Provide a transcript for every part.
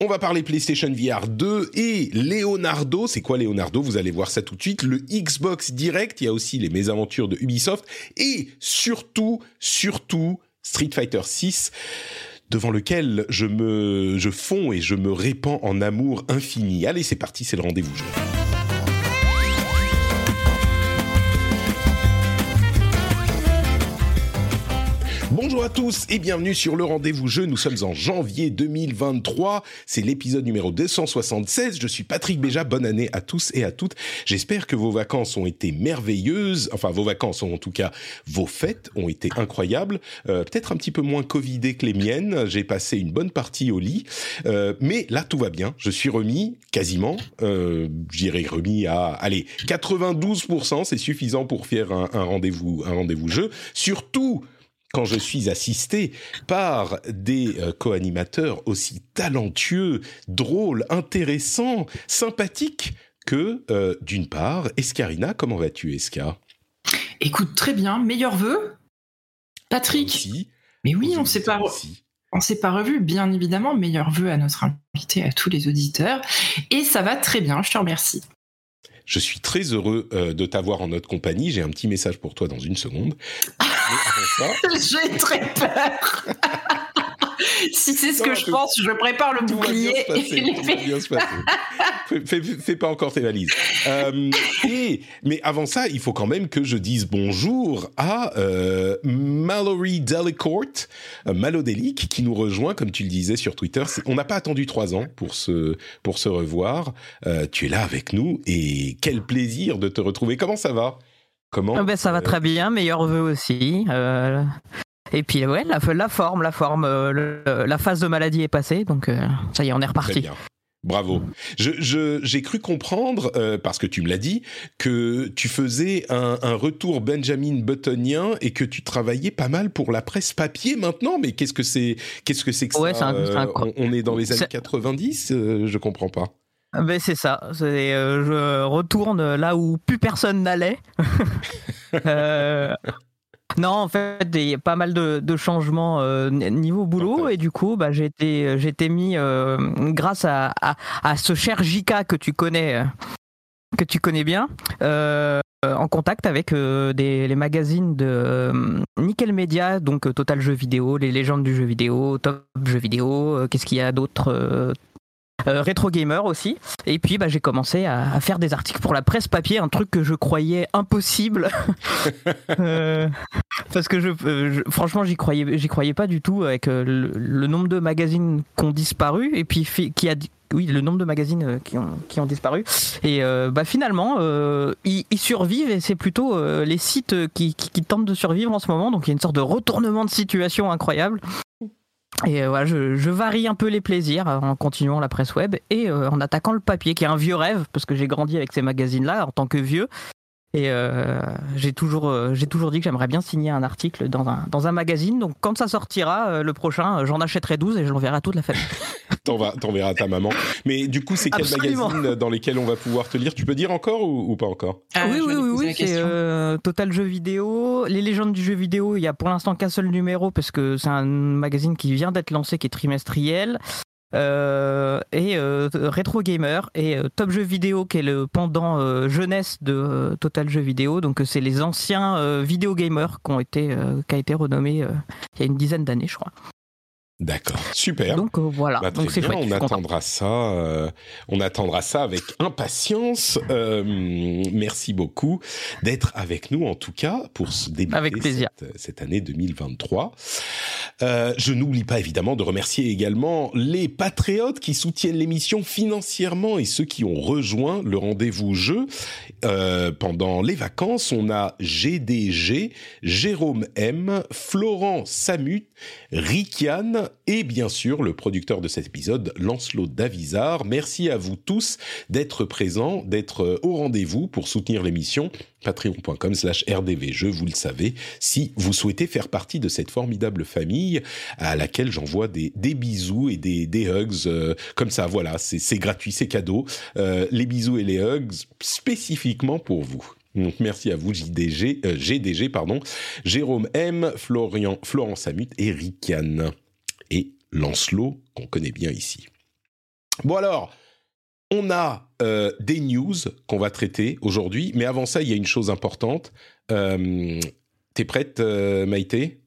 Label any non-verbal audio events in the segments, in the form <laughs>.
On va parler PlayStation VR 2 et Leonardo. C'est quoi Leonardo? Vous allez voir ça tout de suite. Le Xbox Direct. Il y a aussi les mésaventures de Ubisoft. Et surtout, surtout, Street Fighter 6 devant lequel je me, je fonds et je me répands en amour infini. Allez, c'est parti, c'est le rendez-vous. Bonjour à tous et bienvenue sur le rendez-vous jeu. Nous sommes en janvier 2023. C'est l'épisode numéro 276. Je suis Patrick Béja. Bonne année à tous et à toutes. J'espère que vos vacances ont été merveilleuses. Enfin, vos vacances, ont, en tout cas, vos fêtes ont été incroyables. Euh, Peut-être un petit peu moins covidé que les miennes. J'ai passé une bonne partie au lit. Euh, mais là, tout va bien. Je suis remis quasiment. Euh, J'irai remis à, allez, 92%. C'est suffisant pour faire un rendez-vous, un rendez-vous jeu. Surtout, quand je suis assisté par des euh, co-animateurs aussi talentueux, drôles, intéressants, sympathiques que, euh, d'une part, Escarina, comment vas-tu, Esca? Écoute, très bien, meilleurs vœux. Patrick? Aussi, Mais oui, on s'est pas, auditeurs aussi. on s'est pas revu, bien évidemment. Meilleurs vœux à notre invité, à tous les auditeurs. Et ça va très bien, je te remercie. Je suis très heureux euh, de t'avoir en notre compagnie. J'ai un petit message pour toi dans une seconde. <laughs> J'ai très peur. <laughs> si c'est ce Non, que je pense, je prépare le tout va bien bouclier se passer. <laughs> et tout va bien se passer. Fais, fais- fais pas encore tes valises. Euh, et, mais avant ça, il faut quand même que je dise bonjour à euh, Mallory Delicourt, euh, Malodélique, qui nous rejoint, comme tu le disais sur Twitter. On n'a pas attendu trois ans pour se, pour se revoir. Euh, tu es là avec nous et quel plaisir de te retrouver. Comment ça va? Comment Ah ben, ça va euh, très bien, meilleurs vœux aussi. euh, et puis ouais, la, la forme, la forme, euh, le- la phase de maladie est passée, donc ça y est, on est reparti. bien. Bravo. Je, je- j'ai cru comprendre, euh, parce que tu me l'as dit, que tu faisais un, un retour Benjamin Buttonien et que tu travaillais pas mal pour la presse papier maintenant. Mais qu'est-ce que c'est Qu'est-ce que c'est que Ouais, ça un- un- on, on est dans les années c'est- 90 euh, Je comprends pas. Ah Ben c'est ça. euh, je retourne là où plus personne n'allait. <laughs> Euh, non, en fait, il y a pas mal de, de changements euh, niveau boulot et du coup, bah, j'ai été, mis grâce à, à, à ce cher JK que tu connais, que tu connais bien, en contact avec des, les magazines de Nickel Media, donc Total Jeux Vidéo, les légendes du jeu vidéo, Top Jeux Vidéo, qu'est-ce qu'il y a d'autre euh, Gamer aussi. Et puis bah, j'ai commencé à, faire des articles pour la presse papier, un truc que je croyais impossible. <laughs> Euh, parce que euh, franchement, j'y croyais, pas du tout avec euh, le, nombre de magazines qui ont disparu et puis qui a oui, le nombre de magazines qui ont, disparu. Et bah, finalement, ils, survivent et c'est plutôt les sites qui tentent de survivre en ce moment. Donc il y a une sorte de retournement de situation incroyable. Et euh, voilà, je, varie un peu les plaisirs euh, en continuant la presse web et euh, en attaquant le papier, qui est un vieux rêve, parce que j'ai grandi avec ces magazines-là en tant que vieux. Et euh, j'ai toujours, euh, j'ai toujours dit que j'aimerais bien signer un article dans un, dans un magazine. Donc quand ça sortira, euh, le prochain, euh, j'en achèterai 12 et je l'enverrai à toute la famille. <laughs> T'enverras t'enverras à ta maman. Mais du coup, c'est quel magazine dans lesquels on va pouvoir te lire? Tu peux dire encore ou, ou pas encore? Ah, oui, oui, oui, oui, c'est euh, Total Jeux Vidéo. Les légendes du jeu vidéo, il y a pour l'instant qu'un seul numéro parce que c'est un magazine qui vient d'être lancé, qui est trimestriel. Euh, et euh, Retro Gamer et euh, Top Jeux Vidéo qui est le pendant euh, jeunesse de Total Jeux Vidéo. Donc c'est les anciens vidéo gamers qui ont été qui il y a une dizaine d'années je crois D'accord, super. donc euh, voilà Bah, très donc c'est bien, on attendra ça. euh, on attendra ça avec impatience. Euh, merci beaucoup d'être avec nous, en tout cas, pour Avec plaisir. Cette, cette année 2023. Euh, je n'oublie pas évidemment de remercier également les patriotes qui soutiennent l'émission financièrement et ceux qui ont rejoint le rendez-vous jeu euh, pendant les vacances. On a GDG, Jérôme M, Florent Samut, Rikian, et bien sûr le producteur de cet épisode, Lancelot Davizard. Merci à vous tous d'être présents, d'être au rendez-vous pour soutenir l'émission. Patreon.com slash rdvjeux, vous le savez, si vous souhaitez faire partie de cette formidable famille à laquelle j'envoie des, bisous et des, hugs euh, comme ça. Voilà, c'est gratuit, c'est cadeau. Euh, les bisous et les hugs spécifiquement pour vous. Donc merci à vous JDG, euh, GDG pardon, Jérôme M, Florian, Florent Samut et Ricane et Lancelot qu'on connaît bien ici. Bon alors, on a euh, des news qu'on va traiter aujourd'hui, mais avant ça, il y a une chose importante. Euh, T'es prête, euh, Maïté?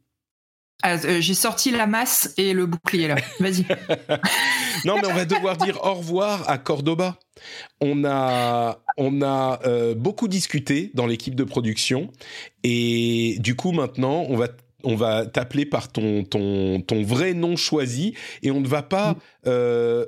Ah, J'ai sorti la masse et le bouclier là. <laughs> Vas-y. <laughs> non, mais on va devoir dire au revoir à Cordoba. On a, on a beaucoup discuté dans l'équipe de production et du coup maintenant on va on va t'appeler par ton, ton, ton vrai nom choisi et on ne va pas euh,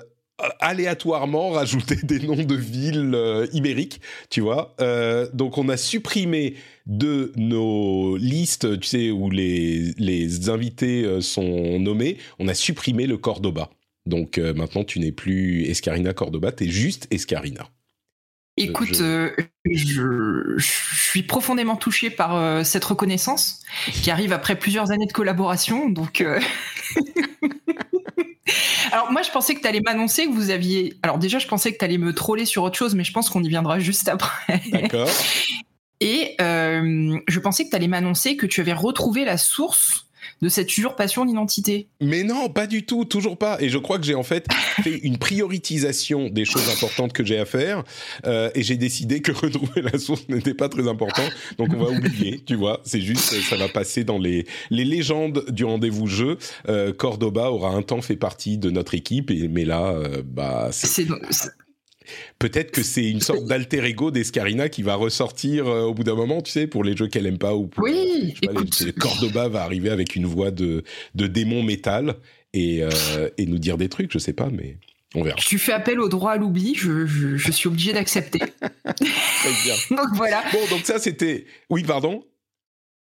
aléatoirement rajouter <laughs> des noms de villes euh, ibériques, tu vois. Euh, donc on a supprimé de nos listes, tu sais, où les, les invités sont nommés, on a supprimé le Cordoba. Donc maintenant tu n'es plus Escarina Cordoba, tu es juste Escarina. Écoute, euh, je, je suis profondément touché par euh, cette reconnaissance qui arrive après plusieurs années de collaboration. Donc, euh, <laughs> alors moi, je pensais que tu allais m'annoncer que vous aviez. Alors déjà, je pensais que tu allais me troller sur autre chose, mais je pense qu'on y viendra juste après. D'accord. Et je pensais que tu allais m'annoncer que tu avais retrouvé la source de cette usurpation d'identité. Mais non, pas du tout, toujours pas. Et je crois que j'ai en fait fait une prioritisation des choses importantes que j'ai à faire, euh, et j'ai décidé que <laughs> retrouver la source n'était pas très important, donc on va oublier, tu vois. C'est juste, ça va passer dans les les légendes du rendez-vous jeu. Euh, Cordoba aura un temps fait partie de notre équipe, et, mais là, euh, bah, c'est peut-être que c'est une sorte d'alter ego d'Escarina qui va ressortir euh, au bout d'un moment, tu sais, pour les jeux qu'elle aime pas ou pour Oui, je sais pas, écoute, les- Cordoba va arriver avec une voix de, de démon métal et, euh, et nous dire des trucs, je sais pas, mais on verra. tu fais appel au droit à l'oubli, je, je- je suis obligé d'accepter. <laughs> Très bien. <laughs> Donc voilà. Bon, donc ça c'était. Oui, pardon.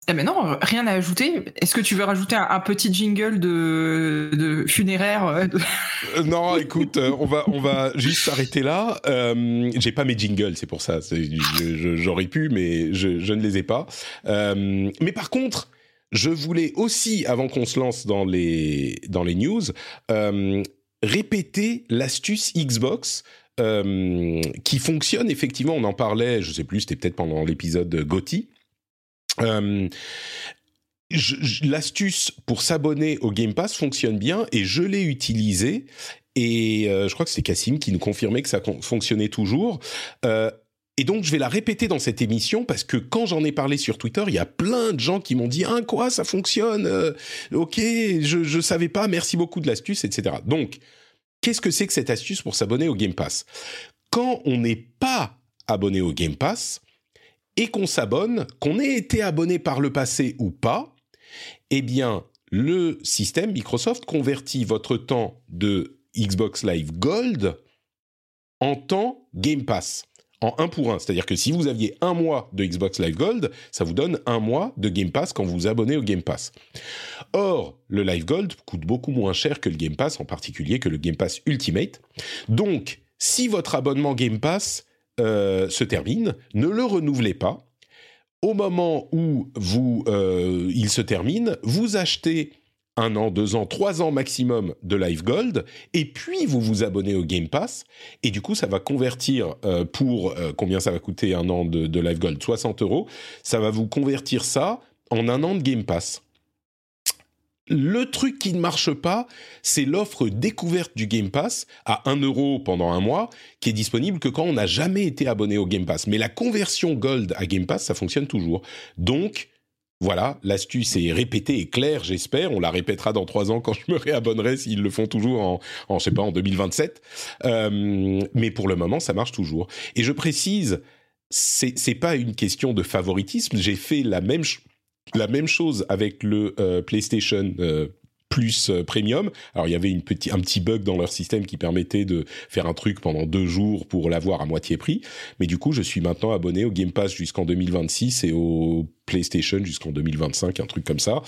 Eh ben non, rien à ajouter. Est-ce que tu veux rajouter un, un petit jingle de, de funéraire euh, de- Euh, non, <laughs> écoute, euh, on va on va juste s'arrêter là. Euh, j'ai pas mes jingles, c'est pour ça. J'aurais pu, mais je, je ne les ai pas. Mais par contre, je voulais aussi, avant qu'on se lance dans les dans les news, répéter l'astuce Xbox. qui fonctionne effectivement, on en parlait, je sais plus, c'était peut-être pendant l'épisode Gotti. Euh, L'astuce pour s'abonner au Game Pass fonctionne bien et je l'ai utilisé et euh, je crois que c'était Cassim qui nous confirmait que ça fonctionnait toujours. Euh, et donc je vais la répéter dans cette émission parce que quand j'en ai parlé sur Twitter, il y a plein de gens qui m'ont dit ah quoi ça fonctionne, ok je je savais pas, merci beaucoup de l'astuce etc. Donc qu'est-ce que c'est que cette astuce pour s'abonner au Game Pass? Quand on n'est pas abonné au Game Pass et qu'on s'abonne, qu'on ait été abonné par le passé ou pas, eh bien, le système Microsoft convertit votre temps de Xbox Live Gold en temps Game Pass, en un pour un. C'est-à-dire que si vous aviez un mois de Xbox Live Gold, ça vous donne un mois de Game Pass quand vous vous abonnez au Game Pass. Or, le Live Gold coûte beaucoup moins cher que le Game Pass, en particulier que le Game Pass Ultimate. Donc, si votre abonnement Game Pass euh, se termine, ne le renouvelez pas. Au moment où vous, euh, il se termine, vous achetez un an, deux ans, trois ans maximum de Live Gold, et puis vous vous abonnez au Game Pass, et du coup ça va convertir euh, pour combien ça va coûter un an de, de Live Gold? 60 euros, ça va vous convertir ça en un an de Game Pass. Le truc qui ne marche pas, c'est l'offre découverte du Game Pass à 1 euro pendant un mois, qui est disponible que quand on n'a jamais été abonné au Game Pass. Mais la conversion Gold à Game Pass, ça fonctionne toujours. Donc, voilà, l'astuce est répétée et claire, j'espère. On la répétera dans trois ans quand je me réabonnerai s'ils le font toujours en, en je sais pas, en 2027. Euh, mais pour le moment, ça marche toujours. Et je précise, c'est pas une question de favoritisme. J'ai fait la même ch- la même chose avec le euh, PlayStation euh, Plus euh, Premium. Alors il y avait un petit bug dans leur système qui permettait de faire un truc pendant deux jours pour l'avoir à moitié prix. Mais du coup, je suis maintenant abonné au Game Pass jusqu'en 2026 et au PlayStation jusqu'en 2025, un truc comme ça.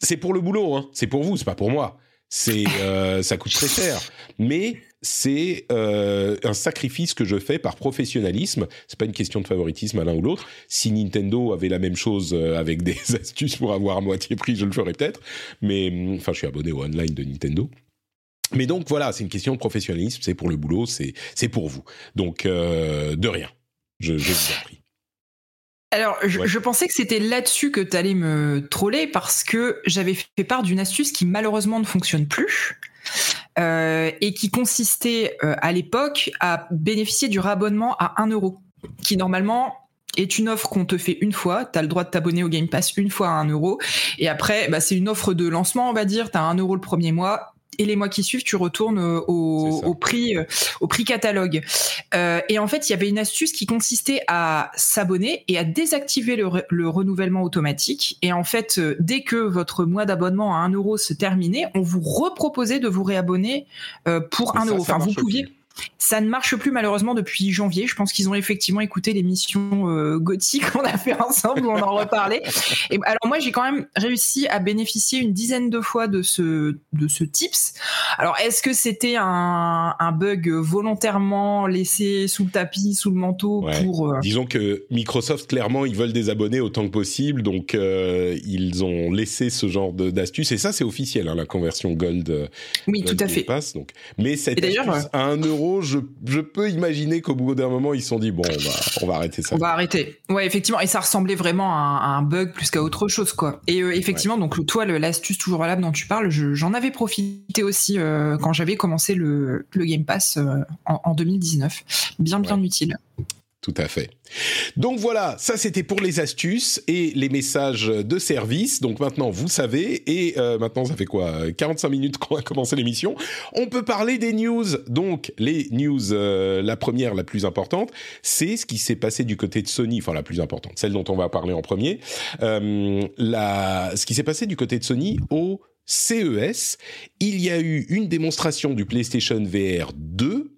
C'est pour le boulot, hein. c'est pour vous, c'est pas pour moi. C'est, euh, ça coûte très cher, mais c'est euh, un sacrifice que je fais par professionnalisme. C'est pas une question de favoritisme à l'un ou l'autre. Si Nintendo avait la même chose euh, avec des <laughs> astuces pour avoir à moitié prix, je le ferais peut-être. Mais hum, enfin, je suis abonné au online de Nintendo. Mais donc voilà, c'est une question de professionnalisme. C'est pour le boulot, c'est c'est pour vous. Donc euh, de rien. Je, je vous en prie. Alors, je, Ouais. je pensais que c'était là-dessus que tu allais me troller parce que j'avais fait part d'une astuce qui malheureusement ne fonctionne plus euh, et qui consistait euh, à l'époque à bénéficier du rabonnement à 1 euro, qui normalement est une offre qu'on te fait une fois. Tu as le droit de t'abonner au Game Pass une fois à 1 euro. Et après, bah, c'est une offre de lancement, on va dire. Tu as 1 euro le premier mois. Et les mois qui suivent, tu retournes euh, au, prix, euh, au prix catalogue. Euh, et en fait, il y avait une astuce qui consistait à s'abonner et à désactiver le, re- le renouvellement automatique. Et en fait, euh, dès que votre mois d'abonnement à 1 euro se terminait, on vous reproposait de vous réabonner euh, pour Mais 1 ça, euro. Enfin, vous pouviez. Ça ne marche plus malheureusement depuis janvier. Je pense qu'ils ont effectivement écouté l'émission euh, Gothic qu'on a fait ensemble où on en reparlait. Et alors moi j'ai quand même réussi à bénéficier une dizaine de fois de ce de ce tips. Alors est-ce que c'était un, un bug volontairement laissé sous le tapis, sous le manteau Ouais. pour euh, Disons que Microsoft, clairement, ils veulent des abonnés autant que possible, donc euh, ils ont laissé ce genre de- d'astuce. Et ça, c'est officiel, hein, la conversion Gold. euh, Oui, Gold tout à fait. Pass, donc. Mais cette astuce à 1 euro, je, je peux imaginer qu'au bout d'un moment, ils se sont dit bon, on va, on va arrêter ça. On va arrêter. Ouais, effectivement. Et ça ressemblait vraiment à un, à un bug plus qu'à autre chose, quoi. Et euh, effectivement, donc toi, l'astuce toujours valable dont tu parles, je- j'en avais profité aussi euh, quand j'avais commencé le, le Game Pass euh, en, en 2019. Bien, bien Ouais. utile. Tout à fait. Donc voilà, ça c'était pour les astuces et les messages de service. Donc maintenant vous savez et euh, maintenant ça fait quoi 45 minutes qu'on a commencé l'émission. On peut parler des news. Donc les news, euh, la première, la plus importante, c'est ce qui s'est passé du côté de Sony. Enfin la plus importante, celle dont on va parler en premier. Euh, la, ce qui s'est passé du côté de Sony au CES. Il y a eu une démonstration du PlayStation VR 2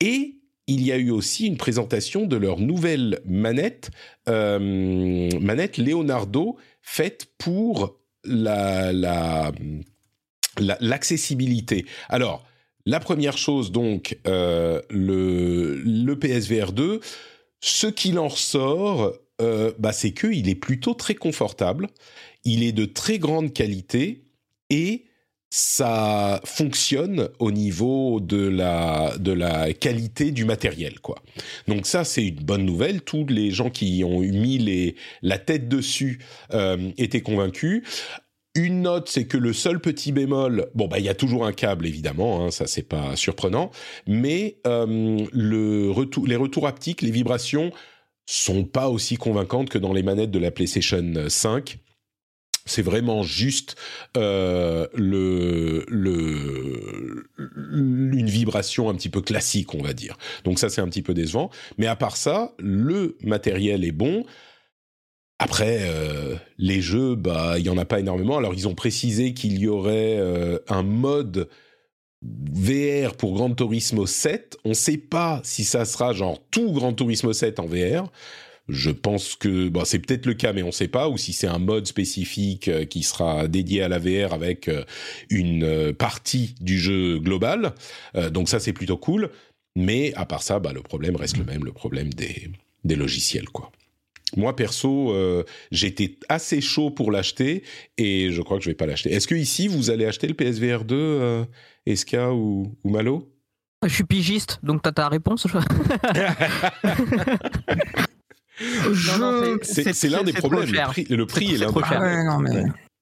et il y a eu aussi une présentation de leur nouvelle manette, euh, manette Leonardo, faite pour la, la, la- l'accessibilité. Alors, la première chose, donc, euh, le, le PSVR 2, ce qu'il en ressort, euh, bah, c'est qu'il est plutôt très confortable, il est de très grande qualité et ça fonctionne au niveau de la, de la qualité du matériel, quoi. Donc ça, c'est une bonne nouvelle. Tous les gens qui ont mis les, la tête dessus euh, étaient convaincus. Une note, c'est que le seul petit bémol, bon bah il y a toujours un câble évidemment, hein, ça c'est pas surprenant, mais euh, les retours haptiques, les vibrations sont pas aussi convaincantes que dans les manettes de la PlayStation 5 c'est vraiment juste euh, le, le, une vibration un petit peu classique, on va dire. Donc ça, c'est un petit peu décevant. Mais à part ça, le matériel est bon. Après, euh, les jeux, bah, il y en a pas énormément. Alors, ils ont précisé qu'il y aurait euh, un mode VR pour Gran Turismo 7. On ne sait pas si ça sera genre tout Gran Turismo 7 en VR. Je pense que c'est peut-être le cas, mais on ne sait pas, ou si c'est un mode spécifique euh, qui sera dédié à la VR avec euh, une euh, partie du jeu global. Donc ça, c'est plutôt cool. Mais à part ça, bah, le problème reste le même, le problème des, des logiciels, quoi. Moi perso, euh, j'étais assez chaud pour l'acheter et je crois que je vais pas l'acheter. Est-ce que ici vous allez acheter le PSVR 2, euh, Eska ou, ou Malo? Je suis pigiste, donc t'as ta réponse. <laughs> <laughs> Je- C'est l'un des problèmes. Le prix, le prix est l'un des.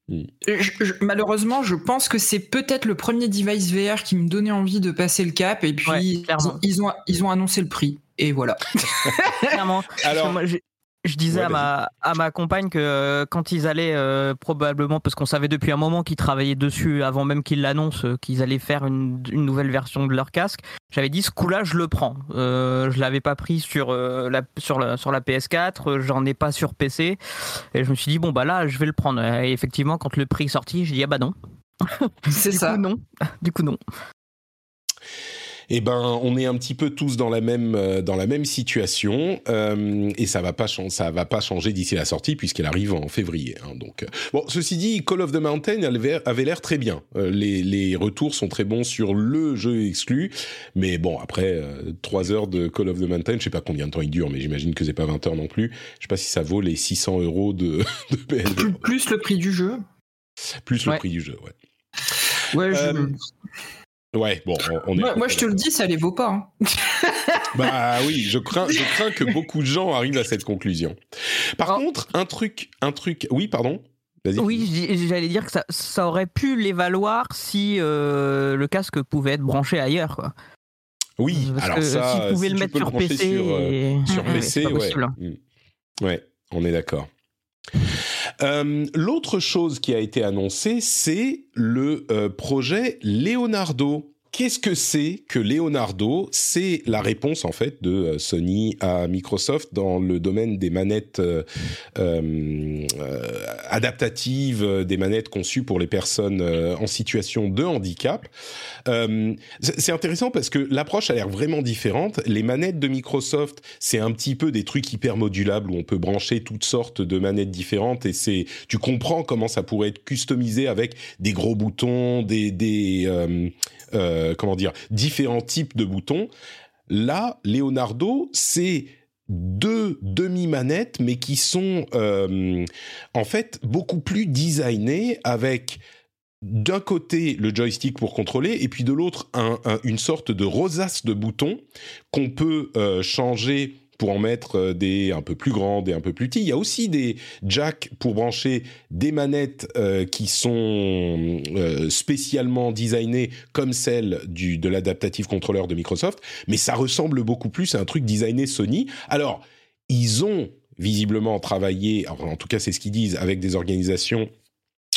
Mm. Je- je- malheureusement, je pense que c'est peut-être le premier device VR qui me donnait envie de passer le cap. Et puis, Ouais, ils, ont, ils ont annoncé le prix. Et voilà. <laughs> Clairement. Alors, moi, je disais Ouais, à, ma, à ma compagne que euh, quand ils allaient euh, probablement, parce qu'on savait depuis un moment qu'ils travaillaient dessus avant même qu'ils l'annoncent, euh, qu'ils allaient faire une, une nouvelle version de leur casque, j'avais dit ce coup-là, je le prends. Euh, je l'avais pas pris sur, euh, la, sur, la, sur la PS4, euh, j'en ai pas sur PC. Et je me suis dit, bon, bah là, je vais le prendre. Et effectivement, quand le prix est sorti, j'ai dit, ah bah non. C'est du ça. coup, non. Du coup, non. Eh ben, on est un petit peu tous dans la même euh, dans la même situation euh, et ça va pas ça va pas changer d'ici la sortie puisqu'elle arrive en février. Hein, donc euh. bon, ceci dit, Call of the Mountain avait l'air très bien. les, les retours sont très bons sur le jeu exclu, mais bon après trois heures de Call of the Mountain, je sais pas combien de temps il dure, mais j'imagine que c'est pas 20 heures non plus. Je sais pas si ça vaut les 600 euros de, <laughs> de PS2. Plus le prix du jeu. Plus le prix du jeu, ouais. Ouais, je... Ouais, bon, on, moi, je te le dis, ça les vaut pas. Hein. <laughs> bah oui, je crains, je crains que beaucoup de gens arrivent à cette conclusion. Par oh. contre, un truc, un truc. Oui, pardon. Oui, j'allais dire que ça, ça, aurait pu les valoir si euh, le casque pouvait être branché ailleurs, quoi. Oui, alors ça, si pouvait le mettre sur PC, sur, euh, sur PC, ouais. Hein. Mm. ouais, on est d'accord. Euh, l'autre chose qui a été annoncée, c'est le euh, projet Leonardo. Qu'est-ce que c'est que Leonardo? C'est la réponse en fait de euh, Sony à Microsoft dans le domaine des manettes euh, euh, adaptatives, des manettes conçues pour les personnes en situation de handicap. c'est intéressant parce que l'approche a l'air vraiment différente. Les manettes de Microsoft, c'est un petit peu des trucs hyper modulables où on peut brancher toutes sortes de manettes différentes et c'est tu comprends comment ça pourrait être customisé avec des gros boutons, des des euh, comment dire, différents types de boutons. Là, Leonardo, c'est deux demi-manettes, mais qui sont euh, en fait beaucoup plus designées avec d'un côté le joystick pour contrôler et puis de l'autre une sorte de rosace de boutons qu'on peut euh, changer pour en mettre euh, des un peu plus grands, des un peu plus petits. Il y a aussi des jacks pour brancher des manettes euh, qui sont euh, spécialement designées comme celles du, de l'adaptative contrôleur de Microsoft, mais ça ressemble beaucoup plus à un truc designé Sony. Alors, ils ont visiblement travaillé, en tout cas c'est ce qu'ils disent, avec des organisations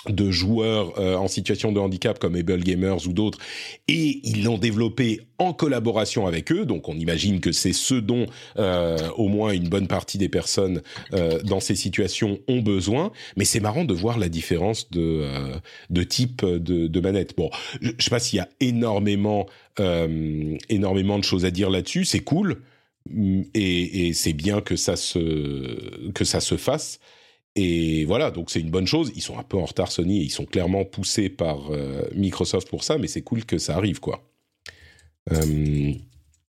de joueurs euh, en situation de handicap comme Able Gamers ou d'autres, et ils l'ont développé en collaboration avec eux. Donc on imagine que c'est ce dont euh, au moins une bonne partie des personnes euh, dans ces situations ont besoin. Mais c'est marrant de voir la différence de, type de, de manette. Bon, je, je sais pas s'il y a énormément énormément de choses à dire là-dessus. C'est cool et, et c'est bien que ça se que ça se fasse. Et voilà, donc c'est une bonne chose. Ils sont un peu en retard Sony ils sont clairement poussés par euh, Microsoft pour ça, mais c'est cool que ça arrive, quoi. Euh,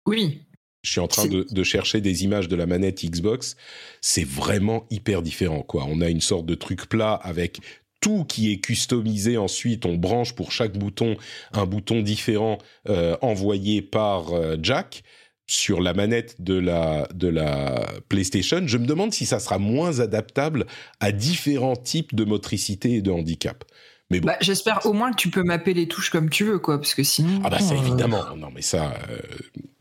oui. Je suis en train de, chercher des images de la manette Xbox. C'est vraiment hyper différent, quoi. On a une sorte de truc plat avec tout qui est customisé ensuite. On branche pour chaque bouton un bouton différent euh, envoyé par Jack sur la manette de la, de la PlayStation, je me demande si ça sera moins adaptable à différents types de motricité et de handicap. Mais bah, J'espère au moins que tu peux mapper les touches comme tu veux, quoi, parce que sinon... Ah bah c'est euh, évidemment, non mais ça, euh,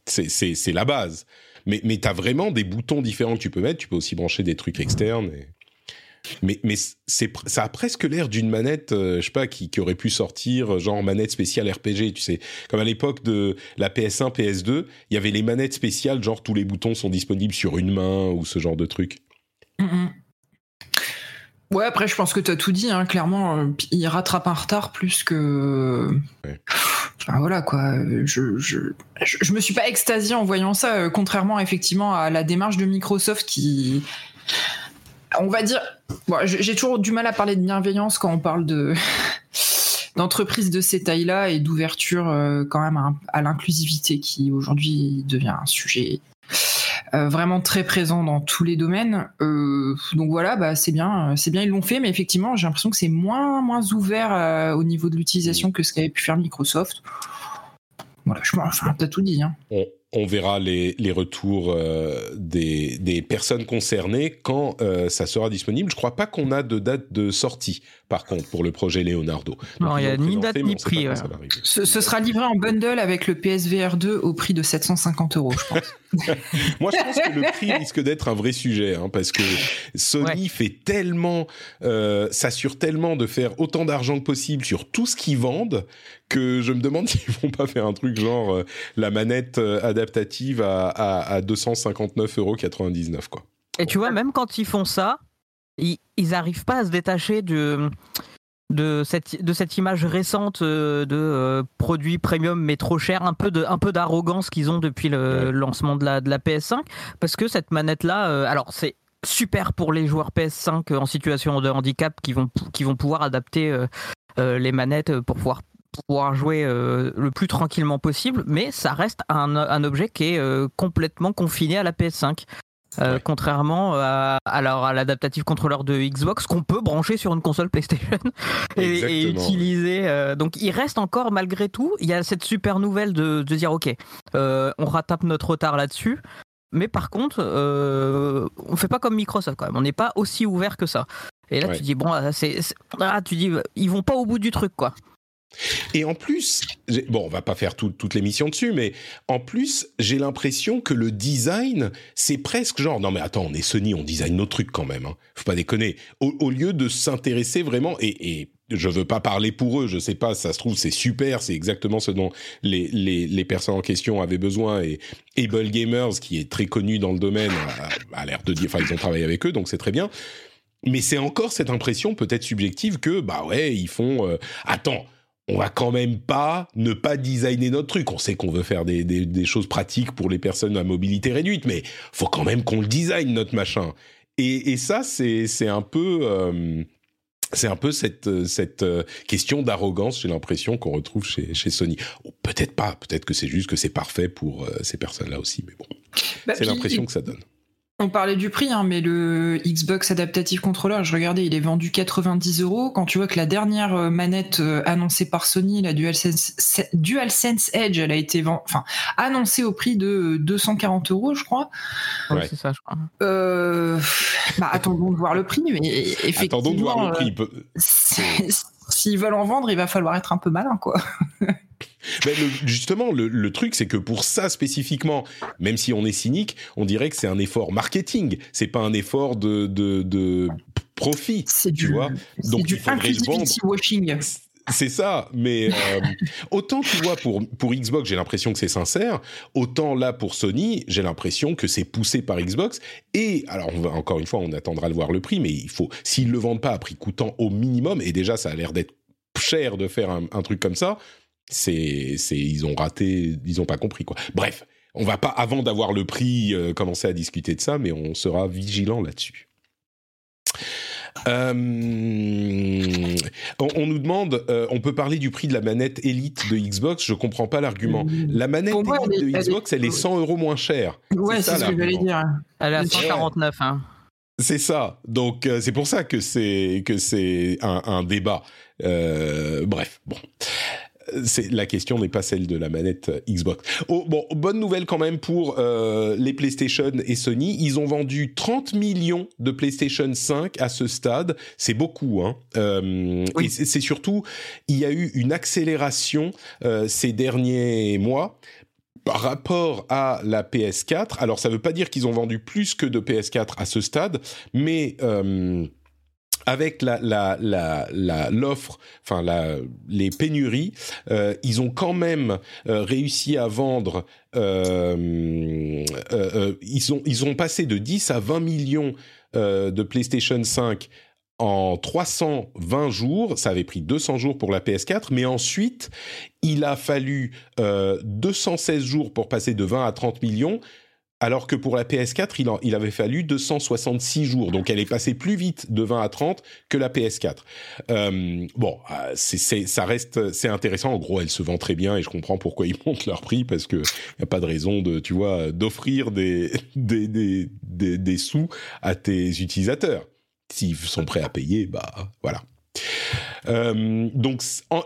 c'est la base. Mais, mais tu as vraiment des boutons différents que tu peux mettre, tu peux aussi brancher des trucs externes. Et... Mais, mais c'est, ça a presque l'air d'une manette, euh, je sais pas, qui, qui, aurait pu sortir, euh, genre manette spéciale RPG, tu sais. Comme à l'époque de la PS1, PS2, il y avait les manettes spéciales, genre tous les boutons sont disponibles sur une main ou ce genre de truc. Ouais, après, je pense que tu as tout dit, hein, clairement. Euh, il rattrape un retard plus que. Enfin, voilà, quoi. Je, je, je, me suis pas extasié en voyant ça, contrairement effectivement à la démarche de Microsoft qui on va dire, j'ai toujours du mal à parler de bienveillance quand on parle de <laughs> d'entreprises de ces tailles-là et d'ouverture euh, quand même à, l'inclusivité qui aujourd'hui devient un sujet euh, vraiment très présent dans tous les domaines. Euh, donc voilà, bah c'est bien, c'est bien ils l'ont fait, mais effectivement j'ai l'impression que c'est moins ouvert au niveau de l'utilisation que ce qu'avait pu faire Microsoft. Voilà, je enfin t'as tout dit. Hein on verra les, retours euh, des, des, personnes concernées quand euh, ça sera disponible. Je crois pas qu'on a de date de sortie, par contre, pour le projet Leonardo. non, il n'y a ni date ni prix. Ce, sera livré en bundle avec le PSVR 2 au prix de 750 euros, je pense. <laughs> Moi, je pense que le prix risque d'être un vrai sujet, hein, parce que Sony fait tellement, euh, s'assure tellement de faire autant d'argent que possible sur tout ce qu'ils vendent que je me demande <laughs> s'ils vont pas faire un truc genre euh, la manette euh, adaptative à, à, à 259,99 euros quoi. Et tu vois, même quand ils font ça, ils, ils arrivent pas à se détacher de de cette, de cette image récente euh, de euh, produits premium mais trop cher, un peu de, un peu d'arrogance qu'ils ont depuis le lancement de la, de la PS5, parce que cette manette là, euh, alors c'est super pour les joueurs PS5 en situation de handicap qui vont, qui vont pouvoir adapter les manettes pour pouvoir pouvoir jouer le plus tranquillement possible, mais ça reste un, un objet qui est complètement confiné à la PS5. Euh, contrairement à, alors à l'adaptative contrôleur de Xbox qu'on peut brancher sur une console PlayStation <laughs> et, utiliser. Euh, donc il reste encore malgré tout, il y a cette super nouvelle de, de dire ok, euh, on rattrape notre retard là-dessus. Mais par contre, on fait pas comme Microsoft quand même. On n'est pas aussi ouvert que ça. Et là, tu dis bon, c'est, ah, tu dis ils vont pas au bout du truc quoi. Et en plus, bon, on va pas faire toute l'émission dessus, mais en plus, j'ai l'impression que le design, c'est presque genre, non mais attends, on est Sony, on design nos trucs quand même, hein. faut pas déconner. Au, lieu de s'intéresser vraiment, et, et je veux pas parler pour eux, je sais pas, ça se trouve c'est super, c'est exactement ce dont les, les, personnes en question avaient besoin et Able Gamers, qui est très connu dans le domaine, a, l'air de dire, enfin ils ont travaillé avec eux, donc c'est très bien. Mais c'est encore cette impression peut-être subjective que, bah ouais, ils font, euh, attends, on va quand même pas ne pas designer notre truc. On sait qu'on veut faire des, des, choses pratiques pour les personnes à mobilité réduite, mais faut quand même qu'on le design notre machin. Et, et ça, c'est un peu euh, c'est un peu cette, cette euh, question d'arrogance, j'ai l'impression qu'on retrouve chez, chez Sony. Peut-être pas, peut-être que c'est juste que c'est parfait pour euh, ces personnes-là aussi, mais bon, bah, c'est l'impression que ça donne. On parlait du prix, hein, mais le Xbox Adaptative Controller, je regardais, il est vendu 90 euros. Quand tu vois que la dernière euh, manette euh, annoncée par Sony, la DualSense, DualSense Edge, elle a été enfin, annoncée au prix de 240 euros, je crois. Ouais, c'est ça, je crois. Euh, bah, attendons de voir le prix, mais effectivement. Attendons de voir le prix. <laughs> S'ils veulent en vendre, il va falloir être un peu malin, quoi. <laughs> Mais justement, le, truc, c'est que pour ça spécifiquement, même si on est cynique, on dirait que c'est un effort marketing. C'est pas un effort de, de, profit. C'est du, vois. Donc du washing. C'est ça, mais euh, autant tu vois pour pour Xbox, j'ai l'impression que c'est sincère, autant là pour Sony, j'ai l'impression que c'est poussé par Xbox. Et alors encore une fois, on attendra de voir le prix, mais il faut s'ils le vendent pas à prix coûtant au minimum, et déjà ça a l'air d'être cher de faire un, truc comme ça, c'est, c'est, ils ont raté, ils ont pas compris quoi. Bref, on va pas avant d'avoir le prix euh, commencer à discuter de ça, mais on sera vigilant là-dessus. Euh, on, nous demande, euh, on peut parler du prix de la manette Elite de Xbox? Je comprends pas l'argument. La manette Elite de Xbox, elle est 100 euros moins chère. Ouais, c'est, ce que j'allais dire. Elle est à 149. Hein. C'est ça. Donc c'est pour ça que c'est que c'est un, un débat. bref, bon la question n'est pas celle de la manette Xbox. Oh, bon, bonne nouvelle quand même pour euh, les PlayStation et Sony. Ils ont vendu 30 millions de PlayStation 5 à ce stade. C'est beaucoup, hein. Euh, et c'est surtout, il y a eu une accélération euh, ces derniers mois par rapport à la PS4. Alors, ça ne veut pas dire qu'ils ont vendu plus que de PS4 à ce stade, mais avec l'offre, enfin les pénuries, euh, ils ont quand même euh, réussi à vendre. Euh, ils ont passé de 10 à 20 millions de PlayStation 5 en 320 jours, ça avait pris 200 jours pour la PS4, mais ensuite, il a fallu 216 jours pour passer de 20 à 30 millions, alors que pour la PS4, il, avait fallu 266 jours. Donc elle est passée plus vite de 20 à 30 que la PS4. Euh, bon, euh, c'est, ça reste, c'est intéressant. En gros, elle se vend très bien et je comprends pourquoi ils <laughs> montent leur prix parce que y a pas de raison de, tu vois, d'offrir des, des, des, des, des sous à tes utilisateurs. S'ils sont prêts à payer, bah voilà. Euh, donc,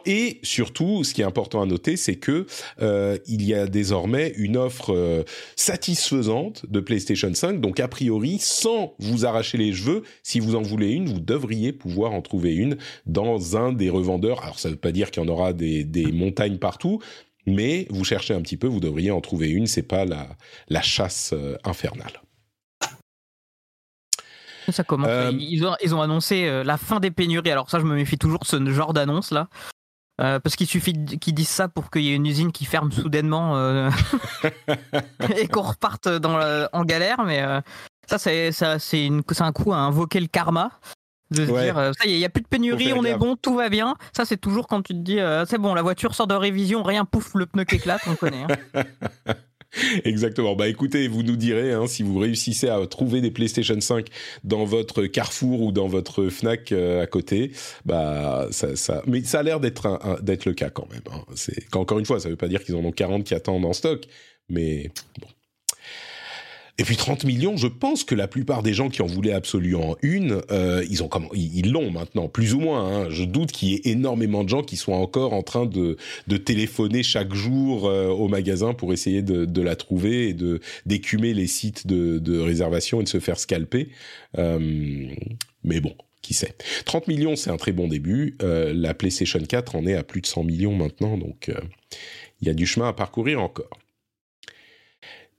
et surtout, ce qui est important à noter, c'est que euh, il y a désormais une offre euh, satisfaisante de PlayStation 5. Donc, a priori, sans vous arracher les cheveux, si vous en voulez une, vous devriez pouvoir en trouver une dans un des revendeurs. Alors, ça ne veut pas dire qu'il y en aura des, des montagnes partout, mais vous cherchez un petit peu, vous devriez en trouver une. C'est pas la, la chasse infernale. Ça commence. Euh, ils, ont, ils ont annoncé euh, la fin des pénuries. Alors ça, je me méfie toujours de ce genre d'annonce là. Euh, parce qu'il suffit qu'ils disent ça pour qu'il y ait une usine qui ferme soudainement <laughs> et qu'on reparte dans en galère. Mais ça, c'est un coup à invoquer le karma. De se dire, ça y est, il n'y a plus de pénurie, on est bon, tout va bien. Ça, c'est toujours quand tu te dis, euh, c'est bon, la voiture sort de révision, rien, pouf, le pneu qui éclate, on connaît. Hein. <laughs> <laughs> Exactement. Bah écoutez, vous nous direz hein, si vous réussissez à trouver des PlayStation 5 dans votre Carrefour ou dans votre Fnac euh, à côté. Bah ça, ça, mais ça a l'air d'être d'être le cas quand même. Hein. C'est encore une fois, ça veut pas dire qu'ils en ont 40 qui attendent en stock, mais bon. Et puis 30 millions, je pense que la plupart des gens qui en voulaient absolument une, euh, ils ont comment, ils l'ont maintenant, plus ou moins. Hein. Je doute qu'il y ait énormément de gens qui soient encore en train de, de téléphoner chaque jour euh, au magasin pour essayer de, de, la trouver et de d'écumer les sites de, de, réservation et de se faire scalper. Euh, mais bon, qui sait. 30 millions, c'est un très bon début. Euh, la PlayStation 4 en est à plus de 100 millions maintenant, donc euh, il y a du chemin à parcourir encore.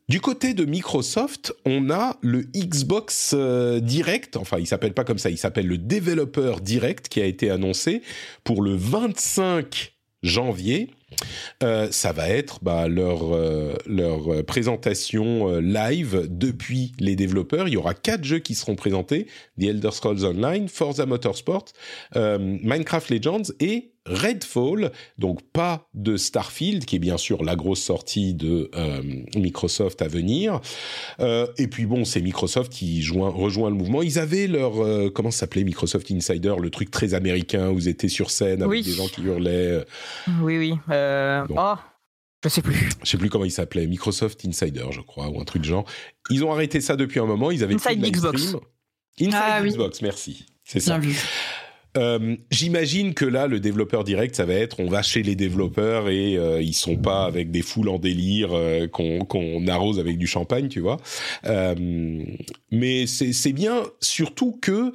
Du côté de Microsoft, on a le Xbox euh, Direct, enfin il s'appelle pas comme ça, il s'appelle le Developer Direct qui a été annoncé pour le 25 janvier. Euh, ça va être bah, leur, euh, leur présentation live depuis les développeurs. Il y aura quatre jeux qui seront présentés The Elder Scrolls Online, Forza Motorsport, Minecraft Legends et Redfall, donc pas de Starfield, qui est bien sûr la grosse sortie de euh, Microsoft à venir. Euh, et puis bon, c'est Microsoft qui joint, rejoint le mouvement. Ils avaient leur euh, comment s'appelait Microsoft Insider, le truc très américain où ils étaient sur scène avec des gens qui hurlaient. Oui, oui. Oh. Je sais plus. Je sais plus comment il s'appelait. Microsoft Insider, je crois, ou un truc de genre. Ils ont arrêté ça depuis un moment. Ils avaient Inside Xbox. Inside ah Xbox, merci. C'est ça. Bien vu. Euh, j'imagine que là, le développeur direct, ça va être, on va chez les développeurs et euh, ils sont pas avec des foules en délire euh, qu'on arrose avec du champagne, tu vois. mais c'est bien, surtout que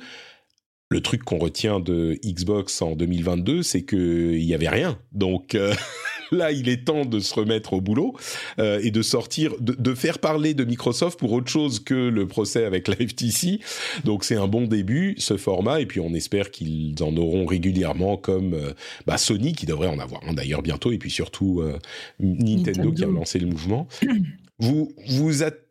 le truc qu'on retient de Xbox en 2022, c'est qu'il y avait rien. Donc <laughs> là, il est temps de se remettre au boulot euh, et de sortir, de, de, faire parler de Microsoft pour autre chose que le procès avec la FTC. Donc c'est un bon début, ce format, et puis on espère qu'ils en auront régulièrement, comme euh, bah, Sony qui devrait en avoir un d'ailleurs bientôt, et puis surtout euh, Nintendo, qui a lancé le mouvement. Vous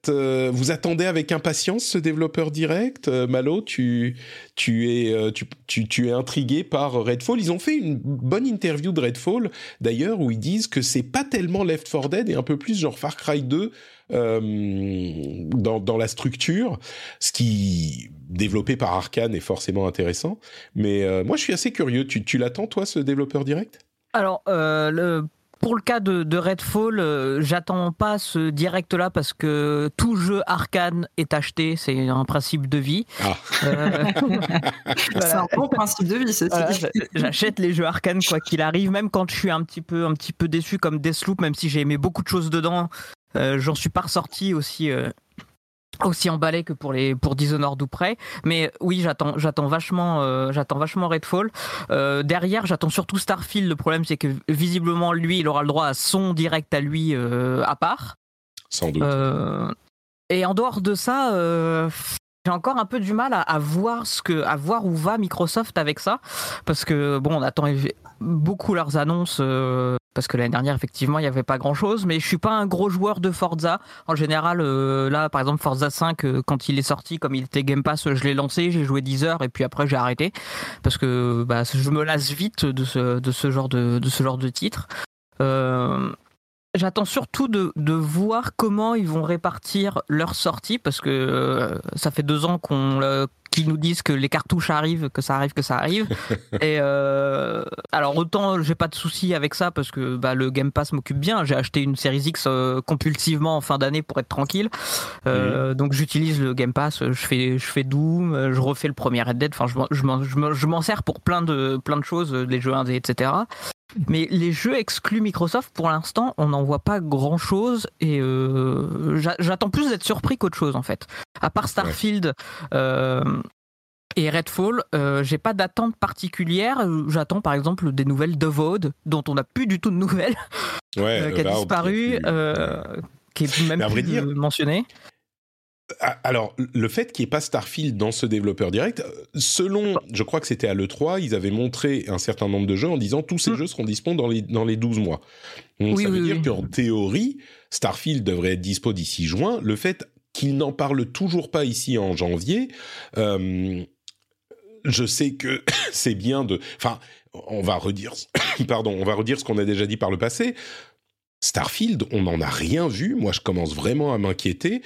euh, vous attendez avec impatience ce développeur direct, euh, Malo? Tu tu es euh, tu, tu, es intrigué par Redfall? Ils ont fait une bonne interview de Redfall d'ailleurs où ils disent que c'est pas tellement Left 4 Dead et un peu plus genre Far Cry 2 dans dans la structure, ce qui développé par Arkane est forcément intéressant. Mais moi je suis assez curieux. Tu tu l'attends toi ce développeur direct? Alors le pour le cas de, Redfall, euh, j'attends pas ce direct-là parce que tout jeu arcane est acheté, c'est un principe de vie. Ah. Euh, <laughs> c'est un bon principe de vie, c'est J'achète les jeux arcane quoi qu'il arrive, même quand je suis un petit peu, un petit peu déçu comme Deathloop, même si j'ai aimé beaucoup de choses dedans, euh, j'en suis pas ressorti aussi aussi emballé que pour les pour Dishonored ou près. Mais oui j'attends j'attends vachement euh, j'attends vachement Redfall. Euh, derrière j'attends surtout Starfield. Le problème c'est que visiblement lui il aura le droit à son direct à lui euh, à part. Sans doute. Et en dehors de ça j'ai encore un peu du mal à, à, voir ce que à voir où va Microsoft avec ça. Parce que bon on attend beaucoup leurs annonces parce que l'année dernière effectivement il n'y avait pas grand chose mais je suis pas un gros joueur de Forza. En général euh, là par exemple Forza 5 euh, quand il est sorti comme il était Game Pass je l'ai lancé j'ai joué 10 heures et puis après j'ai arrêté. Parce que bah, je me lasse vite de ce, genre de, titre. Euh, J'attends surtout de, de, voir comment ils vont répartir leur sortie parce que ça fait deux ans qu'on qui nous disent que les cartouches arrivent, que ça arrive, que ça arrive. <laughs> et euh, alors autant j'ai pas de souci avec ça parce que bah, le Game Pass m'occupe bien. J'ai acheté une Series X euh, compulsivement en fin d'année pour être tranquille. Euh, Donc j'utilise le Game Pass. Je fais, je fais Doom, je refais le premier Red Dead. Enfin, je m'en sers pour plein de, plein de choses, les jeux indés, etc. Mais les jeux exclus Microsoft, pour l'instant, on n'en voit pas grand chose et euh, j'attends plus d'être surpris qu'autre chose en fait. À part Starfield euh, et Redfall, euh, j'ai pas d'attente particulière. J'attends par exemple des nouvelles de Vode, dont on n'a plus du tout de nouvelles, qui a bah, disparu, qui est même plus mentionné. Ah, alors, le fait qu'il n'y ait pas Starfield dans ce développeur direct, euh, selon, je crois que c'était à l'E3, ils avaient montré un certain nombre de jeux en disant tous ces mm. jeux seront disponibles dans les, dans les 12 mois. Donc ça veut dire qu'en théorie, Starfield devrait être dispo d'ici juin. Le fait qu'ils n'en parlent toujours pas ici en janvier, euh, je sais que <coughs> c'est bien de. Enfin, on va redire. <coughs> Pardon, on va redire ce qu'on a déjà dit par le passé. Starfield, on n'en a rien vu. Moi, je commence vraiment à m'inquiéter.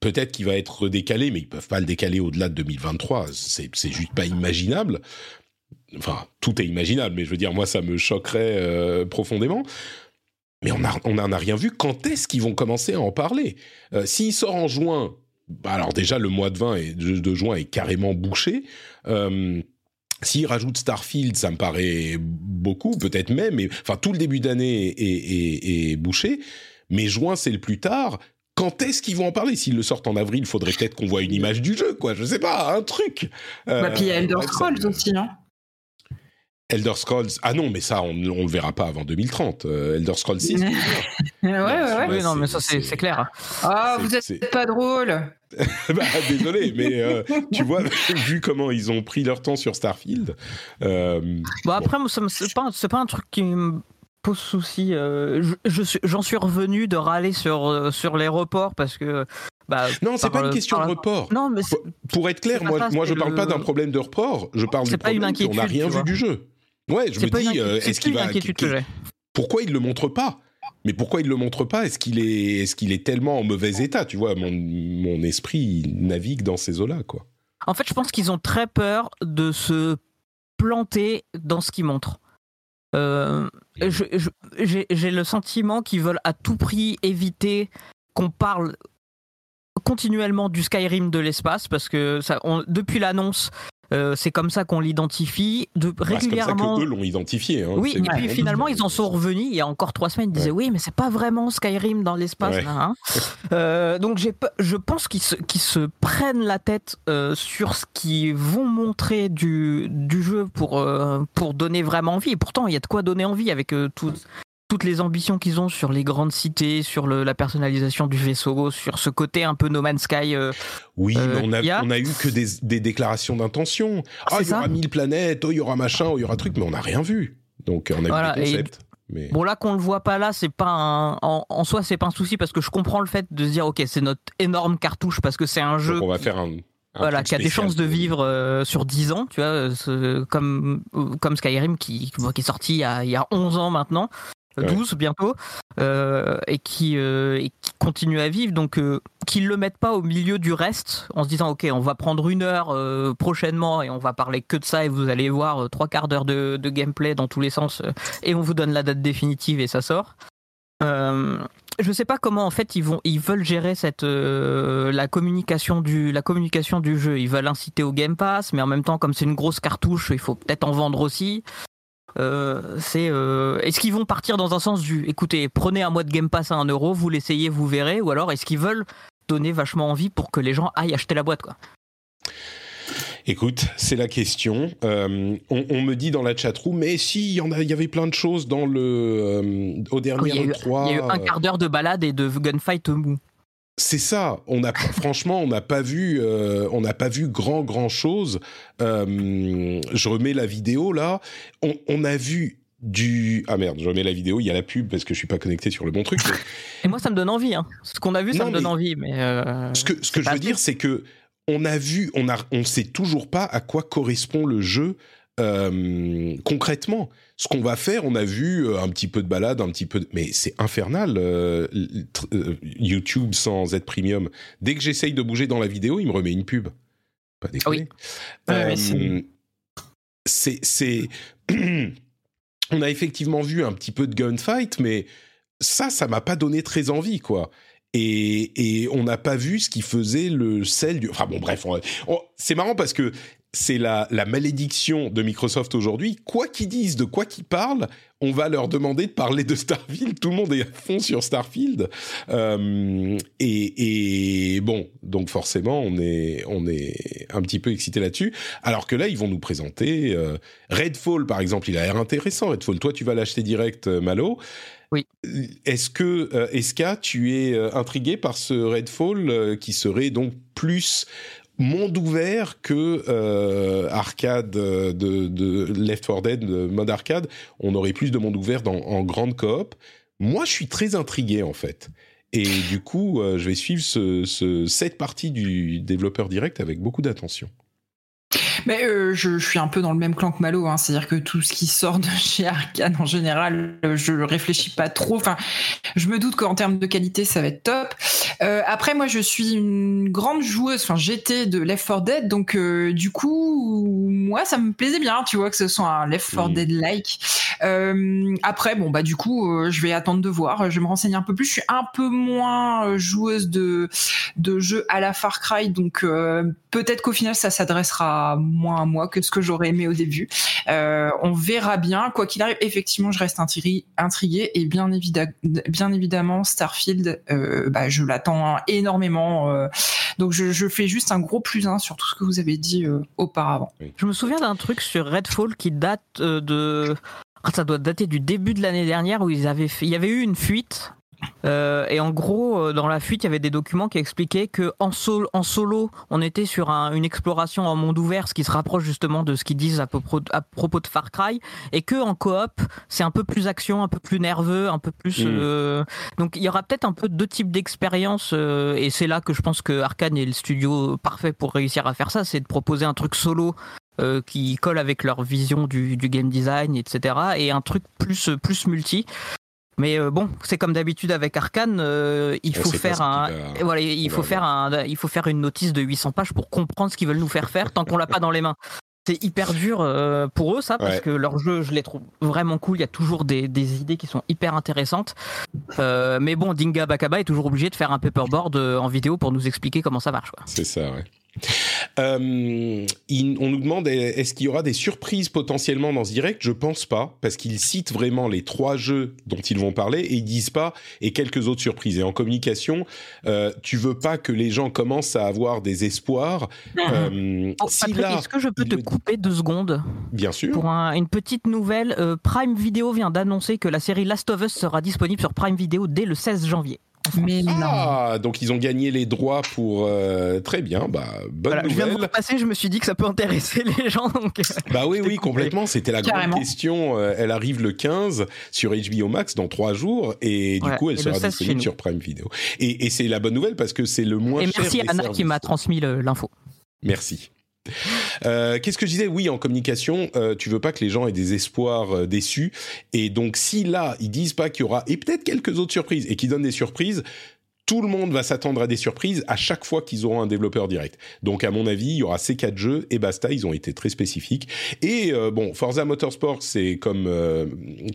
Peut-être qu'il va être décalé, mais ils peuvent pas le décaler au-delà de 2023. C'est, juste pas imaginable. Enfin, tout est imaginable, mais je veux dire, moi, ça me choquerait euh, profondément. Mais on n'en a rien vu. Quand est-ce qu'ils vont commencer à en parler? Euh, S'il sort en juin, bah alors déjà le mois de, 20 et de, juin est carrément bouché. Euh, S'il rajoute Starfield, ça me paraît beaucoup, peut-être même, mais enfin tout le début d'année est, est, bouché. Mais juin, c'est le plus tard. Quand est-ce qu'ils vont en parler? S'ils le sortent en avril, il faudrait peut-être qu'on voit une image du jeu, quoi. Je sais pas, un truc. bah, puis il y a Elder Scrolls aussi, non? Elder Scrolls, ah non, mais ça, on ne le verra pas avant 2030. Euh, Elder Scrolls 6. <laughs> ouais, ouais, ouais. Oui, non, mais ça, c'est clair. Ah, vous êtes pas drôle. <laughs> bah, désolé, mais euh, tu vois, <laughs> vu comment ils ont pris leur temps sur Starfield. Euh, bon, après, c'est pas, pas un truc qui me pose souci. J'en suis revenu de râler sur, sur les reports parce que. Bah, non, c'est pas une question de report. Non, mais pour, être clair, moi, moi je parle pas d'un problème de report. Je parle du problème qu'on n'a rien vu du jeu. Ouais, je me dis, euh, est-ce qu'il va. pourquoi il le montre pas? Mais pourquoi il le montre pas? Est-ce qu'il est, qu'il est tellement en mauvais état? Tu vois, mon, mon esprit navigue dans ces eaux-là, quoi. En fait, je pense qu'ils ont très peur de se planter dans ce qu'ils montrent. Euh, j'ai le sentiment qu'ils veulent à tout prix éviter qu'on parle continuellement du Skyrim de l'espace parce que ça, depuis l'annonce, euh, c'est comme ça qu'on l'identifie. De, régulièrement. Bah, c'est comme ça que eux l'ont identifié. Hein. Oui, et puis finalement, ils en sont revenus. Il y a encore trois semaines, ils disaient oui, mais c'est pas vraiment Skyrim dans l'espace. Hein. <laughs> euh, donc je pense qu'ils se, se, prennent la tête euh, sur ce qu'ils vont montrer du, du jeu pour, euh, pour donner vraiment envie. Et pourtant, il y a de quoi donner envie avec tout, toutes les ambitions qu'ils ont sur les grandes cités, sur le, la personnalisation du vaisseau, sur ce côté un peu No Man's Sky. Euh, oui, mais on a, on a eu que des, des déclarations d'intention. Ah, il y aura mille planètes, oh, il y aura machin, oh, il y aura truc, mais on n'a rien vu. Donc on a voilà, vu le concept. Mais... Bon là qu'on le voit pas là, c'est pas un... en, en, soi c'est pas un souci parce que je comprends le fait de se dire ok c'est notre énorme cartouche parce que c'est un jeu. on va faire un, voilà, qui a des chances de vivre euh, sur 10 ans, tu vois, comme, comme Skyrim qui, qui est sorti il y, a, il y a 11 ans maintenant. 12 bientôt, euh, et, qui, euh, qui continue à vivre. Donc, euh, qu'ils le mettent pas au milieu du reste, en se disant, OK, on va prendre une heure prochainement et on va parler que de ça, et vous allez voir trois quarts d'heure de, de, gameplay dans tous les sens, et on vous donne la date définitive et ça sort. je sais pas comment en fait ils vont ils veulent gérer cette la communication du la communication du jeu ils veulent inciter au Game Pass mais en même temps comme c'est une grosse cartouche il faut peut-être en vendre aussi euh, c'est euh, est-ce qu'ils vont partir dans un sens du écoutez prenez un mois de Game Pass à 1 euro vous l'essayez vous verrez ou alors est-ce qu'ils veulent donner vachement envie pour que les gens aillent acheter la boîte quoi? Écoute, c'est la question. Euh, on, me dit dans la chatroom, mais si, il y, en a, y avait plein de choses dans le au dernier oui, 3. Il y a eu un quart d'heure de balade et de gunfight mou. C'est ça. On a <laughs> franchement, on n'a pas vu, euh, on n'a pas vu grand grand chose. Euh, je remets la vidéo là. On, a vu du ah merde, je remets la vidéo. Il y a la pub parce que je suis pas connecté sur le bon truc. <laughs> Et moi, ça me donne envie. Hein. Ce qu'on a vu, ça me donne envie. Mais euh, ce que ce que je veux dire, c'est que on a vu, on a, on sait toujours pas à quoi correspond le jeu concrètement ce qu'on va faire, on a vu euh, un petit peu de balade, un petit peu, de... mais c'est infernal. Euh, euh, YouTube sans Z Premium. Dès que j'essaye de bouger dans la vidéo, il me remet une pub. Pas déconner. Oui. c'est, c'est, <clears throat> on a effectivement vu un petit peu de gunfight, mais ça, ça m'a pas donné très envie, quoi. Et, et, on n'a pas vu ce qui faisait le sel du. Enfin bon, bref, c'est marrant parce que c'est la, la, malédiction de Microsoft aujourd'hui. Quoi qu'ils disent, de quoi qu'ils parlent, on va leur demander de parler de Starfield. Tout le monde est à fond sur Starfield. Euh, et, et, bon, donc forcément, on est, on est un petit peu excité là-dessus. Alors que là, ils vont nous présenter euh, Redfall, par exemple. Il a l'air intéressant, Redfall. Toi, tu vas l'acheter direct, euh, Malo. Oui. Est-ce que, euh, Eska, tu es intrigué par ce Redfall qui serait donc plus monde ouvert que euh, arcade de, de, Left 4 Dead, mode arcade. On aurait plus de monde ouvert dans, en grande coop. Moi, je suis très intrigué en fait. Et du coup, je vais suivre ce, ce, cette partie du développeur direct avec beaucoup d'attention. Mais euh, je, je, suis un peu dans le même clan que Malo, hein, c'est-à-dire que tout ce qui sort de chez Arkane en général, euh, je réfléchis pas trop. Enfin, je me doute qu'en termes de qualité, ça va être top. Euh, après, moi, je suis une grande joueuse. Enfin, j'étais de Left 4 Dead, donc euh, du coup, moi, ça me plaisait bien, tu vois, que ce soit un Left 4 mm. Dead-like. Euh, après, bon, bah du coup, je vais attendre de voir. Je vais me renseigner un peu plus. Je suis un peu moins joueuse de de jeux à la Far Cry, donc peut-être qu'au final, ça s'adressera moins à moi que ce que j'aurais aimé au début. on verra bien. Quoi qu'il arrive, effectivement, je reste intriguée et bien, évidemment, Starfield, bah, je l'attends énormément. donc, je, fais juste un gros plus un sur tout ce que vous avez dit auparavant. Je me souviens d'un truc sur Redfall qui date euh, de. Ah, ça doit dater du début de l'année dernière où ils avaient il y avait eu une fuite euh, et en gros, euh, dans la fuite, il y avait des documents qui expliquaient que en, en solo, on était sur une exploration en monde ouvert, ce qui se rapproche justement de ce qu'ils disent à, propos, à propos de Far Cry, et que en coop, c'est un peu plus action, un peu plus nerveux, un peu plus. Mm. donc, il y aura peut-être un peu deux types d'expériences, et c'est là que je pense que Arkane est le studio parfait pour réussir à faire ça, c'est de proposer un truc solo euh, qui collent avec leur vision du, game design, etc. Et un truc plus, plus multi. Mais euh, bon, c'est comme d'habitude avec Arkane, euh, il faut faire un, voilà, il faut faire un, il faut faire une notice de 800 pages pour comprendre ce qu'ils veulent nous faire faire tant qu'on l'a pas dans les mains. C'est hyper dur pour eux ça parce que leur jeu, je les trouve vraiment cool. Il y a toujours des, des idées qui sont hyper intéressantes. mais bon, Dinga Bakaba est toujours obligé de faire un paperboard en vidéo pour nous expliquer comment ça marche. C'est ça, ouais. Euh, on nous demande est-ce qu'il y aura des surprises potentiellement dans ce direct? Je pense pas, parce qu'ils citent vraiment les trois jeux dont ils vont parler et ils disent pas et quelques autres surprises. Et en communication, euh, tu veux pas que les gens commencent à avoir des espoirs. Euh, oh, est-ce que je peux te couper deux secondes? Bien sûr. Pour une petite nouvelle, euh, Prime Video vient d'annoncer que la série Last of Us sera disponible sur Prime Video dès le 16 janvier. Mais ah, donc ils ont gagné les droits pour euh, très bien, bah bonne nouvelle. Je viens de passer, je me suis dit que ça peut intéresser <laughs> les gens. Donc... Euh, bah oui, oui, complètement. C'était la grande question. Euh, elle arrive le 15 sur HBO Max dans trois jours et du coup elle sera disponible sur Prime Video. Et, et c'est la bonne nouvelle parce que c'est le moins et Merci à Anna qui m'a transmis l'info. Merci. Euh, qu'est-ce que je disais? Oui, en communication, euh, tu veux pas que les gens aient des espoirs euh, déçus. Et donc, si là, ils disent pas qu'il y aura, et peut-être quelques autres surprises, et qu'ils donnent des surprises, tout le monde va s'attendre à des surprises à chaque fois qu'ils auront un développeur direct. Donc à mon avis, il y aura ces quatre jeux et basta. Ils ont été très spécifiques. Et euh, bon, Forza Motorsport, c'est comme euh,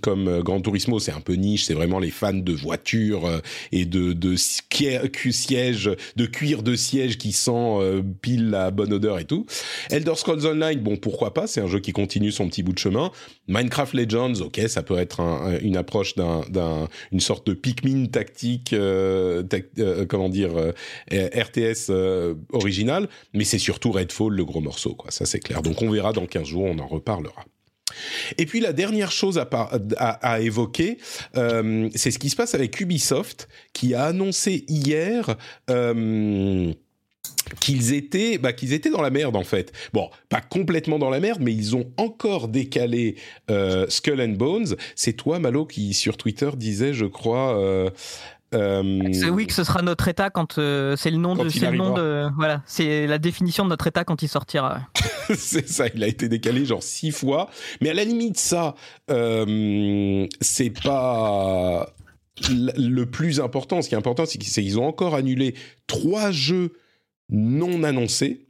comme euh, Gran Turismo, c'est un peu niche. C'est vraiment les fans de voitures et de de sièges, de cuir de siège qui sent pile la bonne odeur et tout. Elder Scrolls Online, bon pourquoi pas. C'est un jeu qui continue son petit bout de chemin. Minecraft Legends, ok, ça peut être une approche d'un d'un une sorte de Pikmin tactique. Euh, comment dire, euh, RTS euh, original, mais c'est surtout Redfall le gros morceau, quoi. Ça c'est clair. Donc on verra dans 15 jours, on en reparlera. Et puis la dernière chose à, évoquer, c'est ce qui se passe avec Ubisoft, qui a annoncé hier qu'ils étaient, bah, qu'ils étaient dans la merde en fait. Bon, pas complètement dans la merde, mais ils ont encore décalé Skull and Bones. C'est toi, Malo, qui sur Twitter disait, je crois, euh, oui, que ce sera notre état quand euh, c'est le nom de, c'est le nom de, voilà, c'est la définition de notre état quand il sortira. <laughs> c'est ça, il a été décalé genre six fois, mais à la limite ça, euh, c'est pas le plus important. Ce qui est important, c'est qu'ils ont encore annulé trois jeux non annoncés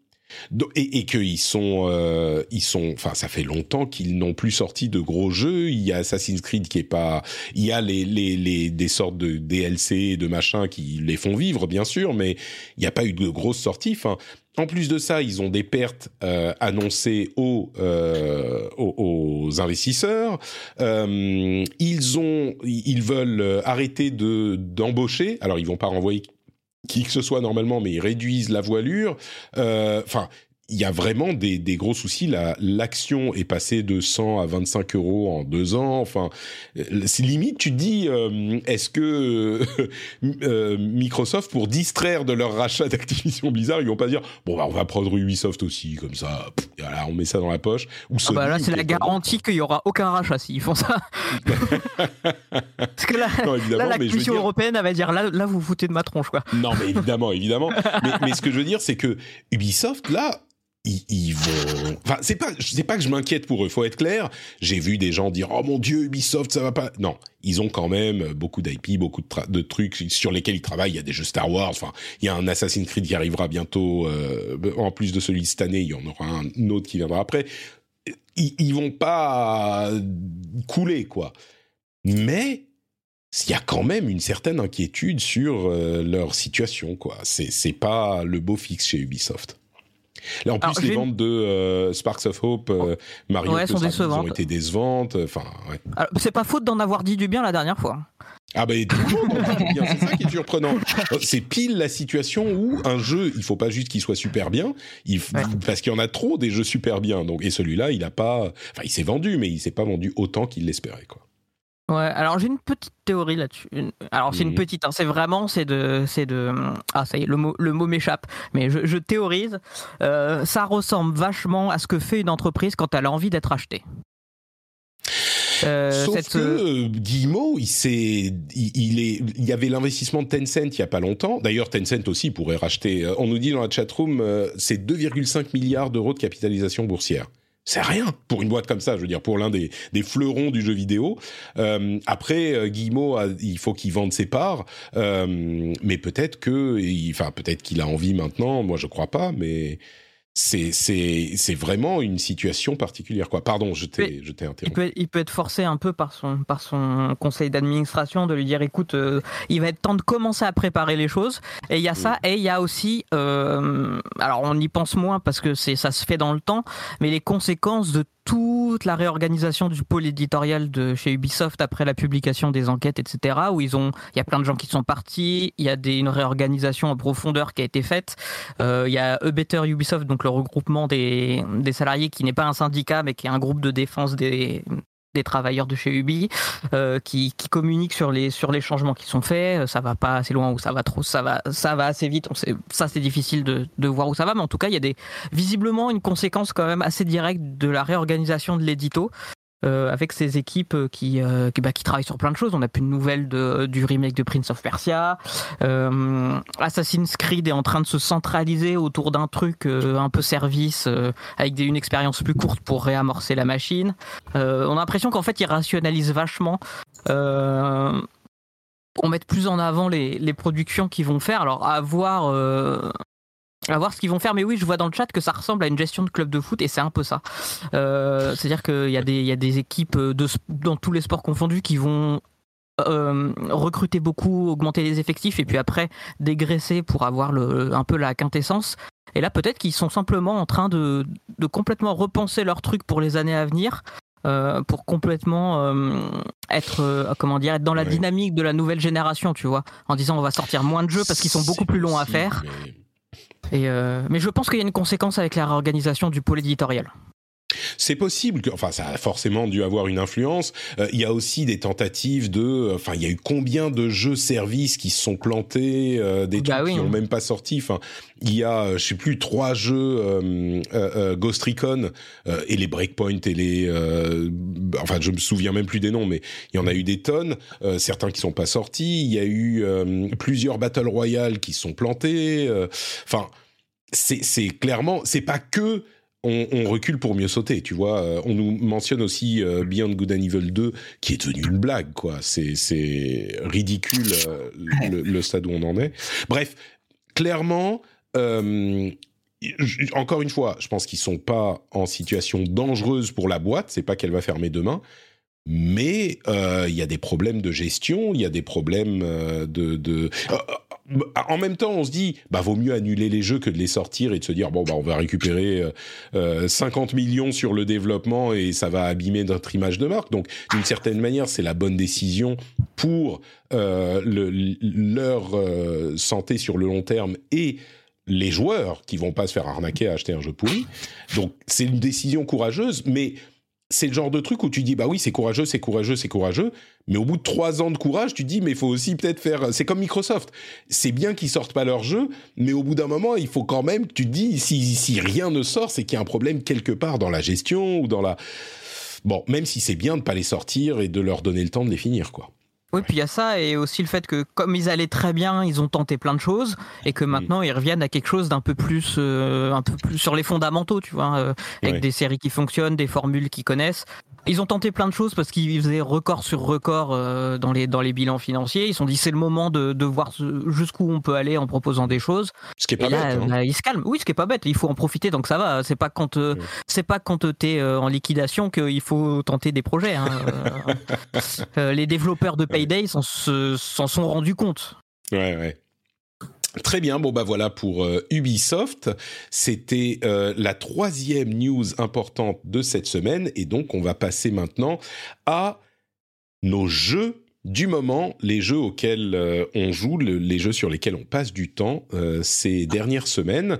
et, et qu'ils sont, euh, ils sont, enfin, ça fait longtemps qu'ils n'ont plus sorti de gros jeux. Il y a Assassin's Creed qui est pas, il y a les, les, les des sortes de DLC, de machins qui les font vivre, bien sûr, mais il n'y a pas eu de grosses sorties. En plus de ça, ils ont des pertes euh, annoncées aux, euh, aux, aux, investisseurs. Euh, ils ont, ils veulent arrêter de d'embaucher. Alors, ils vont pas renvoyer qui que ce soit normalement, mais ils réduisent la voilure. Euh, enfin, il y a vraiment des, des gros soucis. L'action est passée de 100 à 25 euros en deux ans. Enfin, c'est limite, tu te dis, euh, est-ce que <laughs> euh, Microsoft, pour distraire de leur rachat d'Activision Blizzard, ils vont pas dire, bon, bah, on va prendre Ubisoft aussi, comme ça, voilà, on met ça dans la poche. Ou ah bah là, c'est la garantie qu'il y aura aucun rachat s'ils font ça. <laughs> Parce que là, là l'Activision européenne, elle va dire, là, là, vous vous foutez de ma tronche, quoi. Non, mais évidemment, évidemment. <laughs> mais, mais ce que je veux dire, c'est que Ubisoft, là, ils, vont. Enfin, c'est pas, c'est pas que je m'inquiète pour eux. Faut être clair. J'ai vu des gens dire, oh mon dieu, Ubisoft, ça va pas. Non, ils ont quand même beaucoup d'IP, beaucoup de, trucs sur lesquels ils travaillent. Il y a des jeux Star Wars. Enfin, il y a un Assassin's Creed qui arrivera bientôt. Euh, en plus de celui de cette année, il y en aura un autre qui viendra après. Ils, ils vont pas couler, quoi. Mais il y a quand même une certaine inquiétude sur euh, leur situation, quoi. C'est, c'est pas le beau fixe chez Ubisoft. Là, en plus, les ventes de euh, Sparks of Hope, euh, Mario, ouais, sont ont été décevantes. Enfin, ouais. c'est pas faute d'en avoir dit du bien la dernière fois. Ah ben tout le monde en dit bien, c'est ça qui est surprenant. <laughs> C'est pile la situation où un jeu, il faut pas juste qu'il soit super bien, il parce qu'il y en a trop des jeux super bien. Donc et celui-là, il a pas, enfin il s'est vendu, mais il s'est pas vendu autant qu'il l'espérait quoi. Ouais, alors j'ai une petite théorie là-dessus. Alors c'est une petite, hein, c'est vraiment, c'est de, c'est de, ah ça y est, le mot, le mot m'échappe, mais je, théorise. Euh, ça ressemble vachement à ce que fait une entreprise quand elle a envie d'être achetée. Euh, Sauf que euh, Guillemot, il, il, il, est, il y avait l'investissement de Tencent il y a pas longtemps. D'ailleurs, Tencent aussi pourrait racheter. On nous dit dans la chatroom, c'est 2,5 milliards d'euros de capitalisation boursière c'est rien pour une boîte comme ça, je veux dire, pour l'un des, des fleurons du jeu vidéo. Euh, après, euh, Guillemot, il faut qu'il vende ses parts, euh, mais peut-être que, enfin, peut-être qu'il a envie maintenant. Moi, je crois pas, mais c'est c'est c'est vraiment une situation particulière quoi. Pardon, je t'ai je t'ai interrompu. Il peut, il peut être forcé un peu par son par son conseil d'administration de lui dire écoute, euh, il va être temps de commencer à préparer les choses. Et il y a ça et il y a aussi euh, alors on y pense moins parce que c'est ça se fait dans le temps, mais les conséquences de toute la réorganisation du pôle éditorial de chez Ubisoft après la publication des enquêtes, etc. Où ils ont, il y a plein de gens qui sont partis, il y a des, une réorganisation en profondeur qui a été faite. Euh, il y a E-Better Ubisoft, donc le regroupement des salariés qui n'est pas un syndicat mais qui est un groupe de défense des, des travailleurs de chez Ubi euh, qui, communiquent sur les sur les changements qui sont faits. Ça va pas assez loin ou ça va trop, ça va ça va assez vite. On sait, ça c'est difficile de, voir où ça va, mais en tout cas il y a des visiblement une conséquence quand même assez directe de la réorganisation de l'édito euh, avec ces équipes qui, euh, qui, bah, qui, travaillent sur plein de choses. On a plus de nouvelles de, du remake de Prince of Persia. Euh, Assassin's Creed est en train de se centraliser autour d'un truc euh, un peu service, avec des, une expérience plus courte pour réamorcer la machine. on a l'impression qu'en fait, ils rationalisent vachement on met plus en avant les, les, productions qu'ils vont faire. Alors, à voir à voir ce qu'ils vont faire, mais oui, je vois dans le chat que ça ressemble à une gestion de club de foot et c'est un peu ça. Euh, c'est-à-dire qu'il y, a des, y a des équipes de, dans tous les sports confondus qui vont euh, recruter beaucoup, augmenter les effectifs et puis après dégraisser pour avoir le, un peu la quintessence. Et là, peut-être qu'ils sont simplement en train de, de, complètement repenser leur truc pour les années à venir. Euh, pour complètement être comment dire être dans la dynamique de la nouvelle génération tu vois en disant on va sortir moins de jeux parce qu'ils sont beaucoup plus longs à faire et euh, mais je pense qu'il y a une conséquence avec la réorganisation du pôle éditorial. C'est possible que, enfin, ça a forcément dû avoir une influence. Euh, il y a aussi des tentatives de, enfin, il y a eu combien de jeux services qui se sont plantés, euh, des bah trucs qui n'ont même pas sorti. Enfin, il y a, je sais plus, trois jeux Ghost Recon et les Breakpoint et les, enfin, je me souviens même plus des noms, mais il y en a eu des tonnes. certains qui sont pas sortis. Il y a eu plusieurs Battle Royale qui sont plantés. Enfin c'est clairement, c'est pas que on, recule pour mieux sauter, tu vois. Euh, on nous mentionne aussi euh, Beyond Good and Evil 2, qui est devenu une blague, quoi. C'est ridicule euh, le, stade où on en est. Bref, clairement, encore une fois, je pense qu'ils sont pas en situation dangereuse pour la boîte. C'est pas qu'elle va fermer demain, mais il y a des problèmes de gestion, il y a des problèmes de, de en même temps, on se dit, bah vaut mieux annuler les jeux que de les sortir et de se dire bon bah on va récupérer euh, 50 euh, millions sur le développement et ça va abîmer notre image de marque. Donc d'une certaine manière, c'est la bonne décision pour euh, le, leur euh, santé sur le long terme et les joueurs qui vont pas se faire arnaquer à acheter un jeu pourri. Donc c'est une décision courageuse, mais c'est le genre de truc où tu dis bah oui c'est courageux c'est courageux c'est courageux. Mais au bout de trois ans de courage tu dis mais il faut aussi peut-être faire c'est comme Microsoft. C'est bien qu'ils sortent pas leur jeu mais au bout d'un moment il faut quand même tu te dis si, si rien ne sort c'est qu'il y a un problème quelque part dans la gestion ou dans la bon même si c'est bien de pas les sortir et de leur donner le temps de les finir quoi Oui, puis il y a ça et aussi le fait que comme ils allaient très bien, ils ont tenté plein de choses et que maintenant ils reviennent à quelque chose d'un peu plus, euh, un peu plus sur les fondamentaux, tu vois, euh, avec des séries qui fonctionnent, des formules qu'ils connaissent. Ils ont tenté plein de choses parce qu'ils faisaient record sur record euh, dans les dans les bilans financiers. Ils se sont dit c'est le moment de, de voir jusqu'où on peut aller en proposant des choses. Ce qui est pas bête. Hein. Bah, ils se calment. Oui, ce qui est pas bête. Il faut en profiter donc ça va. C'est pas quand c'est pas quand t'es en liquidation qu'il faut tenter des projets. Hein. <laughs> les développeurs de Payday s'en sont rendus compte. Ouais, ouais. Très bien, bon bah voilà pour euh, Ubisoft. C'était euh, la troisième news importante de cette semaine et donc on va passer maintenant à nos jeux du moment, les jeux auxquels euh, on joue, les jeux sur lesquels on passe du temps ces dernières semaines.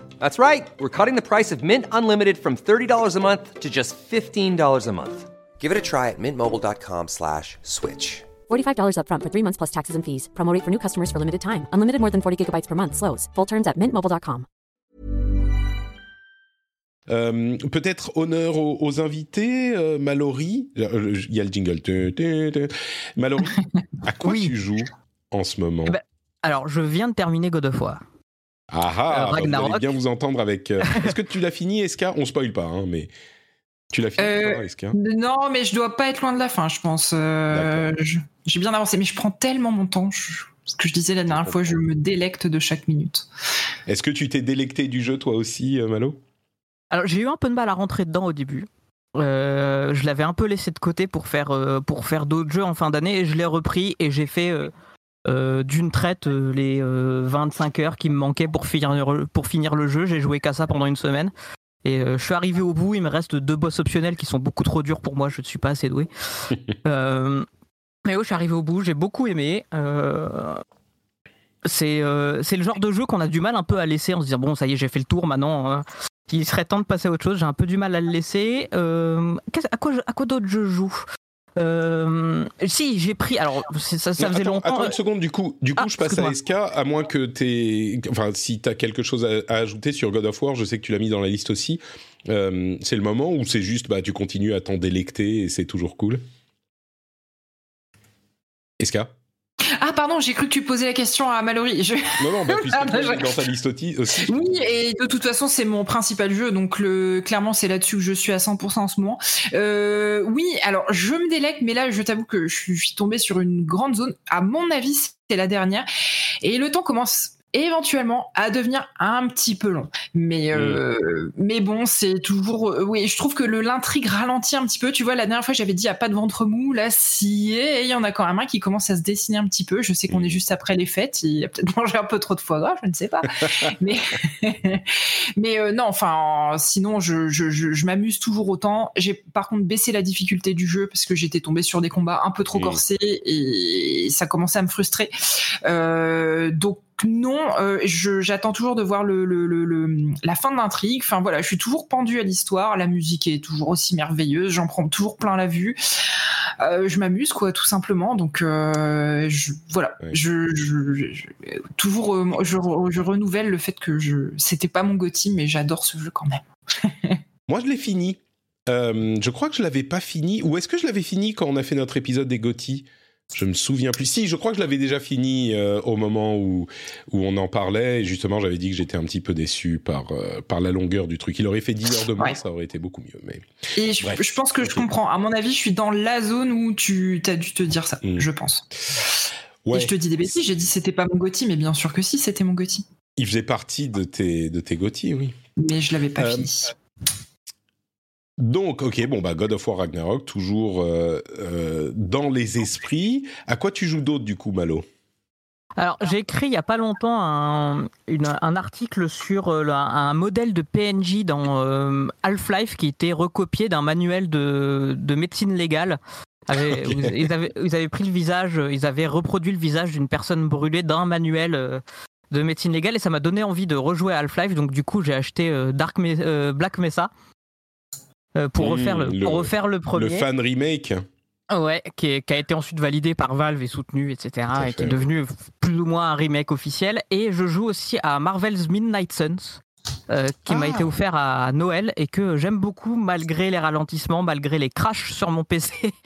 That's right. We're cutting the price of Mint Unlimited from $30 a month to just $15 a month. Give it a try at mintmobile.com slash switch. $45 up front for three months plus taxes and fees. Promo for new customers for limited time. Unlimited more than 40 gigabytes per month. Slows. Full terms at mintmobile.com. Euh, Peut-être honneur aux, aux invités, euh, Mallory. Euh, il y a le jingle. Mallory, à quoi <laughs> oui. tu joues en ce moment eh ben, Alors, je viens de terminer God of War. Ah ah, euh, vous allez bien vous entendre avec. Euh, <laughs> est-ce que tu l'as fini, Eska? On spoil pas, hein, mais tu l'as fini, euh, Eska? Non, mais je dois pas être loin de la fin, je pense. Euh, J'ai bien avancé, mais je prends tellement mon temps. Je, ce que je disais la dernière fois, je me délecte de chaque minute. Est-ce que tu t'es délecté du jeu toi aussi, Malo? Alors j'ai eu un peu de mal à rentrer dedans au début. Euh, je l'avais un peu laissé de côté pour faire, pour faire d'autres jeux en fin d'année et je l'ai repris et j'ai fait euh, d'une traite euh, les 25 euh, heures qui me manquaient pour finir, pour finir le jeu. J'ai joué qu'à ça pendant une semaine. Et je suis arrivé au bout, il me reste deux boss optionnels qui sont beaucoup trop durs pour moi, je ne suis pas assez doué. <laughs> mais oui, je suis arrivé au bout, j'ai beaucoup aimé. c'est le genre de jeu qu'on a du mal un peu à laisser en se disant bon ça y est j'ai fait le tour maintenant il serait temps de passer à autre chose j'ai un peu du mal à le laisser à quoi, à quoi d'autre je joue? Euh, si j'ai pris alors ça, ça faisait attends, longtemps. Attends une seconde du coup du coup ah, je passe à SK à moins que t'aies enfin si t'as quelque chose à, à, ajouter sur God of War je sais que tu l'as mis dans la liste aussi euh, c'est le moment où c'est juste bah tu continues à t'en délecter et c'est toujours cool. SK ah, pardon, j'ai cru que tu posais la question à Mallory. Je... Non, non, bah, puisque <laughs> ah, bah, je... dans ta liste aussi. Oui, et de toute façon, c'est mon principal jeu, donc le... clairement, c'est là-dessus que je suis à 100% en ce moment. Euh, oui, alors, je me délecte, mais là, je t'avoue que je suis tombée sur une grande zone. À mon avis, c'est la dernière. Et le temps commence éventuellement à devenir un petit peu long. Mais, euh, mm. mais bon, c'est toujours. Euh, oui, je trouve que le l'intrigue ralentit un petit peu. Tu vois, la dernière fois, j'avais dit, a pas de ventre mou. Là, si, il y en a quand même un qui commence à se dessiner un petit peu. Je sais qu'on est juste après les fêtes. Il a peut-être <laughs> mangé un peu trop de foie gras, je ne sais pas. <laughs> mais mais euh, non, enfin, sinon, je, je, je, je m'amuse toujours autant. J'ai par contre baissé la difficulté du jeu parce que j'étais tombé sur des combats un peu trop mm. corsés et ça commençait à me frustrer. Euh, donc, non, euh, j'attends toujours de voir le, le, le, la fin de l'intrigue. Enfin voilà, je suis toujours pendu à l'histoire. La musique est toujours aussi merveilleuse. J'en prends toujours plein la vue. Euh, je m'amuse quoi, tout simplement. Donc euh, je, voilà, je, je, toujours je, renouvelle le fait que je c'était pas mon Gotti, mais j'adore ce jeu quand même. <laughs> Moi, je l'ai fini. Je crois que je l'avais pas fini. Ou est-ce que je l'avais fini quand on a fait notre épisode des Gotti je me souviens plus. Si, je crois que je l'avais déjà fini euh, au moment où, où on en parlait. Et justement, j'avais dit que j'étais un petit peu déçu par, euh, par la longueur du truc. Il aurait fait 10 heures de moins, ouais. ça aurait été beaucoup mieux. Mais... Et je, je pense que je comprends. À mon avis, je suis dans la zone où tu as dû te dire ça, mm. je pense. Ouais. Et je te dis des bêtises, j'ai dit c'était pas mon Gotti, mais bien sûr que si, c'était mon Gotti. Il faisait partie de tes, de tes Gotti, oui. Mais je l'avais pas euh, fini. Donc, ok, bon, bah, God of War Ragnarok, toujours euh, euh, dans les esprits. À quoi tu joues d'autre, du coup, Malo? Alors, j'ai écrit il y a pas longtemps un, une- un article sur euh, un modèle de PNJ dans euh, Half-Life qui était recopié d'un manuel de, de médecine légale. Avait- <laughs> ils, avaient, ils avaient pris le visage, ils avaient reproduit le visage d'une personne brûlée d'un manuel euh, de médecine légale et ça m'a donné envie de rejouer à Half-Life. Donc, du coup, j'ai acheté Dark Me- Black Mesa. Euh, pour, Mmh, refaire le, le- pour refaire le premier. Le fan remake Ouais, qui, est- qui a été ensuite validé par Valve et soutenu, etc. Et qui est devenu plus ou moins un remake officiel. Et je joue aussi à Marvel's Midnight Suns, euh, qui m'a Ah. été offert à Noël et que j'aime beaucoup malgré les ralentissements, malgré les crashs sur mon PC. <laughs>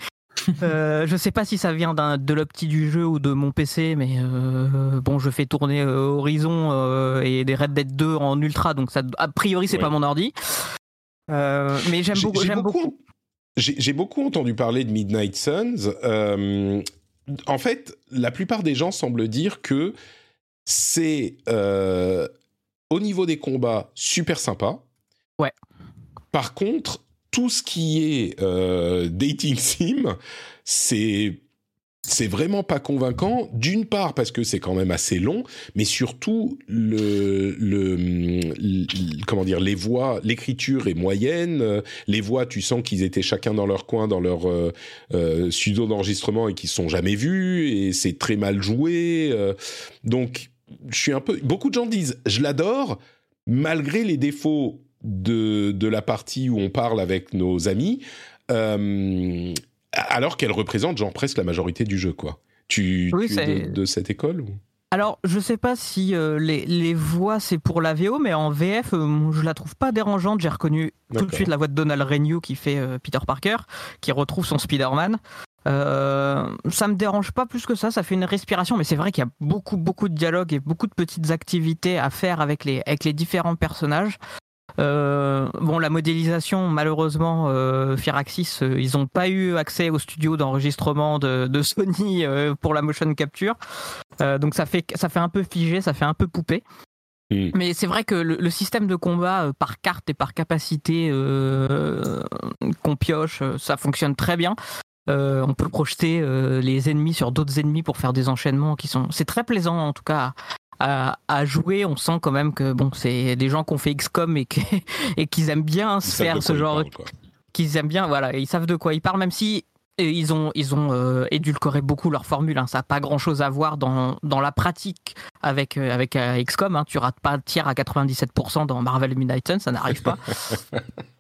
Euh, je sais pas si ça vient de l'opti du jeu ou de mon PC, mais euh, bon, je fais tourner Horizon euh, et des Red Dead 2 en ultra, donc ça, a priori c'est Ouais. pas mon ordi. Euh, mais j'aime J'ai- beaucoup. j'ai J'aime beaucoup. J'ai j'ai beaucoup entendu parler de Midnight Suns. Euh, en fait, la plupart des gens semblent dire que c'est euh, au niveau des combats super sympa. Ouais. Par contre, tout ce qui est euh, dating sim, c'est c'est vraiment pas convaincant. D'une part parce que c'est quand même assez long, mais surtout le, le, comment dire les voix, l'écriture est moyenne. Les voix, tu sens qu'ils étaient chacun dans leur coin, dans leur euh, euh, studio d'enregistrement et qu'ils se sont jamais vus et c'est très mal joué. euh, donc je suis un peu. Beaucoup de gens disent je l'adore malgré les défauts de de la partie où on parle avec nos amis. euh, alors qu'elle représente genre presque la majorité du jeu, quoi. Tu, Oui, tu es de, de cette école ou? Alors, je sais pas si euh, les, les voix c'est pour la VO, mais en VF, euh, je la trouve pas dérangeante. J'ai reconnu tout de suite la voix de Donald Renew qui fait euh, Peter Parker, qui retrouve son Spider-Man. Euh, ça me dérange pas plus que ça, ça fait une respiration, mais c'est vrai qu'il y a beaucoup, beaucoup de dialogues et beaucoup de petites activités à faire avec les, avec les différents personnages. Euh, bon, la modélisation, malheureusement, euh, Firaxis, euh, ils n'ont pas eu accès au studio d'enregistrement de, de Sony pour la motion capture. Donc ça fait, ça fait un peu figé, ça fait un peu poupée. Mm. Mais c'est vrai que le, le système de combat par carte et par capacité qu'on pioche, ça fonctionne très bien. On peut projeter les ennemis sur d'autres ennemis pour faire des enchaînements qui sont. C'est très plaisant en tout cas à, à jouer. On sent quand même que bon, c'est des gens qui ont fait XCOM et, <laughs> et qu'ils aiment bien se faire ce genre parlent, qu'ils aiment bien, voilà, ils savent de quoi ils parlent, même si euh, ils ont, ils ont euh, édulcoré beaucoup leur formule. hein. Ça n'a pas grand-chose à voir dans, dans la pratique avec, euh, avec euh, XCOM. hein. Tu rates pas le tir à 97% dans Marvel Midnight Sun, ça n'arrive pas. <laughs>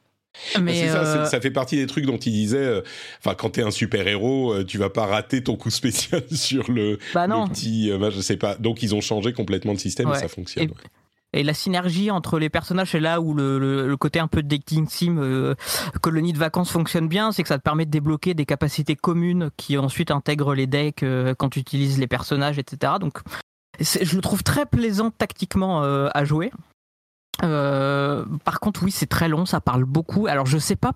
Bah, Mais c'est ça, euh, ça fait partie des trucs dont il disait. euh, Enfin, quand t'es un super héros, tu vas pas rater ton coup spécial <laughs> sur le, bah non. le petit. euh, bah, je sais pas. Donc ils ont changé complètement de système et ça fonctionne. Et- ouais. Et la synergie entre les personnages, c'est là où le, le- le côté un peu dating sim, euh, colonie de vacances fonctionne bien, c'est que ça te permet de débloquer des capacités communes qui ensuite intègrent les decks euh, quand tu utilises les personnages, etc. Donc, je le trouve très plaisant tactiquement euh, à jouer. Euh, par contre, oui, c'est très long, ça parle beaucoup. Alors, je sais pas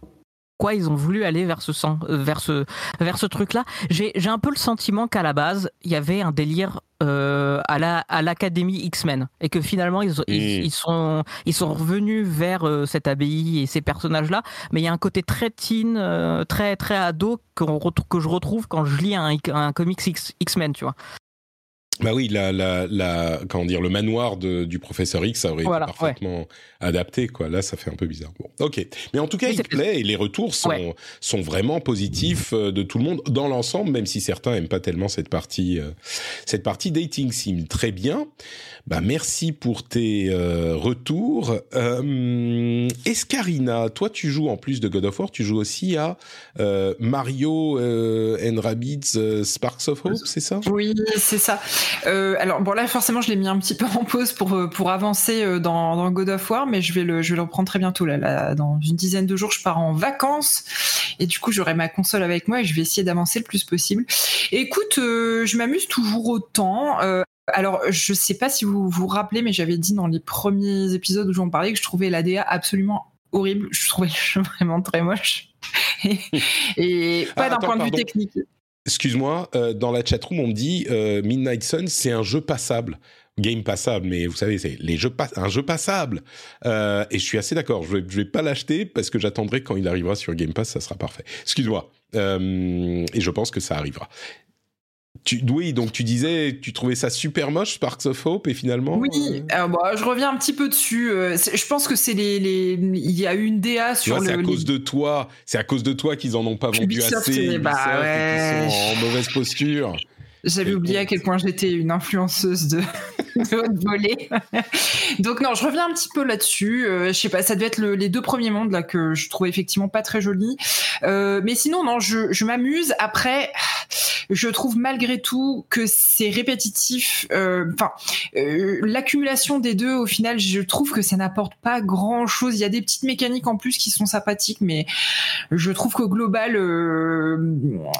pourquoi ils ont voulu aller vers ce, sen- euh, vers ce, vers ce truc-là. J'ai j'ai un peu le sentiment qu'à la base, il y avait un délire euh, à la à l'académie X-Men et que finalement ils, ils, Mm. ils sont ils sont revenus vers euh, cette abbaye et ces personnages-là. Mais il y a un côté très teen, euh, très très ado qu'on retrouve- que je retrouve quand je lis un, un comics X-Men, tu vois. Bah oui, la, la, la, comment dire, le manoir de, du professeur X, ça aurait Voilà, été parfaitement adapté, quoi. Là, ça fait un peu bizarre. Bon, ok. Mais en tout cas, Mais il plaît et les retours sont, Ouais. sont vraiment positifs euh, de tout le monde dans l'ensemble, même si certains aiment pas tellement cette partie, euh, cette partie dating sim. Très bien. Bah, merci pour tes euh, retours. Euh, Escarina, toi, tu joues en plus de God of War, tu joues aussi à euh, Mario euh, and Rabbids euh, Sparks of Hope, c'est ça? Oui, c'est ça. Euh, alors bon là forcément je l'ai mis un petit peu en pause pour euh, pour avancer euh, dans, dans God of War, mais je vais le je vais le reprendre très bientôt là, là. Dans une dizaine de jours je pars en vacances et du coup j'aurai ma console avec moi et je vais essayer d'avancer le plus possible. Écoute, euh, je m'amuse toujours autant. Euh, alors, je sais pas si vous vous rappelez, mais j'avais dit dans les premiers épisodes où j'en parlais que je trouvais l'ADA absolument horrible. Je trouvais le jeu <laughs> vraiment très moche. Et, et pas Ah, d'un point de vue technique. Excuse-moi, euh, dans la chatroom, on me dit euh, Midnight Sun, c'est un jeu passable. game passable, mais vous savez, c'est un jeu passable. Euh, et je suis assez d'accord. Je vais, je vais pas l'acheter parce que j'attendrai quand il arrivera sur Game Pass, ça sera parfait. Excuse-moi. Et je pense que ça arrivera. Tu, oui, donc tu disais, tu trouvais ça super moche, Sparks of Hope, et finalement. Oui, euh, bah, je reviens un petit peu dessus. je pense que c'est les, les, il y a eu une DA sur le. C'est à cause de toi. C'est à cause de toi qu'ils en ont pas vendu assez. Bah, ouais. Ils sont en mauvaise posture. J'avais oublié à quel point j'étais une influenceuse de, <laughs> de haute volée. <laughs> Donc non, je reviens un petit peu là-dessus. Euh, je sais pas, ça devait être le, les deux premiers mondes là que je trouvais effectivement pas très jolis. Euh, mais sinon non, je, je m'amuse. Après, je trouve malgré tout que c'est répétitif. Enfin, euh, l'accumulation des deux, au final, je trouve que ça n'apporte pas grand-chose. Il y a des petites mécaniques en plus qui sont sympathiques, mais je trouve qu'au global,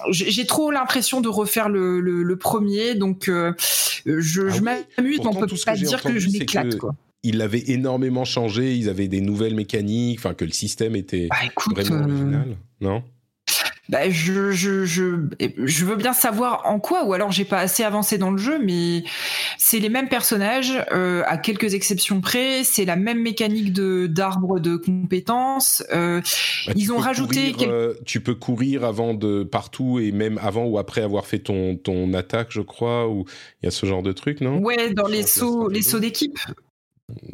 j'ai trop l'impression de refaire le, le le premier, donc euh, je, Ah je oui. m'amuse, mais on peut pas que dire que je m'éclate. quoi. Ils l'avaient énormément changé, ils avaient des nouvelles mécaniques, enfin que le système était Bah écoute, vraiment euh, original, non? Bah, je, je, je, je veux bien savoir en quoi, ou alors j'ai pas assez avancé dans le jeu, mais c'est les mêmes personnages, euh, à quelques exceptions près, c'est la même mécanique de d'arbre de compétences. euh, Bah, Ils ont rajouté courir, euh, tu peux courir avant de partout et même avant ou après avoir fait ton ton attaque, je crois, ou il y a ce genre de truc, non? Ouais, dans les sauts, les sauts d'équipe.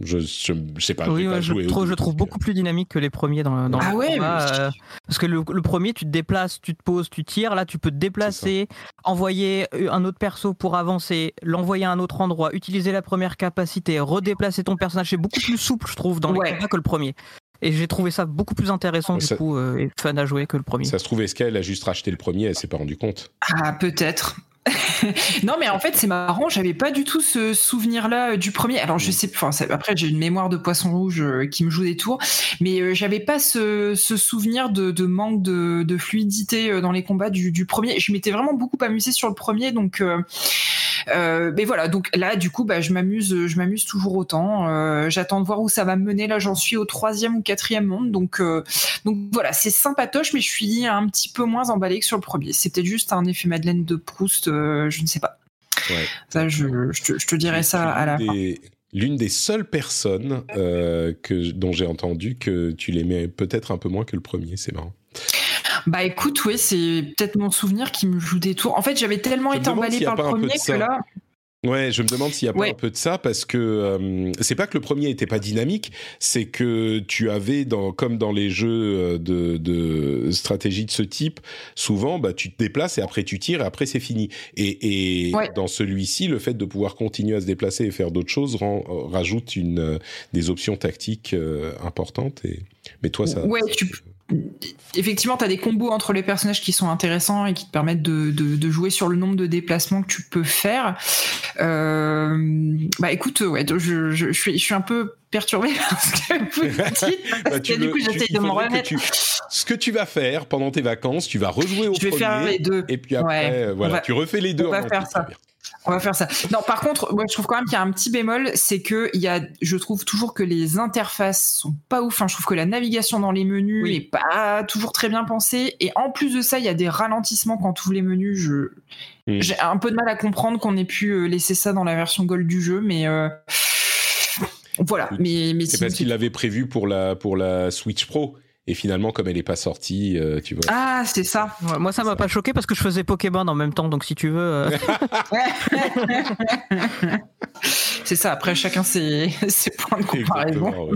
Je, je je sais pas. oui, j'ai pas ouais, je, joué trouve, je beaucoup plus dynamique que les premiers dans, dans Ah le ouais, combat, mais- euh, parce que le, le premier, tu te déplaces, tu te poses, tu tires. Là, tu peux te déplacer, envoyer un autre perso pour avancer, l'envoyer à un autre endroit, utiliser la première capacité, redéplacer ton personnage. C'est beaucoup plus souple, je trouve, dans Ouais. les combats que le premier. Et j'ai trouvé ça beaucoup plus intéressant, du coup, euh, et fun à jouer que le premier. Ça se trouve, est-ce qu'elle a juste racheté le premier, elle s'est pas rendu compte Ah, peut-être. <laughs> non, mais en fait, c'est marrant, j'avais pas du tout ce souvenir-là euh, du premier. Alors, je sais, enfin, après, j'ai une mémoire de poisson rouge euh, qui me joue des tours, mais euh, j'avais pas ce, ce souvenir de, de manque de, de fluidité dans les combats du, du premier. Je m'étais vraiment beaucoup amusé sur le premier, donc. euh, mais voilà, donc là, du coup, bah, je m'amuse, je m'amuse toujours autant. Euh, J'attends de voir où ça va me mener. Là, j'en suis au troisième ou quatrième monde, donc, euh, donc voilà, c'est sympatoche, mais je suis un petit peu moins emballé que sur le premier. Peut-être juste un effet Madeleine de Proust, euh, je ne sais pas. Ouais. Ça, je, je te, je te dirai ça à la L'une fin. des- L'une des seules personnes euh, que, dont j'ai entendu que tu l'aimais peut-être un peu moins que le premier, c'est marrant. Bah écoute, oui, c'est peut-être mon souvenir qui me joue des tours. En fait, j'avais tellement été emballé par le premier que ça. là. Ouais, je me demande s'il n'y a pas un peu de ça parce que euh, c'est pas que le premier était pas dynamique, c'est que tu avais dans comme dans les jeux euh, de, de stratégie de ce type, souvent bah tu te déplaces et après tu tires et après c'est fini. Et, et Ouais. dans celui-ci, le fait de pouvoir continuer à se déplacer et faire d'autres choses rend, euh, rajoute une euh, des options tactiques euh, importantes. Et mais toi ça. Ouais, tu- Effectivement, tu as des combos entre les personnages qui sont intéressants et qui te permettent de, de- de jouer sur le nombre de déplacements que tu peux faire. Euh, bah écoute, ouais, je, je, je suis, je suis un peu perturbé <laughs> parce que vous le <laughs> dites, Bah, parce que du coup il de m'en remettre. tu- ce que tu vas faire pendant tes vacances, tu vas rejouer au Je vais premier. faire les deux. Et puis après, Ouais, euh, on voilà, va- tu refais les deux. on va faire ça. bien. On va faire ça. Non, par contre, moi, je trouve quand même qu'il y a un petit bémol, c'est que il y a, je trouve toujours que les interfaces sont pas ouf. Enfin, je trouve que la navigation dans les menus Oui. est pas toujours très bien pensée. Et en plus de ça, il y a des ralentissements quand tu ouvres les menus. Je, j'ai un peu de mal à comprendre qu'on ait pu euh, laisser ça dans la version gold du jeu, mais euh, voilà. Mais, mais C'est sinon, parce qu'il l'avait prévu pour la, pour la Switch Pro. Et finalement, comme elle n'est pas sortie, euh, tu vois. Ah, c'est ça. Moi, ça m'a pas choqué parce que je faisais Pokémon en même temps, donc si tu veux. euh, <laughs> c'est ça. Après, chacun ses, <laughs> ses points de comparaison.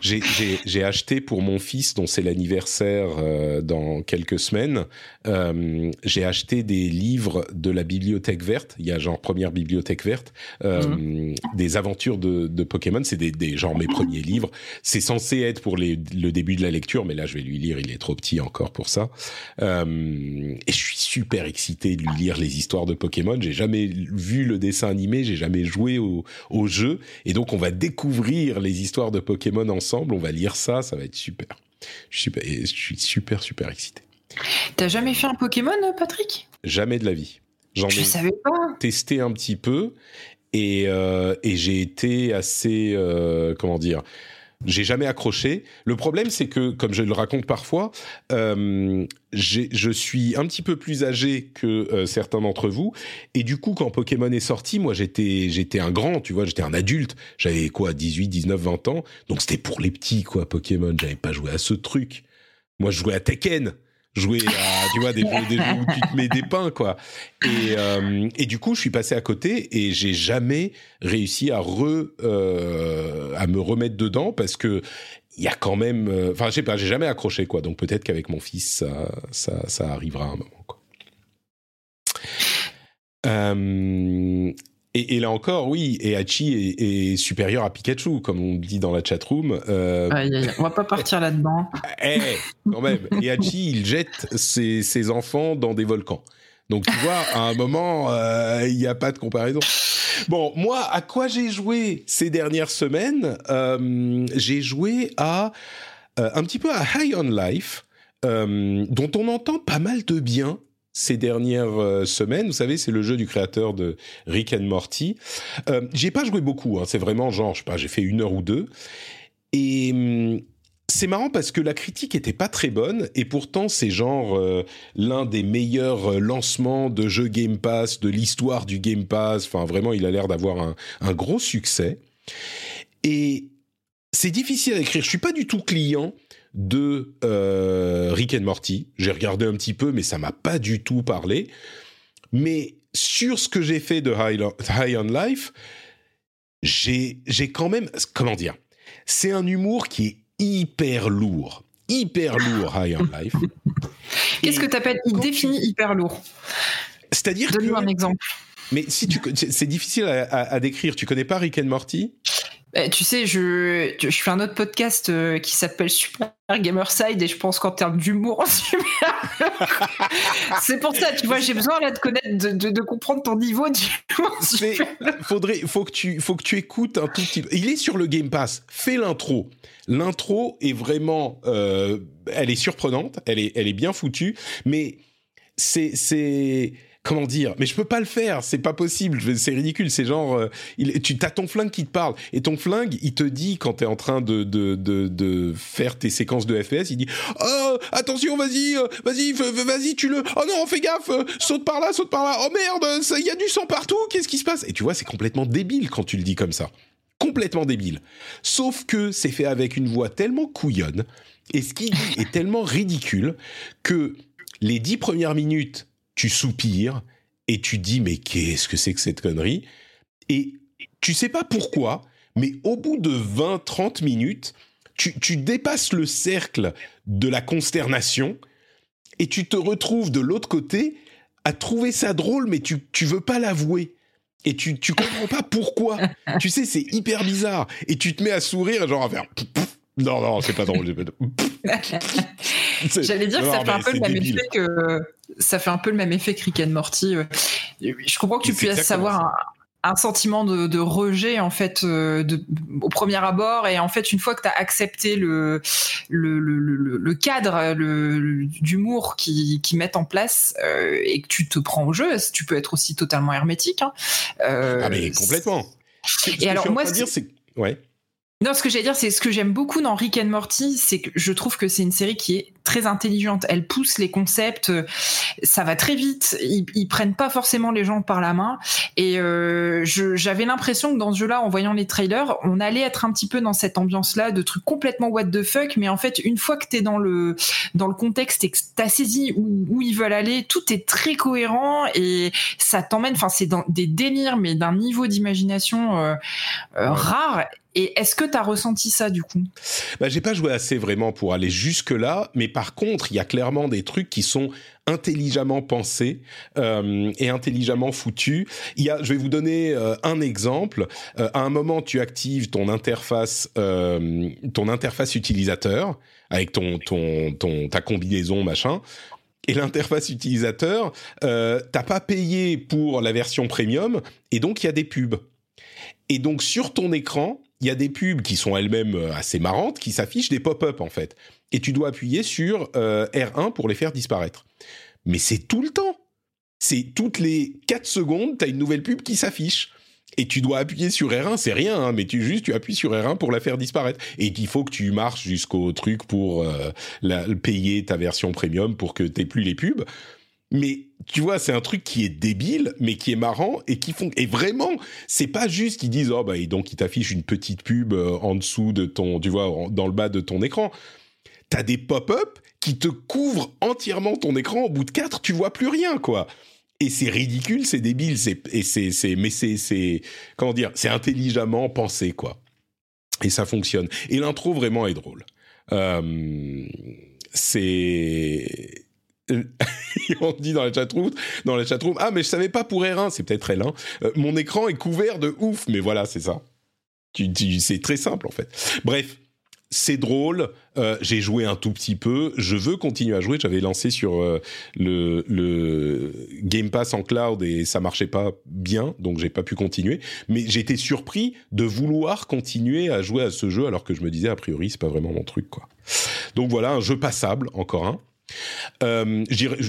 J'ai acheté pour mon fils, dont c'est l'anniversaire euh, dans quelques semaines, euh, j'ai acheté des livres de la bibliothèque verte. Il y a genre première bibliothèque verte, euh, des aventures de, de Pokémon. C'est des, des genre mes premiers livres. C'est censé être pour les, le début de la lecture, mais là je vais lui lire. Il est trop petit encore pour ça. Euh, et je suis super excité de lui lire les histoires de Pokémon. J'ai jamais vu le dessin animé, j'ai jamais joué au, au jeu, et donc on va découvrir les histoires de Pokémon ensemble. On va lire ça, ça va être super. Je suis super, et je suis super super excité. T'as jamais fait un Pokémon, Patrick? Jamais de la vie. J'en Je ai savais pas. testé un petit peu et, euh, et j'ai été assez, euh, comment dire, J'ai jamais accroché. Le problème, c'est que, comme je le raconte parfois, euh, je suis un petit peu plus âgé que euh, certains d'entre vous, et du coup, quand Pokémon est sorti, moi, j'étais j'étais un grand, tu vois, j'étais un adulte. J'avais quoi, 18, 19, 20 ans, donc c'était pour les petits, quoi, Pokémon. J'avais pas joué à ce truc. Moi, je jouais à Tekken jouer à tu vois des jeux, des où tu te mets des pains quoi. Et, euh, et du coup je suis passé à côté et j'ai jamais réussi à re euh, à me remettre dedans parce que il y a quand même euh, enfin je pas j'ai jamais accroché quoi. Donc peut-être qu'avec mon fils ça, ça, arrivera à un moment quoi et, et, là encore, oui, et Hachi est, est, supérieur à Pikachu, comme on dit dans la chatroom. Euh... Aïe, aïe, on va pas partir là-dedans. <laughs> Eh, quand même. Et Hachi, il jette ses, ses, enfants dans des volcans. Donc tu vois, à un moment, euh, il n'y a pas de comparaison. Bon, moi, à quoi j'ai joué ces dernières semaines euh, J'ai joué à euh, un petit peu à High on Life, dont on entend pas mal de bien ces dernières euh, semaines. Vous savez, c'est le jeu du créateur de Rick Morty. Euh, J'y ai pas joué beaucoup. Hein. C'est vraiment genre, je sais pas, j'ai fait une heure ou deux. Et hum, c'est marrant parce que la critique était pas très bonne et pourtant c'est genre euh, l'un des meilleurs lancements de jeux Game Pass de l'histoire du Game Pass. Enfin, vraiment, il a l'air d'avoir un, un gros succès. Et c'est difficile à écrire. Je suis pas du tout client de euh, Rick and Morty. J'ai regardé un petit peu, mais ça m'a pas du tout parlé. Mais sur ce que j'ai fait de High, High on Life, j'ai quand même, comment dire, c'est un humour qui est hyper lourd, hyper lourd High on Life. <laughs> Qu'est-ce que tu appelles Il définit hyper lourd. C'est-à-dire. Donne-nous un exemple. Mais si tu, c'est difficile à, à, à, décrire. Tu connais pas Rick and Morty? Eh, tu sais, je, je fais un autre podcast euh, qui s'appelle Super Gamerside et je pense qu'en termes d'humour, <laughs> c'est pour ça, tu vois, j'ai besoin là de connaître, de, de, de comprendre ton niveau d'humour. Faudrait, faut que tu, faut que tu écoutes un tout petit peu. Il est sur le Game Pass. Fais l'intro. L'intro est vraiment, euh, elle est surprenante, elle est, elle est bien foutue, mais c'est, c'est, comment dire mais je peux pas le faire c'est pas possible c'est ridicule c'est genre euh, tu as ton flingue qui te parle et ton flingue il te dit quand tu es en train de, de, de, de, faire tes séquences de FPS il dit oh attention vas-y euh, vas-y vas-y tu le oh non fais gaffe euh, saute par là saute par là oh merde il y a du sang partout qu'est-ce qui se passe? Et tu vois c'est complètement débile quand tu le dis comme ça. Complètement débile. Sauf que c'est fait avec une voix tellement couillonne et ce qui est tellement ridicule que les dix premières minutes tu soupires et tu dis mais qu'est-ce que c'est que cette connerie? Et tu sais pas pourquoi, mais au bout de 20-30 minutes, tu, tu, dépasses le cercle de la consternation et tu te retrouves de l'autre côté à trouver ça drôle, mais tu, tu veux pas l'avouer. Et tu, tu comprends pas pourquoi. <laughs> tu sais, c'est hyper bizarre. Et tu te mets à sourire, genre à faire. Non, non, c'est pas drôle. <laughs> J'allais dire que ça fait un peu le même débile. effet que ça fait un peu le même effet que Rick and Morty. Je comprends que tu puisses avoir un, un, sentiment de, de, rejet en fait euh, de, au premier abord et en fait une fois que tu as accepté le le, le, le, le cadre d'humour qu'ils qui mettent en place euh, et que tu te prends au jeu, tu peux être aussi totalement hermétique. Hein. Euh, ah mais complètement. Et alors moi, dire, c'est ouais. Non, ce que j'allais dire, c'est ce que j'aime beaucoup dans Rick and Morty, c'est que je trouve que c'est une série qui est très intelligente. Elle pousse les concepts, ça va très vite. Ils, ils prennent pas forcément les gens par la main. Et euh, j'avais l'impression que dans ce jeu-là, en voyant les trailers, on allait être un petit peu dans cette ambiance-là de trucs complètement what the fuck. Mais en fait, une fois que t'es dans le dans le contexte et que t'as saisi où, où ils veulent aller, tout est très cohérent et ça t'emmène. Enfin, c'est des délires, mais d'un niveau d'imagination euh, euh, rare. Et est-ce que tu as ressenti ça du coup? Bah, J'ai pas joué assez vraiment pour aller jusque là, mais par contre, il y a clairement des trucs qui sont intelligemment pensés euh, et intelligemment foutus. Il y a, je vais vous donner euh, un exemple. Euh, à un moment, tu actives ton interface, euh, ton interface utilisateur avec ton, ton, ton, ta combinaison machin. Et l'interface utilisateur, euh, t'as pas payé pour la version premium, et donc il y a des pubs. Et donc sur ton écran, il y a des pubs qui sont elles-mêmes assez marrantes, qui s'affichent des pop-up en fait. Et tu dois appuyer sur euh, R1 pour les faire disparaître. Mais c'est tout le temps. C'est toutes les 4 secondes, tu as une nouvelle pub qui s'affiche. et tu dois appuyer sur R1, c'est rien, hein, mais tu juste tu appuies sur R1 pour la faire disparaître. Et il faut que tu marches jusqu'au truc pour euh, payer ta version premium pour que t'aies plus les pubs. Mais tu vois, c'est un truc qui est débile, mais qui est marrant et qui font. Et vraiment, c'est pas juste qu'ils disent oh bah et donc ils t'affichent une petite pub euh, en dessous de ton, tu vois, dans le bas de ton écran. T'as des pop-up qui te couvrent entièrement ton écran. Au bout de quatre, tu vois plus rien, quoi et c'est ridicule, c'est débile, c'est et c'est c'est mais c'est c'est comment dire, c'est intelligemment pensé quoi. Et ça fonctionne. Et l'intro vraiment est drôle. Euh, c'est <laughs> on dit dans la chatroom, dans la chatroom, ah mais je savais pas pour R1, c'est peut-être R1. Euh, mon écran est couvert de ouf, mais voilà, c'est ça. Tu, c'est très simple en fait. Bref, c'est drôle. Euh, j'ai joué un tout petit peu. Je veux continuer à jouer. J'avais lancé sur euh, le, le, Game Pass en cloud et ça marchait pas bien, donc j'ai pas pu continuer. Mais j'étais surpris de vouloir continuer à jouer à ce jeu alors que je me disais a priori c'est pas vraiment mon truc quoi. Donc voilà un jeu passable encore un. Euh,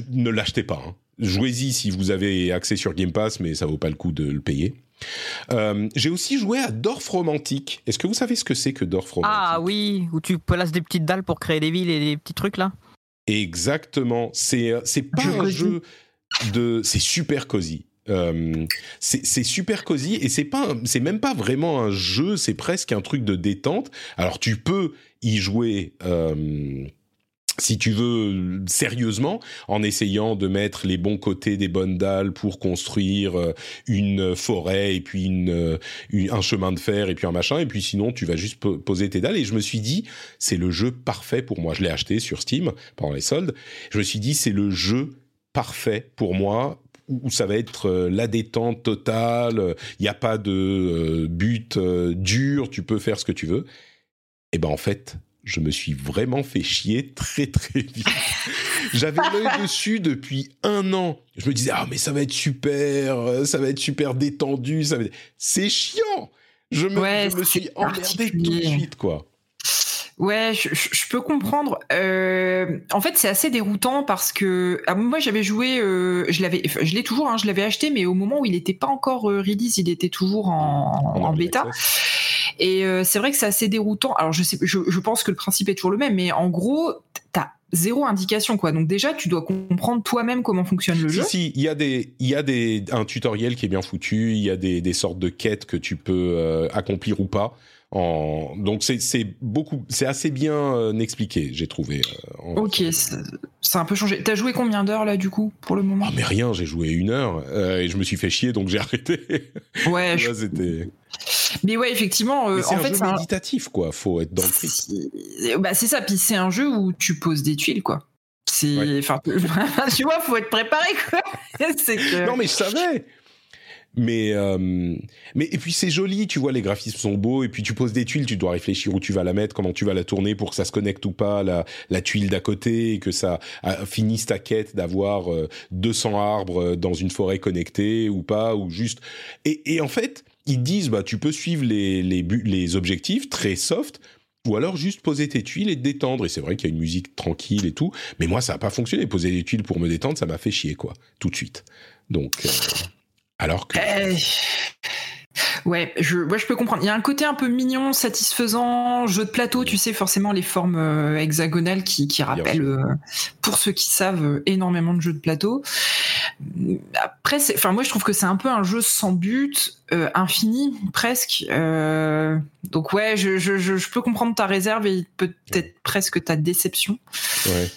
ne l'achetez pas. Hein. Jouez-y si vous avez accès sur Game Pass, mais ça vaut pas le coup de le payer. Euh, j'ai aussi joué à Dorf Romantique. Est-ce que vous savez ce que c'est que Dorf Romantique? Ah oui, où tu places des petites dalles pour créer des villes et des petits trucs là Exactement. C'est euh, c'est pas un jeu de. C'est super cosy. Euh, c'est super cosy et c'est pas c'est même pas vraiment un jeu c'est presque un truc de détente alors tu peux y jouer si tu veux sérieusement, en essayant de mettre les bons côtés des bonnes dalles pour construire euh, une forêt et puis une, euh, un chemin de fer et puis un machin, et puis sinon tu vas juste poser tes dalles. Et je me suis dit, c'est le jeu parfait pour moi. Je l'ai acheté sur Steam pendant les soldes. Je me suis dit, c'est le jeu parfait pour moi où ça va être euh, la détente totale, il n'y a pas de but dur, tu peux faire ce que tu veux. Et ben en fait, je me suis vraiment fait chier très très vite. <laughs> J'avais l'œil dessus depuis un an. Je me disais ah mais ça va être super, ça va être super détendu, ça va. C'est chiant. Je me, me suis emmerdé tout de suite quoi. Ouais, je, peux comprendre. Euh, en fait, c'est assez déroutant parce que ah, moi j'avais joué, euh, je l'avais, je l'ai toujours, hein, je l'avais acheté, mais au moment où il n'était pas encore euh, release, il était toujours en, en bêta. Et euh, c'est vrai que c'est assez déroutant. Alors je sais, je, je, pense que le principe est toujours le même, mais en gros, t'as zéro indication quoi. Donc déjà, tu dois comprendre toi-même comment fonctionne le jeu. Si, il y a des, il y a des, un tutoriel qui est bien foutu. Il y a des, des sortes de quêtes que tu peux accomplir ou pas. En... Donc c'est beaucoup, c'est assez bien euh, expliqué, j'ai trouvé. Euh, ok, c'est un peu changé. T'as joué combien d'heures là du coup pour le moment? Ah, Mais rien, j'ai joué une heure euh, et je me suis fait chier donc j'ai <laughs> arrêté. Ouais. je... c'était. Mais ouais, effectivement, en fait, c'est méditatif quoi. Faut être dans le truc. Bah c'est ça. Puis c'est un jeu où tu poses des tuiles quoi. C'est, enfin, <laughs> tu vois, faut être préparé quoi. <laughs> que... Non mais je savais. Mais, euh, mais et puis c'est joli, tu vois, les graphismes sont beaux, et puis tu poses des tuiles, tu dois réfléchir où tu vas la mettre, comment tu vas la tourner pour que ça se connecte ou pas, la, la tuile d'à côté, et que ça finisse ta quête d'avoir 200 euh, arbres euh, dans une forêt connectée ou pas, ou juste... Et, et en fait, ils disent, bah, tu peux suivre les, les, les objectifs très soft, ou alors juste poser tes tuiles et te détendre. Et c'est vrai qu'il y a une musique tranquille et tout, mais moi ça n'a pas fonctionné. Poser des tuiles pour me détendre, ça m'a fait chier quoi, tout de suite. Donc alors que. Eh, ouais, je, je peux comprendre. Il y a un côté un peu mignon, satisfaisant, jeu de plateau, tu sais, forcément les formes euh, hexagonales qui, qui rappellent, euh, pour ceux qui savent, euh, énormément de jeux de plateau. Après, enfin, moi je trouve que c'est un peu un jeu sans but, infini presque. donc ouais, je, je, je, peux comprendre ta réserve et peut-être presque ta déception. Ouais.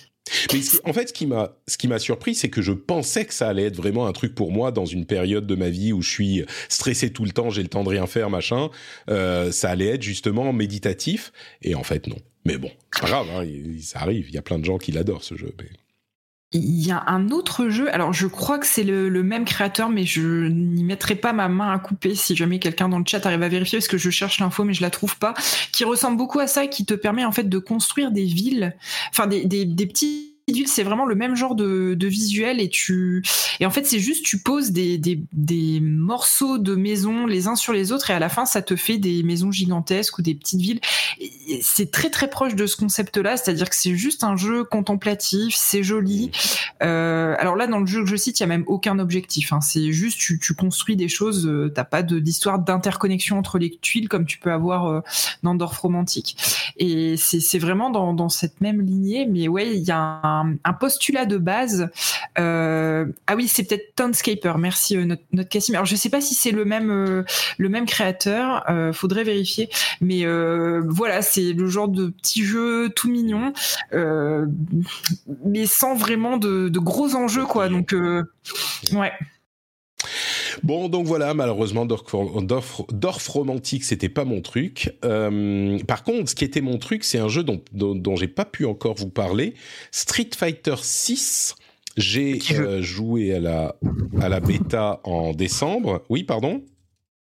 Mais en fait, ce qui m'a, ce qui m'a surpris, c'est que je pensais que ça allait être vraiment un truc pour moi dans une période de ma vie où je suis stressé tout le temps, j'ai le temps de rien faire, machin. Euh, ça allait être justement méditatif, et en fait non. Mais bon, c'est pas grave, hein, ça arrive. Il y a plein de gens qui l'adorent ce jeu. Il y a un autre jeu, alors je crois que c'est le, même créateur, mais je n'y mettrai pas ma main à couper si jamais quelqu'un dans le chat arrive à vérifier, parce que je cherche l'info mais je la trouve pas, qui ressemble beaucoup à ça qui te permet en fait de construire des villes, enfin des, des, des petits d'huile, c'est vraiment le même genre de, de, visuel et tu et en fait c'est juste tu poses des, des, des, morceaux de maisons les uns sur les autres et à la fin ça te fait des maisons gigantesques ou des petites villes. C'est très très proche de ce concept-là, c'est-à-dire que c'est juste un jeu contemplatif, c'est joli. Euh, alors là dans le jeu que je cite, il y a même aucun objectif. Hein. C'est juste tu, tu, construis des choses, euh, t'as pas d'histoire d'interconnexion entre les tuiles comme tu peux avoir euh, dans Dorf romantique. Et c'est vraiment dans, dans cette même lignée, mais ouais il y a un un, postulat de base. Euh, ah oui, c'est peut-être Townscaper. Merci euh, notre, notre Cassim. Alors je sais pas si c'est le même euh, le même créateur. faudrait vérifier. Mais voilà, c'est le genre de petit jeu tout mignon, mais sans vraiment de, de, gros enjeux quoi. Donc ouais. Bon, donc voilà, malheureusement, Dorf, Dorf, Romantique, c'était pas mon truc. Euh, par contre, ce qui était mon truc, c'est un jeu dont, dont, j'ai pas pu encore vous parler. Street Fighter 6. J'ai euh, joué à la, à la bêta en décembre. Oui, pardon?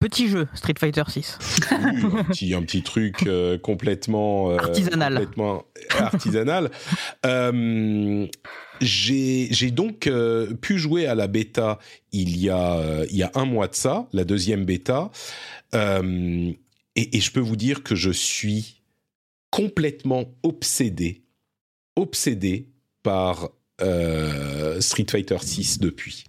Petit jeu, Street Fighter 6. un, petit, un petit truc euh, complètement artisanal. Complètement artisanal. <laughs> J'ai donc euh, pu jouer à la bêta il y, a, euh, il y a un mois de ça, la deuxième bêta, euh, et, et, je peux vous dire que je suis complètement obsédé, obsédé par Street Fighter 6 depuis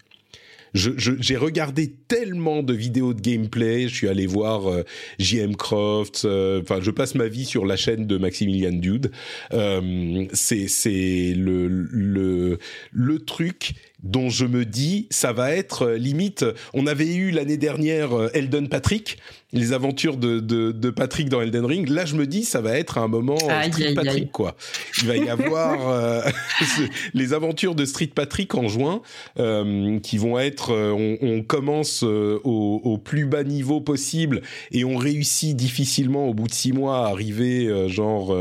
j'ai regardé tellement de vidéos de gameplay. Je suis allé voir euh, JM Croft. Euh, enfin, je passe ma vie sur la chaîne de Maximilian Dude. Euh, c'est le, le le truc dont je me dis ça va être euh, limite. On avait eu l'année dernière euh, Elden Patrick, les aventures de, de, de, Patrick dans Elden Ring. Là, je me dis ça va être un moment euh, Street Patrick quoi. Il va y avoir <laughs> <laughs> les aventures de Street Patrick en juin euh, qui vont être. On, on, commence au, au, plus bas niveau possible et on réussit difficilement au bout de six mois à arriver genre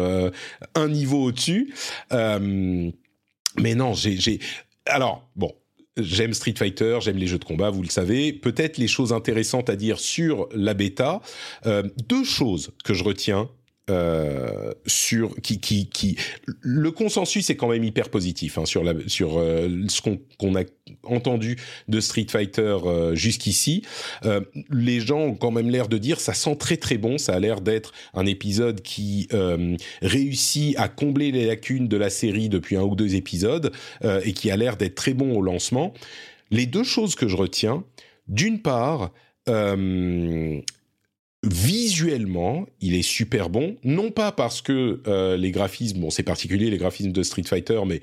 un niveau au-dessus. mais non, j'ai alors, bon, J'aime Street Fighter, j'aime les jeux de combat, vous le savez. Peut-être les choses intéressantes à dire sur la bêta. Euh, deux choses que je retiens euh, sur qui qui qui le consensus est quand même hyper positif hein, sur la sur euh, ce qu'on a entendu de Street Fighter euh, jusqu'ici. Euh, les gens ont quand même l'air de dire ça sent très très bon. Ça a l'air d'être un épisode qui réussit à combler les lacunes de la série depuis un ou deux épisodes et qui a l'air d'être très bon au lancement. Les deux choses que je retiens d'une part visuellement, il est super bon. Non pas parce que euh, les graphismes, bon, c'est particulier les graphismes de Street Fighter, mais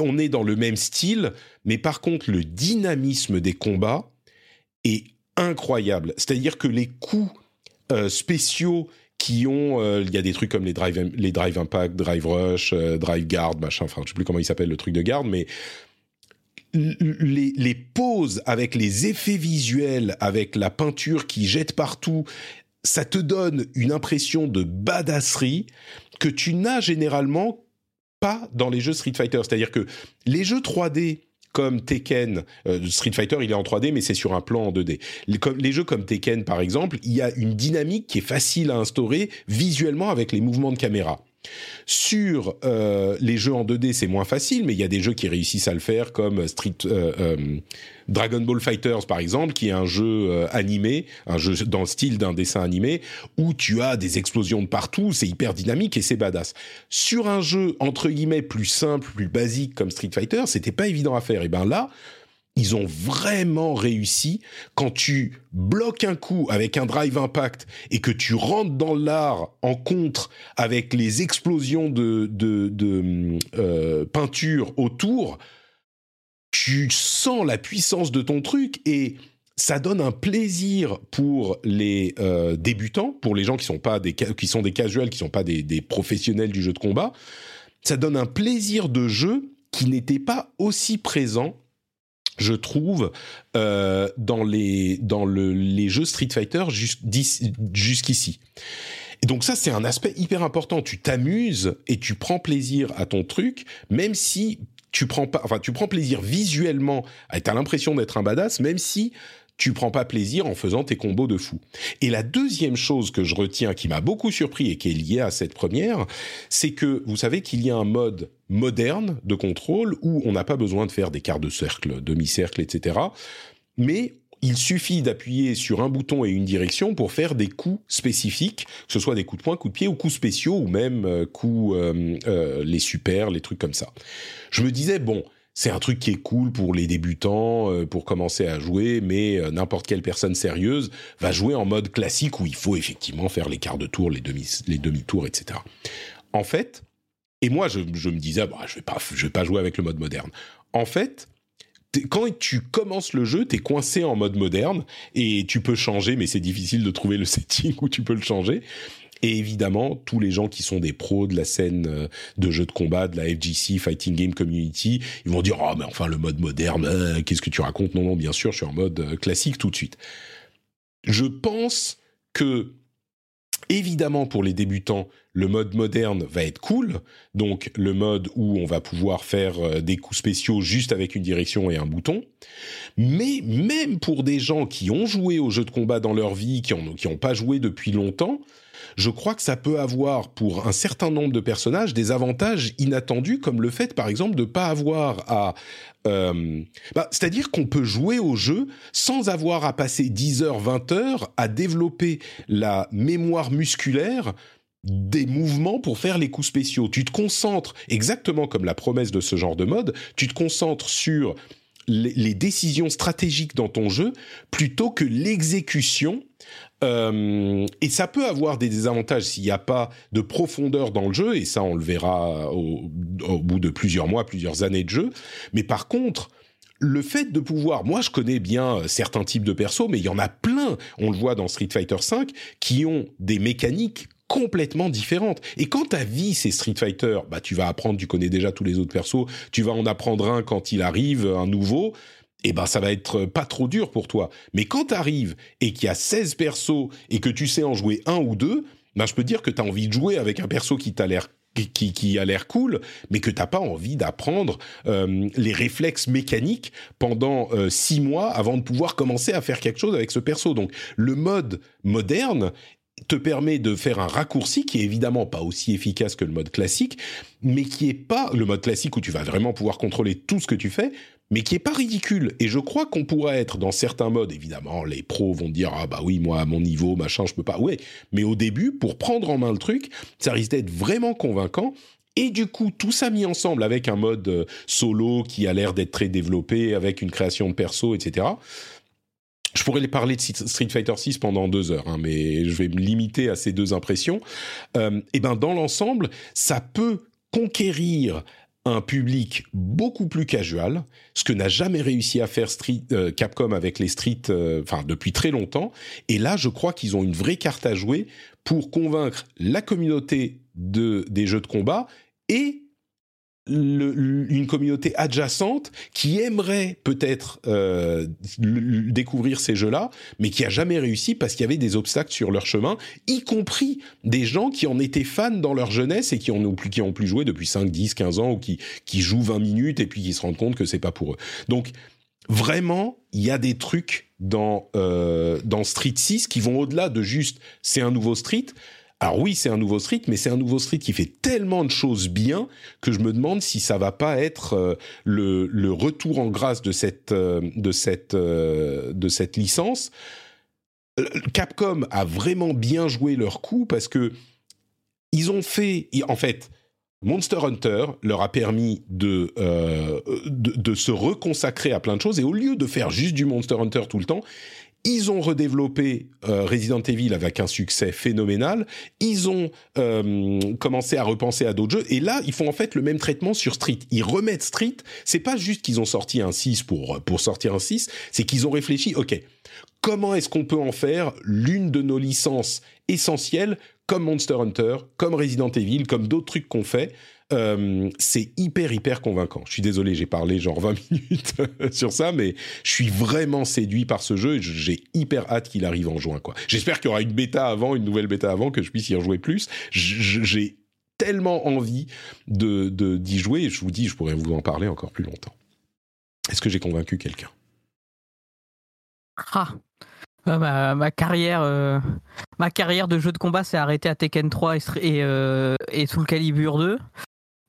on est dans le même style. Mais par contre, le dynamisme des combats est incroyable. C'est-à-dire que les coups euh, spéciaux qui ont, euh, il y a des trucs comme les drive, les drive impact, drive rush, drive guard, machin. Enfin, je sais plus comment il s'appelle le truc de garde, mais les, les, poses avec les effets visuels, avec la peinture qui jette partout, ça te donne une impression de badasserie que tu n'as généralement pas dans les jeux Street Fighter. C'est-à-dire que les jeux 3D comme Tekken, euh, Street Fighter, il est en 3D, mais c'est sur un plan en 2D. Les, les, jeux comme Tekken, par exemple, il y a une dynamique qui est facile à instaurer visuellement avec les mouvements de caméra. Sur euh, les jeux en 2D, c'est moins facile, mais il y a des jeux qui réussissent à le faire, comme Street euh, euh, Dragon Ball Fighters, par exemple, qui est un jeu animé, un jeu dans le style d'un dessin animé, où tu as des explosions de partout, c'est hyper dynamique et c'est badass. Sur un jeu entre guillemets plus simple, plus basique comme Street Fighter, c'était pas évident à faire. Et ben là, ils ont vraiment réussi quand tu bloques un coup avec un drive impact et que tu rentres dans l'art en contre avec les explosions de, euh, peinture autour, tu sens la puissance de ton truc et ça donne un plaisir pour les euh, débutants, pour les gens qui sont pas des qui sont des casuals, qui sont pas des professionnels du jeu de combat. Ça donne un plaisir de jeu qui n'était pas aussi présent je trouve, euh, dans, les, dans le, les jeux Street Fighter jusqu'ici. Et donc ça, c'est un aspect hyper important. Tu t'amuses et tu prends plaisir à ton truc, même si tu prends pas, enfin, tu prends plaisir visuellement, tu as l'impression d'être un badass, même si tu prends pas plaisir en faisant tes combos de fou. Et la deuxième chose que je retiens qui m'a beaucoup surpris et qui est liée à cette première, c'est que vous savez qu'il y a un mode moderne de contrôle où on n'a pas besoin de faire des quarts de cercle, demi-cercle, etc. Mais il suffit d'appuyer sur un bouton et une direction pour faire des coups spécifiques, que ce soit des coups de poing, coups de pied ou coups spéciaux ou même euh, coups euh, euh, les super, les trucs comme ça. Je me disais bon, c'est un truc qui est cool pour les débutants, pour commencer à jouer, mais n'importe quelle personne sérieuse va jouer en mode classique où il faut effectivement faire les quarts de tour, les demi les demi tours, etc. En fait, et moi je, me disais bah, je vais vais pas jouer avec le mode moderne. En fait, quand tu commences le jeu, tu es coincé en mode moderne et tu peux changer, mais c'est difficile de trouver le <laughs> setting où tu peux le changer. Et évidemment, tous les gens qui sont des pros de la scène euh, de jeux de combat, de la FGC, Fighting Game Community, ils vont dire oh mais enfin le mode moderne, euh, qu'est-ce que tu racontes? Non non, bien sûr, je suis en mode euh, classique tout de suite. Je pense que Évidemment, pour les débutants, le mode moderne va être cool. Donc, le mode où on va pouvoir faire euh, des coups spéciaux juste avec une direction et un bouton. Mais même pour des gens qui ont joué aux jeux de combat dans leur vie, qui n'ont qui ont pas joué depuis longtemps, je crois que ça peut avoir pour un certain nombre de personnages des avantages inattendus, comme le fait par exemple de pas avoir à... Euh, bah, C'est-à-dire qu'on peut jouer au jeu sans avoir à passer 10 heures, 20 heures à développer la mémoire musculaire des mouvements pour faire les coups spéciaux. Tu te concentres, exactement comme la promesse de ce genre de mode, tu te concentres sur les, décisions stratégiques dans ton jeu plutôt que l'exécution. Euh, et ça peut avoir des désavantages s'il n'y a pas de profondeur dans le jeu, et ça on le verra au, bout de plusieurs mois, plusieurs années de jeu. Mais par contre, le fait de pouvoir, moi je connais bien certains types de persos, mais il y en a plein, on le voit dans Street Fighter V, qui ont des mécaniques complètement différentes. Et quand ta vie c'est Street Fighter, bah tu vas apprendre, tu connais déjà tous les autres persos, tu vas en apprendre un quand il arrive, un nouveau, et eh ben ça va être pas trop dur pour toi. Mais quand tu arrives et qu'il y a 16 persos et que tu sais en jouer un ou deux, ben je peux dire que tu as envie de jouer avec un perso qui l'air qui, a l'air cool, mais que t'as pas envie d'apprendre euh, les réflexes mécaniques pendant euh, six mois avant de pouvoir commencer à faire quelque chose avec ce perso. Donc le mode moderne te permet de faire un raccourci qui est évidemment pas aussi efficace que le mode classique, mais qui est pas le mode classique où tu vas vraiment pouvoir contrôler tout ce que tu fais, mais qui est pas ridicule. Et je crois qu'on pourrait être dans certains modes, évidemment, les pros vont dire ah bah oui moi à mon niveau machin je peux pas. Ouais, mais au début pour prendre en main le truc, ça risque d'être vraiment convaincant. Et du coup, tout ça mis ensemble avec un mode euh, solo qui a l'air d'être très développé, avec une création de perso, etc. Je pourrais les parler de Street Fighter 6 pendant deux heures, hein, mais je vais me limiter à ces deux impressions. Euh, et ben dans l'ensemble, ça peut conquérir un public beaucoup plus casual, ce que n'a jamais réussi à faire Street, euh, Capcom avec les Street, euh, enfin depuis très longtemps. Et là, je crois qu'ils ont une vraie carte à jouer pour convaincre la communauté de, des jeux de combat et une communauté adjacente qui aimerait peut-être euh, découvrir ces jeux-là, mais qui a jamais réussi parce qu'il y avait des obstacles sur leur chemin, y compris des gens qui en étaient fans dans leur jeunesse et qui ont plus, qui ont plus joué depuis 5, 10, 15 ans ou qui, qui jouent 20 minutes et puis qui se rendent compte que c'est pas pour eux. Donc, vraiment, il y a des trucs dans, euh, dans Street 6 qui vont au-delà de juste c'est un nouveau Street alors oui, c'est un nouveau street, mais c'est un nouveau street qui fait tellement de choses bien que je me demande si ça va pas être euh, le, retour en grâce de cette euh, euh, licence. Capcom a vraiment bien joué leur coup parce que ils ont fait, en fait, Monster Hunter leur a permis de, de, se reconsacrer à plein de choses et au lieu de faire juste du Monster Hunter tout le temps, ils ont redéveloppé euh, Resident Evil avec un succès phénoménal. Ils ont euh, commencé à repenser à d'autres jeux. Et là, ils font en fait le même traitement sur Street. Ils remettent Street. C'est pas juste qu'ils ont sorti un 6 pour, pour sortir un 6. C'est qu'ils ont réfléchi, OK, comment est-ce qu'on peut en faire l'une de nos licences essentielles comme Monster Hunter, comme Resident Evil, comme d'autres trucs qu'on fait euh, c'est hyper hyper convaincant. Je suis désolé, j'ai parlé genre 20 <laughs> minutes sur ça, mais je suis vraiment séduit par ce jeu et j'ai hyper hâte qu'il arrive en juin. J'espère qu'il y aura une bêta avant, une nouvelle bêta avant, que je puisse y rejouer plus. J'ai tellement envie de d'y jouer et je vous dis, je pourrais vous en parler encore plus longtemps. Est-ce que j'ai convaincu quelqu'un? Ah. Ma, ma, carrière, euh, ma carrière de jeu de combat s'est arrêtée à Tekken 3 et, et, euh, et Calibur 2.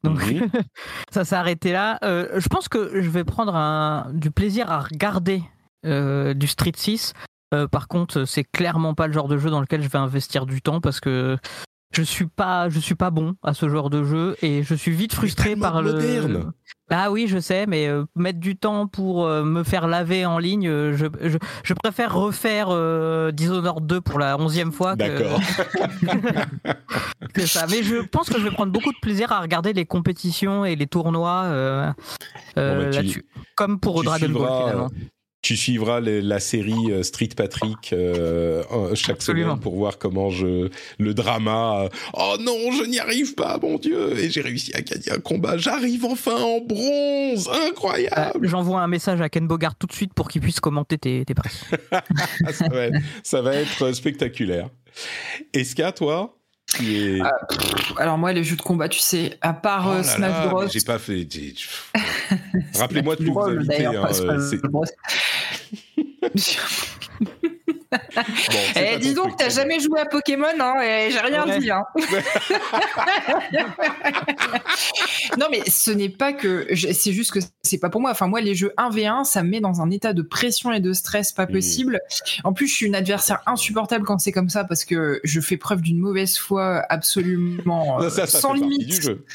Donc <laughs> ça s'est arrêté là. Euh, je pense que je vais prendre un, du plaisir à regarder euh, du Street 6. Euh, par contre, c'est clairement pas le genre de jeu dans lequel je vais investir du temps parce que je suis pas, je suis pas bon à ce genre de jeu et je suis vite frustré par le. moderne. Ah oui, je sais, mais euh, mettre du temps pour euh, me faire laver en ligne, euh, je, je, je préfère refaire Dishonored 2 pour la onzième fois <laughs> que, ça. Mais je pense que je vais prendre beaucoup de plaisir à regarder les compétitions et les tournois Bon, bah, là-dessus. Comme pour Dragon Ball finalement. Tu suivras la série euh, Street Patrick euh, euh, chaque Absolument. semaine pour voir comment je le drama. euh, oh non, je n'y arrive pas, mon Dieu Et j'ai réussi à gagner un combat. J'arrive enfin en bronze, Euh, incroyable. J'envoie un message à Ken Bogart tout de suite pour qu'il puisse commenter tes, tes <laughs> ça, va être, ça va être spectaculaire. Eska, toi? Tu es... Ah, Alors moi, les jeux de combat, tu sais, à part Oh euh, Smash Bros. J'ai pas fait. <laughs> Rappelez-moi de Smash tous vos Bros, invités. d'ailleurs, hein, <laughs> bon, Eh, dis donc, t'as mais- jamais joué à Pokémon, hein, et j'ai rien Ouais. dit. Hein. <laughs> non, mais ce n'est pas que. C'est juste que c'est pas pour moi. Enfin, moi, les jeux 1v1, ça me met dans un état de pression et de stress pas Mhm. possible. En plus, je suis une adversaire insupportable quand c'est comme ça parce que je fais preuve d'une mauvaise foi absolument Non, <laughs> euh, ça, ça sans limite. du jeu.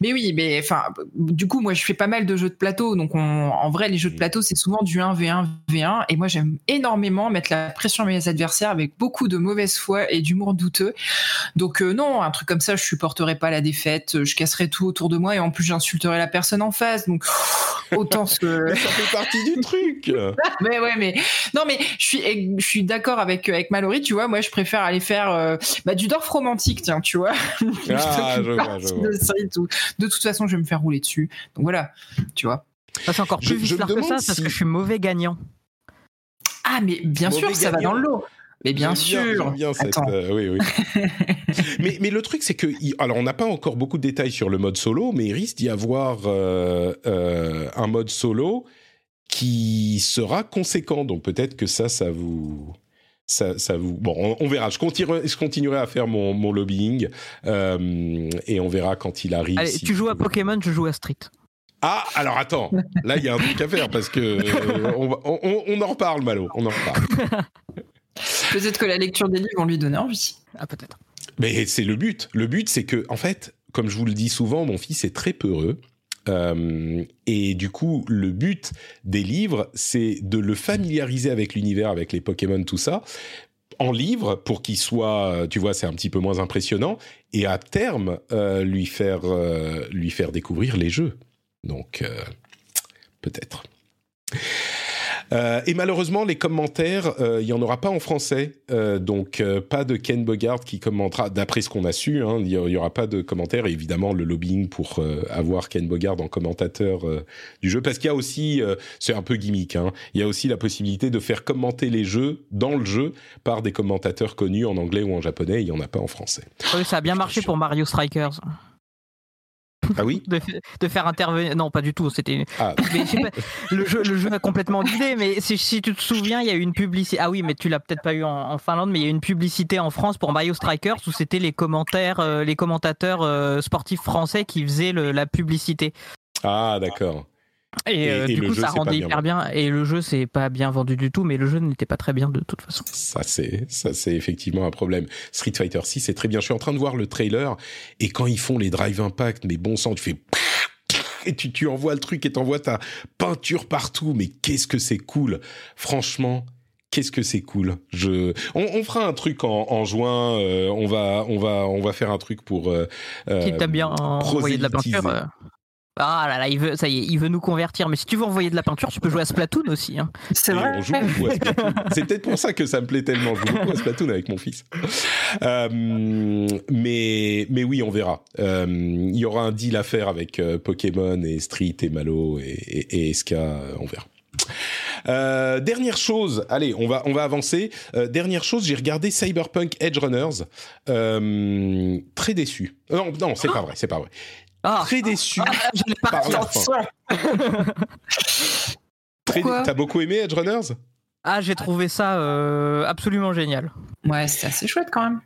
Mais oui, mais enfin, du coup, moi, je fais pas mal de jeux de plateau. Donc, on- en vrai, les jeux de Mm. plateau, c'est souvent du 1v1, V1. Et moi, j'aime énormément mettre la pression à mes adversaires avec beaucoup de mauvaise foi et d'humour douteux. Donc, euh, non, un truc comme ça, je supporterai pas la défaite. Je casserai tout autour de moi et en plus, j'insulterai la personne en face. Donc, <laughs> autant se. <laughs> Mais ça fait partie du truc. <laughs> mais ouais, mais non, mais je suis, je suis d'accord avec avec Mallory. Tu vois, moi, je préfère aller faire euh, bah, du Dorf romantique, tiens, tu vois. Ah, Plutôt je qu'une vois, partie je vois. de toute façon, je vais me faire rouler dessus. Donc voilà, tu vois. Ça, c'est encore plus je que ça parce que je suis mauvais gagnant. Ah, mais bien Mauvais sûr, ça va dans le lot. Mais bien sûr. bien cette, euh, oui, oui. <laughs> mais, mais le truc, c'est que, alors, on n'a pas encore beaucoup de détails sur le mode solo, mais il risque d'y avoir euh, euh, un mode solo qui sera conséquent. Donc peut-être que ça, ça vous. Ça, ça vous bon on, on verra je continuerai, je continuerai à faire mon, mon lobbying euh, et on verra quand il arrive Allez, si- tu joues à Pokémon, je joue à Street. Ah alors attends là il y a un truc à faire parce que euh, on, va- on- on- on en reparle Malo on en reparle <laughs> Peut-être que la lecture des livres vont lui donner envie. Ah, peut-être. Mais c'est le but. Le but, c'est que, en fait, comme je vous le dis souvent, mon fils est très peureux. Euh, et du coup, le but des livres, c'est de le familiariser avec l'univers, avec les Pokémon, tout ça, en livre, pour qu'il soit, tu vois, c'est un petit peu moins impressionnant, et à terme, euh, lui, faire, euh, lui faire découvrir les jeux. Donc, euh, peut-être. Euh, et malheureusement, les commentaires, euh, il y en aura pas en français, Euh, donc pas de Ken Bogart qui commentera. D'après ce qu'on a su, hein, il y, y aura pas de commentaires. Et évidemment, le lobbying pour avoir Ken Bogart en commentateur du jeu, parce qu'il y a aussi, c'est un peu gimmick, hein, il y a aussi la possibilité de faire commenter les jeux dans le jeu par des commentateurs connus en anglais ou en japonais. Il y en a pas en français. Oui, ça a bien marché pour Mario Strikers. Ah oui. <laughs> De, de faire intervenir. Non, pas du tout. C'était. Ah. <laughs> Le jeu, le jeu a complètement d'idées. Mais si, si tu te souviens, il y a eu une publicité. Ah oui, mais tu l'as peut-être pas eu en, en Finlande, mais il y a eu une publicité en France pour Mario Strikers où c'était les commentaires, euh, les commentateurs euh, sportifs français qui faisaient le- la publicité. Ah d'accord. Et, Et- euh, et du coup, jeu, ça rendait hyper bien. Et le jeu, c'est pas bien vendu du tout, mais le jeu n'était pas très bien de toute façon. Ça c'est ça c'est effectivement un problème. Street Fighter 6 c'est très bien. Je suis en train de voir le trailer et quand ils font les drive impact, mais bon sang, tu fais et tu tu envoies le truc et t'envoies ta peinture partout. Mais qu'est-ce que c'est cool, franchement. Qu'est-ce que c'est cool. Je, on, on fera un truc en, en juin. euh, on va, on va, on va faire un truc pour. Euh, Qui euh, t'aime bien envoyer de la peinture euh. Ah là là, il veut, ça y est, il veut nous convertir. Mais si tu veux envoyer de la peinture, tu peux jouer à Splatoon aussi. hein. C'est vrai. on joue beaucoup à Splatoon. <laughs> C'est peut-être pour ça que ça me plaît tellement. Je joue beaucoup à Splatoon avec mon fils. Euh, mais, mais oui, on verra. Euh, Il y aura un deal à faire avec euh, Pokémon et Street et Malo et, et, et SK. On verra. Euh, dernière chose, allez, on va on va avancer. Euh, dernière chose, j'ai regardé Cyberpunk Edge Runners. Euh, très déçu. Non, non, c'est pas vrai, c'est pas vrai. Ah, Très déçu. ah, je l'ai pas. Très- T'as beaucoup aimé Edge Runners? Ah, j'ai trouvé ça euh, absolument génial. Ouais, c'était assez chouette quand même.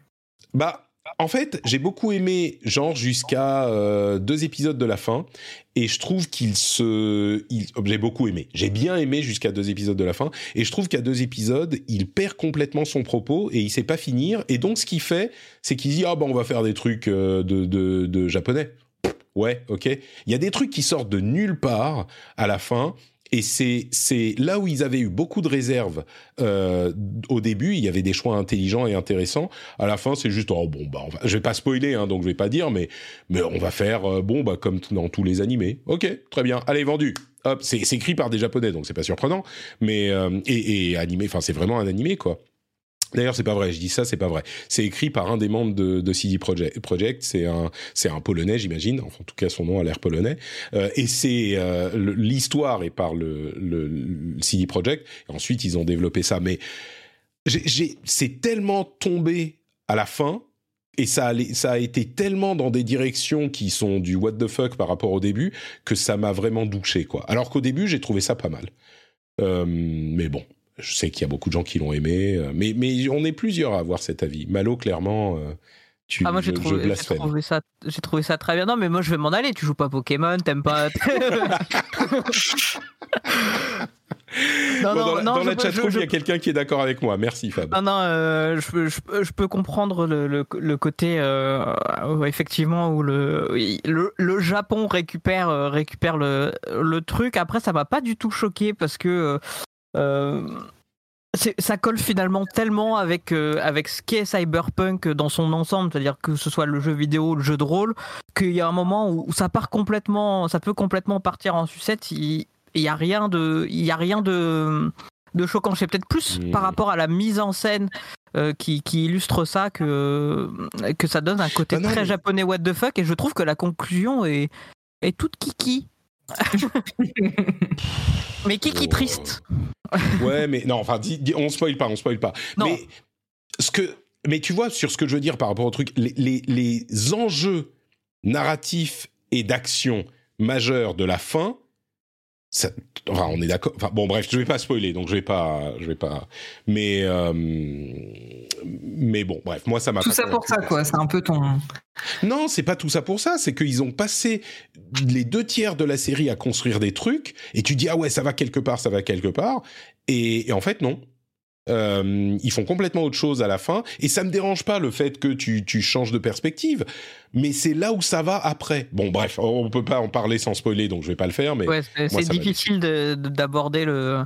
Bah, en fait, j'ai beaucoup aimé, genre jusqu'à euh, deux épisodes de la fin, et je trouve qu'il se, il, j'ai beaucoup aimé. J'ai bien aimé jusqu'à deux épisodes de la fin, et je trouve qu'à deux épisodes, il perd complètement son propos et il sait pas finir. Et donc, ce qu'il fait, c'est qu'il dit ah ben on va faire des trucs euh, de, de, de japonais. Ouais, ok. Il y a des trucs qui sortent de nulle part à la fin et c'est là où ils avaient eu beaucoup de réserves euh, au début. Il y avait des choix intelligents et intéressants. À la fin, c'est juste oh bon bah on je vais pas spoiler hein, donc je vais pas dire mais mais on va faire euh, bon bah comme dans tous les animés. Ok, très bien. Allez vendu. Hop, c'est c'est écrit par des japonais donc c'est pas surprenant. Mais euh, et, et animé, enfin c'est vraiment un animé quoi. D'ailleurs, c'est pas vrai. Je dis ça, c'est pas vrai. C'est écrit par un des membres de, de CD Projekt. Project. C'est un, c'est un polonais, j'imagine. Enfin, en tout cas, son nom a l'air polonais. Euh, et c'est euh, l'histoire est par le, CD Projekt. Et ensuite, ils ont développé ça. Mais j'ai, c'est tellement tombé à la fin. Et ça, allait- ça a été tellement dans des directions qui sont du what the fuck par rapport au début que ça m'a vraiment douché, quoi. Alors qu'au début, j'ai trouvé ça pas mal. Euh, mais bon, je sais qu'il y a beaucoup de gens qui l'ont aimé, euh, mais, mais on est plusieurs à avoir cet avis. Malo, clairement, euh, tu, Ah, moi j'ai trouvé, ça, j'ai trouvé ça très bien. Non, mais moi je vais m'en aller. Tu joues pas Pokémon, t'aimes pas. <laughs> <laughs> non, Bon, dans la, dans je la peux- chatroom, je- il y a quelqu'un qui est d'accord avec moi. Merci, Fab. Non, non, euh, je, peux- je, peux- je peux comprendre le, le, le côté euh, effectivement où le, le, le Japon récupère, récupère le, le truc. Après, ça m'a pas du tout choqué parce que ça colle finalement tellement avec, euh, avec ce qu'est Cyberpunk dans son ensemble, c'est-à-dire que ce soit le jeu vidéo, le jeu de rôle, qu'il y a un moment où, où ça part complètement, ça peut complètement partir en sucette. Il il y a rien de, il y a rien de de choquant. C'est peut-être plus Mmh. par rapport à la mise en scène euh, qui, qui illustre ça que, que ça donne un côté Ah non, très mais- japonais what the fuck et je trouve que la conclusion est, est toute kiki. <laughs> Mais kiki Oh. triste. Ouais, mais non, enfin, dis- dis- on spoil pas, on spoil pas. Non. Mais ce que, mais tu vois, sur ce que je veux dire par rapport au truc, les, les, les enjeux narratifs et d'action majeurs de la fin, ça, enfin, on est d'accord. Enfin, bon, bref, je vais pas spoiler, donc je vais pas, je vais pas. Mais, euh, mais bon, bref, moi ça m'a. Tout pas ça pour ça, quoi. C'est un peu ton. Non, c'est pas tout ça pour ça. C'est qu'ils ont passé les deux tiers de la série à construire des trucs, et tu dis ah ouais, ça va quelque part, ça va quelque part, et, et en fait non. Euh, ils font complètement autre chose à la fin, et ça me dérange pas le fait que tu, tu changes de perspective, mais c'est là où ça va après. Bon, bref, on peut pas en parler sans spoiler, donc je vais pas le faire, mais Ouais, c'est difficile de- de- d'aborder le,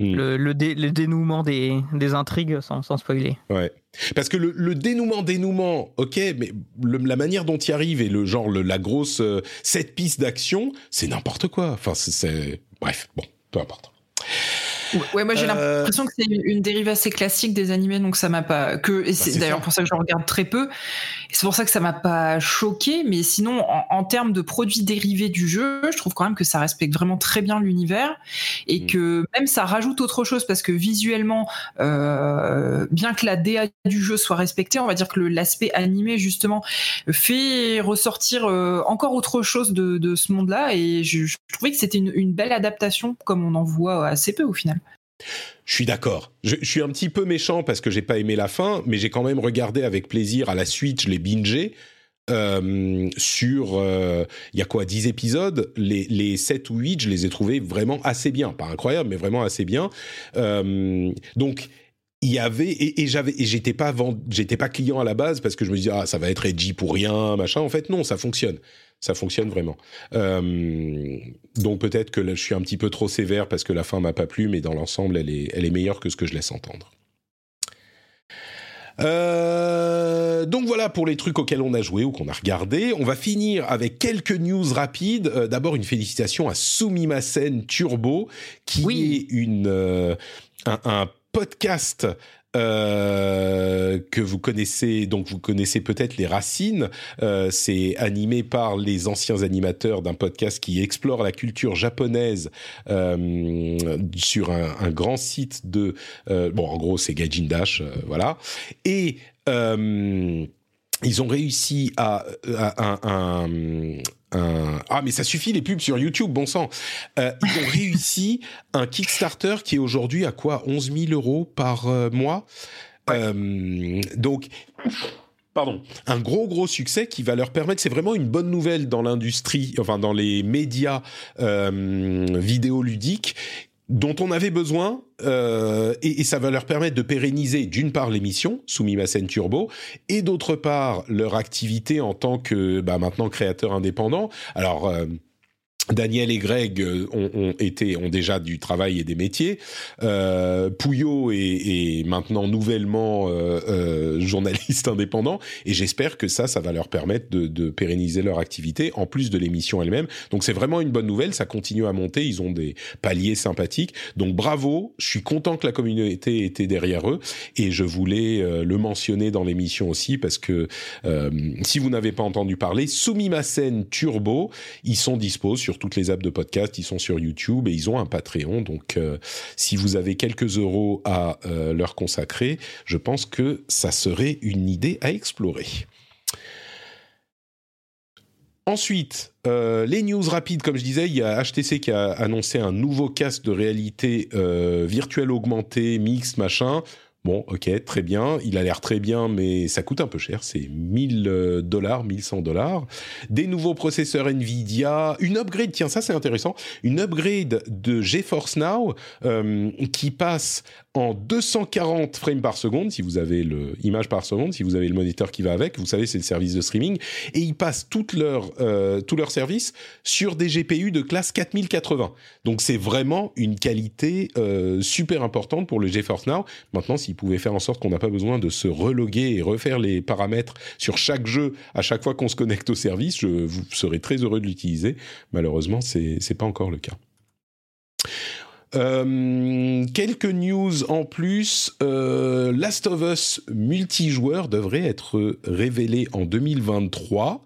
le, le, dé- le dénouement des, des intrigues sans, sans spoiler. Ouais. Parce que le, le dénouement, dénouement, ok, mais la manière dont il arrive et le genre, la grosse euh, cette piste d'action, c'est n'importe quoi. Enfin, c'est. Bref, bon, peu importe. Ouais, moi j'ai Euh, l'impression que c'est une, dérive assez classique des animés, donc ça m'a pas. Que et c'est c'est d'ailleurs pour ça que je regarde très peu. Et c'est pour ça que ça m'a pas choqué, mais sinon en, en termes de produits dérivés du jeu, je trouve quand même que ça respecte vraiment très bien l'univers et Mm. que même ça rajoute autre chose parce que visuellement, euh, bien que la DA du jeu soit respectée, on va dire que l'aspect animé justement fait ressortir euh, encore autre chose de, de ce monde-là et je, je trouvais que c'était une, une belle adaptation comme on en voit assez peu au final. Je suis d'accord. Je, suis un petit peu méchant parce que j'ai pas aimé la fin, mais j'ai quand même regardé avec plaisir à la suite, je l'ai bingé. euh, sur, euh, il y a quoi, 10 épisodes, les, les 7 ou 8, je les ai trouvés vraiment assez bien. Pas incroyable, mais vraiment assez bien. Euh, donc, il y avait et, et j'étais pas j'étais pas client à la base parce que je me disais ah ça va être edgy pour rien machin en fait non ça fonctionne ça fonctionne vraiment Euh, donc peut-être que là, je suis un petit peu trop sévère parce que la fin m'a pas plu mais dans l'ensemble elle est elle est meilleure que ce que je laisse entendre Euh, donc voilà pour les trucs auxquels on a joué ou qu'on a regardé. On va finir avec quelques news rapides. Euh, D'abord une félicitation à Sumimasen Turbo, qui Oui. est une euh, un, un podcast euh, que vous connaissez, donc vous connaissez peut-être les Racines. Euh, c'est animé par les anciens animateurs d'un podcast qui explore la culture japonaise euh, sur un, un grand site de euh, bon en gros c'est Gaijin Dash, euh, voilà. Et ils ont réussi à, à un, ah mais ça suffit les pubs sur YouTube, bon sang. Euh, ils ont <laughs> réussi un Kickstarter qui est aujourd'hui à quoi 11 000 euros par euh, mois. Euh, donc pardon, un gros gros succès qui va leur permettre, c'est vraiment une bonne nouvelle dans l'industrie, enfin dans les médias euh, vidéoludiques dont on avait besoin euh, et, ça va leur permettre de pérenniser d'une part l'émission Sumimasen Turbo et d'autre part leur activité en tant que bah, maintenant créateur indépendant. Alors euh, Daniel et Greg euh, ont, ont, été ont déjà du travail et des métiers. Euh, Pouillot est, est, maintenant nouvellement euh, euh, journaliste <laughs> indépendant et j'espère que ça, ça va leur permettre de, de pérenniser leur activité en plus de l'émission elle-même. Donc c'est vraiment une bonne nouvelle. Ça continue à monter. Ils ont des paliers sympathiques. Donc bravo. Je suis content que la communauté était derrière eux et je voulais euh, le mentionner dans l'émission aussi parce que euh, si vous n'avez pas entendu parler, Sumimasen Turbo, ils sont dispo sur toutes les apps de podcast, ils sont sur YouTube et ils ont un Patreon. Donc, euh, si vous avez quelques euros à euh, leur consacrer, je pense que ça serait une idée à explorer. Ensuite, euh, les news rapides, comme je disais, il y a HTC qui a annoncé un nouveau casque de réalité virtuelle augmentée, mixte, machin. Bon, ok, très bien. Il a l'air très bien, mais ça coûte un peu cher. C'est 1000 dollars, 1100 dollars. Des nouveaux processeurs Nvidia, une upgrade. Tiens, ça c'est intéressant. Une upgrade de GeForce Now euh, qui passe en 240 frames par seconde, si vous avez le image par seconde, si vous avez le moniteur qui va avec, vous savez c'est le service de streaming, et ils passent toute leur euh, tout leur service sur des GPU de classe 4080. Donc c'est vraiment une qualité euh, super importante pour le GeForce Now. Maintenant, s'ils pouvaient faire en sorte qu'on n'a pas besoin de se reloguer et refaire les paramètres sur chaque jeu à chaque fois qu'on se connecte au service, vous serez très heureux de l'utiliser. Malheureusement, c'est pas encore le cas. Euh, quelques news en plus. Euh, Last of Us multijoueur devrait être révélé en 2023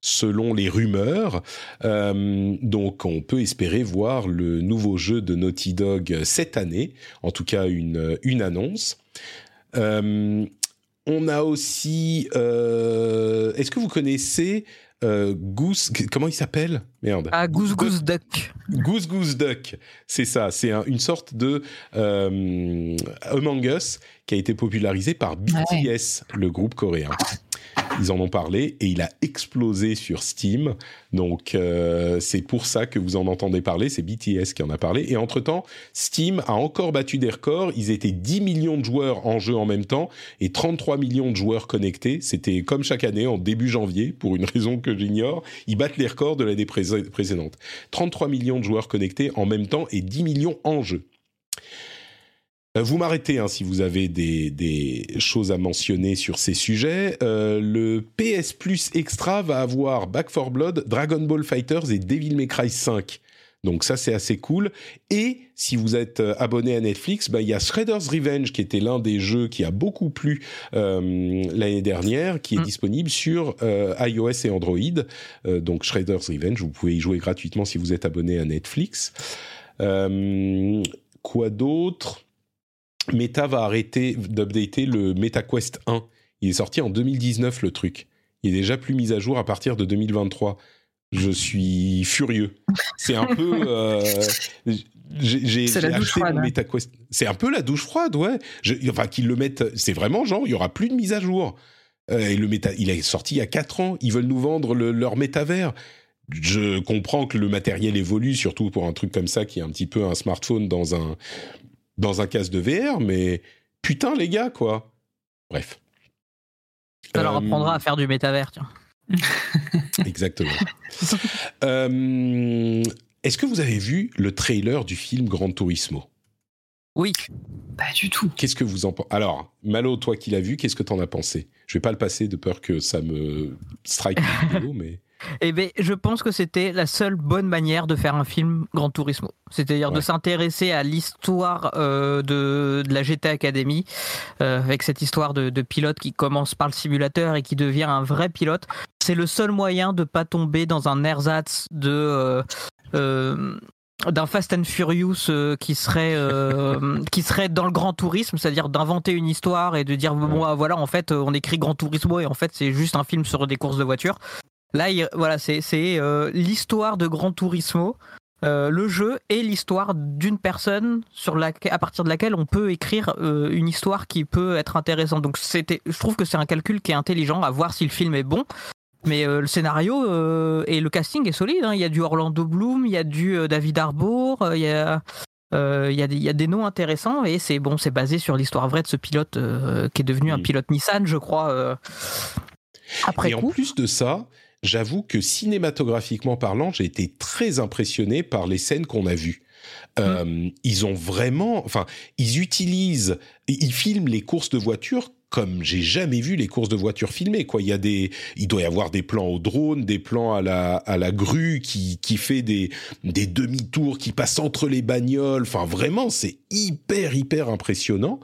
selon les rumeurs. Euh, donc on peut espérer voir le nouveau jeu de Naughty Dog cette année, en tout cas une, annonce. On a aussi... Est-ce que vous connaissez euh, Goose, comment il s'appelle? Merde. Ah, Goose Goose Duck. Goose Goose Duck, c'est ça. C'est un, une sorte de euh, Among Us qui a été popularisé par BTS, ouais. le groupe coréen. Ils en ont parlé et il a explosé sur Steam. Donc euh, c'est pour ça que vous en entendez parler. C'est BTS qui en a parlé. Et entre-temps, Steam a encore battu des records. Ils étaient 10 millions de joueurs en jeu en même temps et 33 millions de joueurs connectés. C'était comme chaque année en début janvier, pour une <laughs> raison que j'ignore. Ils battent les records de l'année précédente. 33 millions de joueurs connectés en même temps et 10 millions en jeu. Vous m'arrêtez hein, si vous avez des, des, choses à mentionner sur ces sujets. Euh, le PS Plus Extra va avoir Back 4 Blood, Dragon Ball Fighters et Devil May Cry 5. Donc ça c'est assez cool. Et si vous êtes abonné à Netflix, bah, il y a Shredder's Revenge qui était l'un des jeux qui a beaucoup plu euh, l'année dernière, qui est mmh. disponible sur euh, iOS et Android. Euh, donc Shredder's Revenge, vous pouvez y jouer gratuitement si vous êtes abonné à Netflix. quoi d'autre? Meta va arrêter d'updater le MetaQuest 1. Il est sorti en 2019 le truc. Il est déjà plus mis à jour à partir de 2023. Je suis furieux. C'est un peu. <laughs> Euh, j'ai acheté le MetaQuest. C'est un peu la douche froide, ouais. Je, enfin, qu'ils le mettent. C'est vraiment genre, il y aura plus de mise à jour. Euh, et le méta, il est sorti il y a 4 ans. Ils veulent nous vendre le, leur métavers. Je comprends que le matériel évolue, surtout pour un truc comme ça qui est un petit peu un smartphone dans un dans un casque de VR, mais putain les gars quoi. Bref. Ça leur apprendra à faire du métavers, tiens. <laughs> Exactement. <laughs> euh, Est-ce que vous avez vu le trailer du film Gran Turismo? Oui. Pas du tout. Qu'est-ce que vous en pensez Alors, Malo, toi qui l'as vu, qu'est-ce que t'en as pensé? Je vais pas le passer de peur que ça me strike vidéo, <laughs> mais... Eh bien, je pense que c'était la seule bonne manière de faire un film Grand Turismo. C'est-à-dire ouais. de s'intéresser à l'histoire euh, de, de, la GT Academy, euh, avec cette histoire de, de, pilote qui commence par le simulateur et qui devient un vrai pilote. C'est le seul moyen de ne pas tomber dans un ersatz de... Euh, d'un Fast and Furious euh, qui serait euh, <laughs> qui serait dans le grand tourisme, c'est-à-dire d'inventer une histoire et de dire bon voilà en fait on écrit Grand Turismo et en fait c'est juste un film sur des courses de voitures. Là, il, voilà, c'est euh, l'histoire de Gran Turismo euh, le jeu et l'histoire d'une personne sur la, à partir de laquelle on peut écrire euh, une histoire qui peut être intéressante. Donc je trouve que c'est un calcul qui est intelligent à voir si le film est bon. Mais le scénario et le casting est solide. hein. Il y a du Orlando Bloom, il y a du David Harbour, il y a il y, a des, il y a des noms intéressants et c'est bon, c'est basé sur l'histoire vraie de ce pilote qui est devenu un pilote Nissan, je crois. euh, après Et en plus de ça, j'avoue que cinématographiquement parlant, j'ai été très impressionné par les scènes qu'on a vues. Euh, Ils ont vraiment, enfin, ils utilisent, ils filment les courses de voitures comme j'ai jamais vu les courses de voitures filmées. Quoi, il y a des, il doit y avoir des plans au drone, des plans à la à la grue qui qui fait des des demi-tours, qui passe entre les bagnoles. Enfin, vraiment, c'est hyper hyper impressionnant.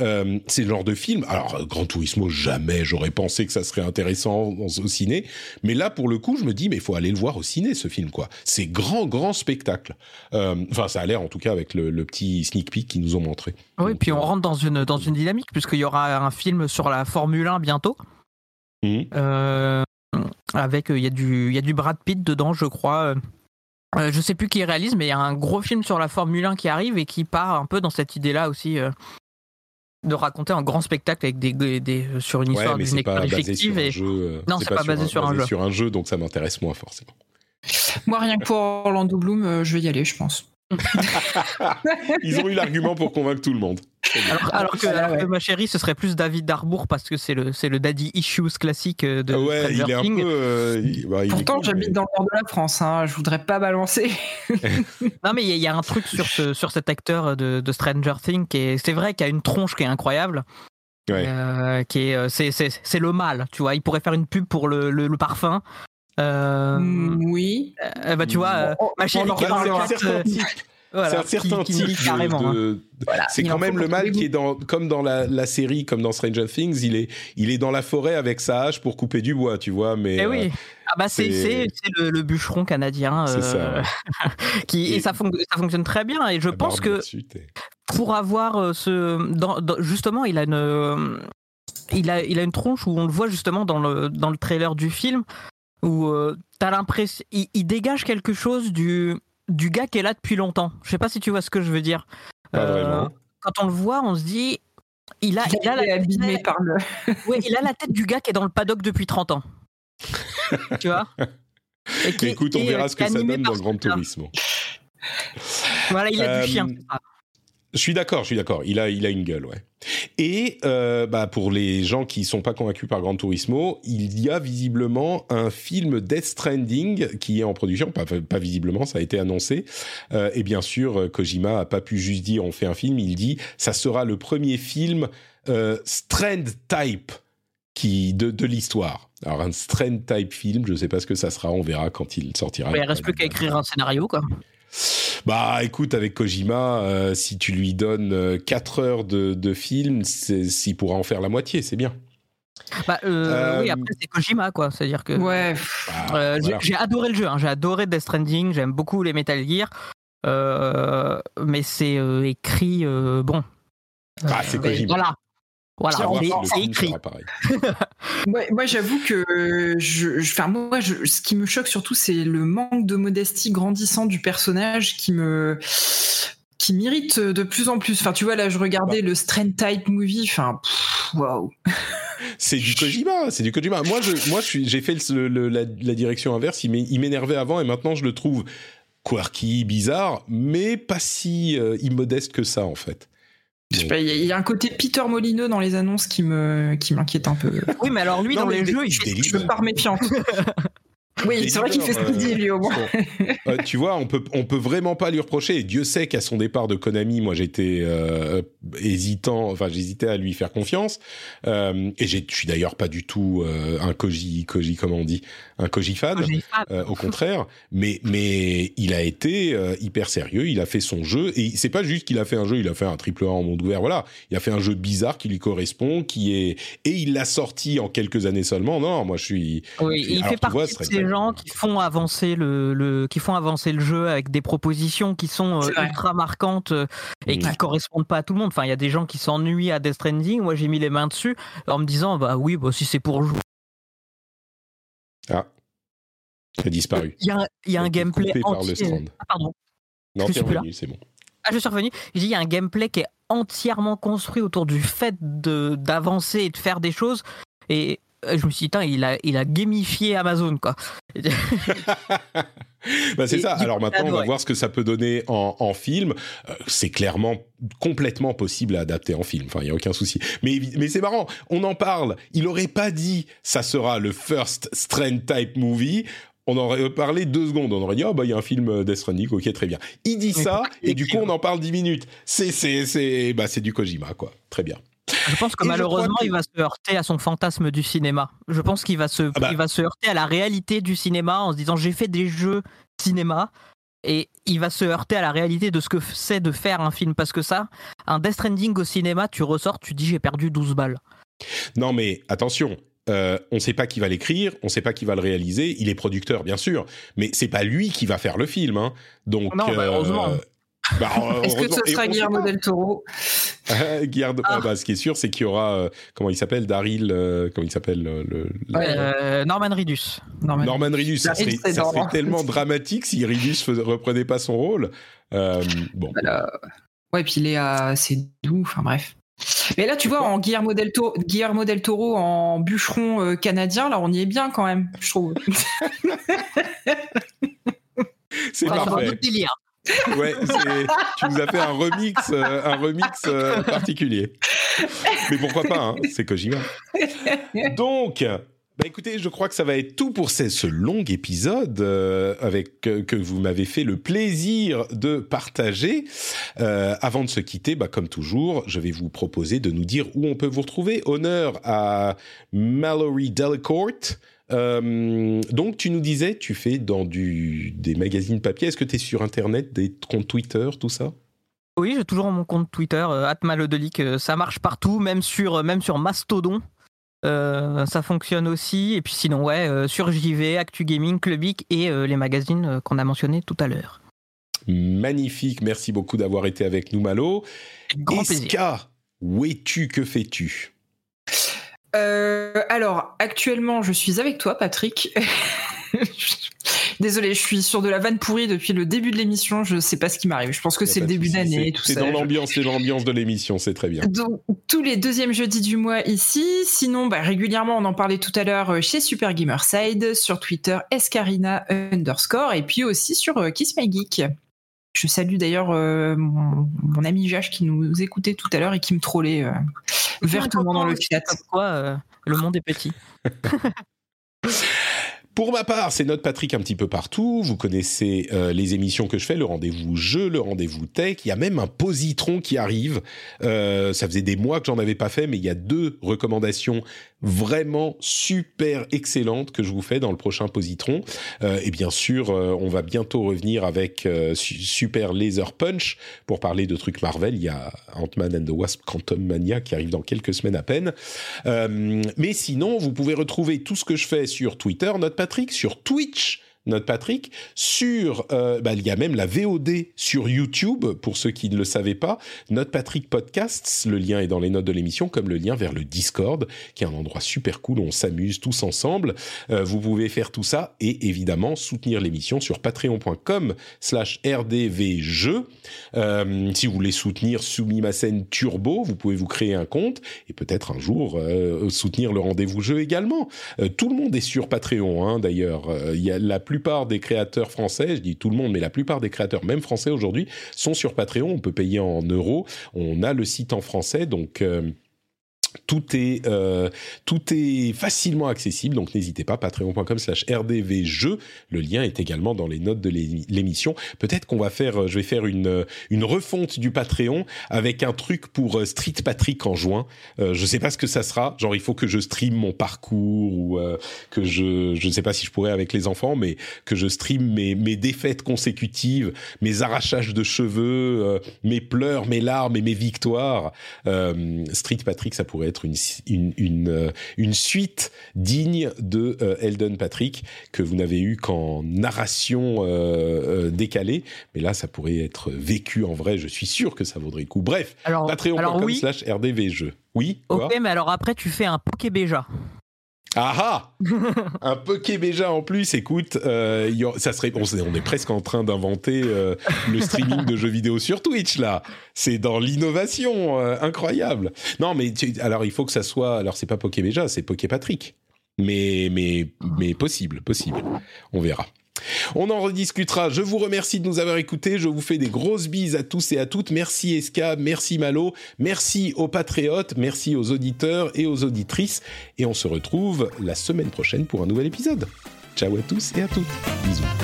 Euh, c'est le genre de film. Alors, Grand Turismo, jamais j'aurais pensé que ça serait intéressant au ciné. Mais là, pour le coup, je me dis, mais il faut aller le voir au ciné, ce film, quoi. C'est grand, grand spectacle. Euh, Enfin, ça a l'air, en tout cas, avec le, le petit sneak peek qu'ils nous ont montré. Oui, Donc, puis on rentre dans une, dans une dynamique, puisqu'il y aura un film sur la Formule 1 bientôt. Euh, avec, euh, il y, a du- il y a du Brad Pitt dedans, je crois. Euh, je sais plus qui réalise, mais il y a un gros film sur la Formule 1 qui arrive et qui part un peu dans cette idée-là aussi. euh, de raconter un grand spectacle avec des, des- des- sur une histoire d'une pas sur fictive. un Et... jeu. Non, c'est pas basé sur un jeu. sur un jeu, donc ça m'intéresse moins forcément. Moi, rien que pour Orlando Bloom, euh, je vais y aller, je pense. <laughs> Ils ont eu l'argument pour convaincre tout le monde. Alors, alors que, Voilà, alors que ouais. ma chérie, ce serait plus David Darbour parce que c'est le, c'est le daddy issues classique euh, de Ah ouais, Stranger il est un Things. peu. euh, il- bah, il est Pourtant, cool, j'habite mais- dans le nord de la France, hein, je voudrais pas balancer. <laughs> Non, mais il y, a- il y a un truc sur, ce, sur cet acteur de, de Stranger Things est, c'est vrai qu'il a une tronche qui est incroyable. Ouais. Euh, qui est, euh, c'est, c'est, c'est le mal, tu vois. Il pourrait faire une pub pour le, le, le parfum. Euh, Mm, oui. euh, bah, tu vois, euh, qui Bah, parle certain euh, type. voilà, c'est un qui- certain qui type de- carrément. hein. de- Voilà, c'est quand même le mal qui est dans, comme dans la, la série, comme dans Stranger Things, il est, il est dans la forêt avec sa hache pour couper du bois, tu vois, mais. Eh euh, oui. Ah bah c'est, le, le bûcheron canadien ça, <laughs> qui et, Et- ça, fonc- ça fonctionne très bien et je la pense barbe que pour avoir ce dans- dans- justement il a une il a il a une tronche où on le voit justement dans le dans le trailer du film où euh, t'as l'impression il, il dégage quelque chose du du gars qui est là depuis longtemps je sais pas si tu vois ce que je veux dire Euh, quand on le voit on se dit il a il a la abîmé par le. <laughs> ouais, il a la tête du gars qui est dans le paddock depuis 30 ans tu vois <laughs> Et qui est- Écoute, on et, euh, verra ce que ça donne dans ce Grand. Turismo. voilà il a Euh, du chien. Je suis d'accord, je suis d'accord. Il a, il a une gueule, ouais. Et euh, bah, pour les gens qui sont pas convaincus par Gran Turismo, il y a visiblement un film Death Stranding qui est en production. Pas, pas visiblement, ça a été annoncé. Euh, et bien sûr, Kojima a pas pu juste dire on fait un film. Il dit ça sera le premier film euh, Strand type qui de, de l'histoire. Alors un Strand type film, je sais pas ce que ça sera. On verra quand il sortira. Ouais, il reste plus qu'à écrire un scénario quoi Bah écoute, avec Kojima, euh, si tu lui donnes 4 heures de, de film, s'il pourra en faire la moitié, c'est bien. bah, euh, Euh, oui après c'est Kojima quoi c'est à dire que Ouais. Bah, Euh, j'ai- voilà. J'ai adoré le jeu, hein. j'ai adoré Death Stranding, j'aime beaucoup les Metal Gear, euh, mais c'est euh, écrit euh, bon. Ah, c'est Euh, Kojima. Voilà, voilà, c'est écrit. Ouais, <laughs> moi, j'avoue que je, je- enfin, moi, je- ce qui me choque surtout, c'est le manque de modestie grandissant du personnage qui me qui m'irrite de plus en plus. Enfin, tu vois, là, je regardais Bah. le Strand Type Movie. Enfin, waouh. C'est du Kojima, c'est du Kojima. Moi, je, moi, j'ai fait le- le- la, la direction inverse. Il m'énervait avant et maintenant, je le trouve quirky, bizarre, mais pas si euh, immodeste que ça, en fait. Je sais pas, Il y, a- un côté Peter Molineux dans les annonces qui me qui m'inquiète un peu. Oui, mais alors lui Non, dans les il jeux, délivre. Je me pars méfiante. <laughs> Oui, c'est vrai qu'il fait ce qu'il dit, lui, au moins. <laughs> Euh, tu vois, on peut, on peut vraiment pas lui reprocher. Et Dieu sait qu'à son départ de Konami, moi, j'étais euh, hésitant. Enfin, j'hésitais à lui faire confiance. Euh, et je suis d'ailleurs pas du tout euh, un Koji, Koji, comment on dit, un Koji fan. Euh, au contraire, mais mais il a été euh, hyper sérieux. Il a fait son jeu et c'est pas juste qu'il a fait un jeu. Il a fait un triple A en monde ouvert. Voilà, il a fait un jeu bizarre qui lui correspond, qui est et il l'a sorti en quelques années seulement. Non, moi je suis. Oui, il alors, fait partie vois, de ces pas- gens qui font avancer le, le- qui font avancer le jeu avec des propositions qui sont euh, C'est ultra marquantes euh, et qui Ouais. correspondent pas à tout le monde. Enfin, il y a des gens qui s'ennuient à Death Stranding. Moi, j'ai mis les mains dessus en me disant, bah oui, bah, si c'est pour jouer. Ah, a disparu. Il y a il y a un gameplay coupé par le entier. Ah, pardon. Non, je t'es suis plus là. revenu, c'est bon. Ah, je suis revenu. Il y a un gameplay qui est entièrement construit autour du fait de d'avancer et de faire des choses. Et je me suis dit, il a, il a gamifié Amazon, quoi. <laughs> Bah, c'est ça. Alors maintenant, on va voir ce que ça peut donner en, en film. Euh, c'est clairement complètement possible à adapter en film. Enfin, il y a aucun souci. Mais, mais c'est marrant. On en parle. Il aurait pas dit ça sera le first Strand type movie. On aurait parlé deux secondes. On aurait dit, oh, bah, il y a un film euh, Death Stranding. Ok, très bien. Il dit ça. Et du coup, on en parle dix minutes. C'est, c'est, c'est, bah, c'est du Kojima, quoi. Très bien. Je pense que Et malheureusement, que- il va se heurter à son fantasme du cinéma. Je pense qu'il va se, Ah bah. il va se heurter à la réalité du cinéma en se disant j'ai fait des jeux cinéma et il va se heurter à la réalité de ce que c'est de faire un film parce que ça, un Death Stranding au cinéma, tu ressors, tu dis j'ai perdu 12 balles. Non, mais attention. euh, on ne sait pas qui va l'écrire, on ne sait pas qui va le réaliser. Il est producteur, bien sûr, mais c'est pas lui qui va faire le film. hein. Donc, Non, bah, heureusement. Bah, Est-ce que ce sera Guillermo del Toro Guillermo- Ah. ah, bah, ce qui est sûr, c'est qu'il y aura euh, comment il s'appelle Daryl, euh, comment il s'appelle euh, le, le- Ouais. Euh, Norman Reedus. Norman. Norman Reedus. Ça serait, ça tellement <laughs> dramatique si Reedus fais- reprenait pas son rôle. Euh, bon. Ouais, puis il est. C'est doux, enfin bref. Mais là, tu vois, en Guillermo del, Toro, Guillermo del Toro en bûcheron euh, canadien, là, on y est bien quand même, je trouve. <laughs> c'est On va sur un parfait. Ouais, tu nous as fait un remix, euh, un remix euh, particulier. Mais pourquoi pas hein, C'est Kojima. Donc, bah écoutez, je crois que ça va être tout pour ce, ce long épisode euh, avec que vous m'avez fait le plaisir de partager. Avant de se quitter, bah comme toujours, je vais vous proposer de nous dire où on peut vous retrouver. Honneur à Mallory Delacourt. Euh, donc tu nous disais, tu fais dans du, des magazines papier. Est-ce que tu es sur Internet, des comptes Twitter, tout ça? Oui, j'ai toujours mon compte Twitter, euh, @malodelic, euh, ça marche partout, même sur, même sur Mastodon. Euh, ça fonctionne aussi. Et puis sinon, ouais, euh, sur JV, Actu Gaming, Clubic et euh, les magazines qu'on a mentionnés tout à l'heure. Magnifique, merci beaucoup d'avoir été avec nous, Malo. Grand plaisir. Eska, où es-tu, que fais-tu? Euh, alors, actuellement, je suis avec toi, Patrick. <laughs> Désolé, je suis sur de la vanne pourrie depuis le début de l'émission. Je sais pas ce qui m'arrive. Je pense que c'est le début d'année, c'est- dans l'ambiance, c'est l'ambiance de l'émission, c'est très bien. Donc, tous les deuxièmes jeudis du mois ici. Sinon, bah, régulièrement, on en parlait tout à l'heure euh, chez Super Gamerside, sur Twitter, escarina underscore, et puis aussi sur euh, Kiss My Geek. Je salue d'ailleurs euh, mon, mon ami Jach qui nous écoutait tout à l'heure et qui me trollait euh, vertement dans le chat. Quoi, euh, le monde est petit. <laughs> Pour ma part, c'est notre Patrick un petit peu partout. Vous connaissez euh, les émissions que je fais, le rendez-vous jeu, le rendez-vous tech. Il y a même un positron qui arrive. Euh, ça faisait des mois que j'en avais pas fait, mais il y a deux recommandations vraiment super excellentes que je vous fais dans le prochain positron. Euh, et bien sûr, euh, on va bientôt revenir avec euh, Su- Super Laser Punch pour parler de trucs Marvel. Il y a Ant-Man and the Wasp Quantum Mania qui arrive dans quelques semaines à peine. Euh, mais sinon, vous pouvez retrouver tout ce que je fais sur Twitter, notre Patrick, sur Twitch. Notre Patrick, sur, euh, bah, il y a même la VOD sur YouTube, pour ceux qui ne le savaient pas. Notre Patrick Podcasts, le lien est dans les notes de l'émission, comme le lien vers le Discord, qui est un endroit super cool où on s'amuse tous ensemble. Euh, vous pouvez faire tout ça et évidemment soutenir l'émission sur patreon.com slash rdvjeux. Euh, si vous voulez soutenir Sumimasen Turbo, vous pouvez vous créer un compte et peut-être un jour soutenir le rendez-vous jeu également. Tout le monde est sur Patreon, hein, d'ailleurs. Il y a la plupart des créateurs français, je dis tout le monde, mais la plupart des créateurs, même français aujourd'hui, sont sur Patreon. On peut payer en euros. On a le site en français, donc. euh, tout est euh, tout est facilement accessible, donc n'hésitez pas patreon.com slash rdvjeux. Le lien est également dans les notes de l'émi- l'émission. Peut-être qu'on va faire, euh, je vais faire une euh, une refonte du Patreon avec un truc pour euh, Street Patrick en juin. Euh, je sais pas ce que ça sera. Genre il faut que je stream mon parcours ou euh, que je je ne sais pas si je pourrais avec les enfants, mais que je stream mes mes défaites consécutives, mes arrachages de cheveux, mes pleurs, mes larmes et mes victoires. Street Patrick, ça pourrait être une, une, une, euh, une suite digne de euh, Eldon Patrick que vous n'avez eu qu'en narration euh, décalée. Mais là, ça pourrait être vécu en vrai. Je suis sûr que ça vaudrait le coup. Bref, patreon.com oui, slash rdvjeux. Oui, ok, mais alors après, tu fais un Pokébéja. Ah ah <laughs> Un Pokébéja en plus, écoute, euh, y a- ça serait, on, est- on est presque en train d'inventer euh, le streaming de jeux vidéo sur Twitch là. C'est dans l'innovation, euh, incroyable. Non, mais tu- alors il faut que ça soit, alors c'est pas Pokébéja, c'est Poképatrick. Mais mais mais possible, possible. On verra. On en rediscutera. Je vous remercie de nous avoir écoutés. Je vous fais des grosses bises à tous et à toutes. Merci Eska, merci Malo, merci aux patriotes, merci aux auditeurs et aux auditrices. Et on se retrouve la semaine prochaine pour un nouvel épisode. Ciao à tous et à toutes. Bisous.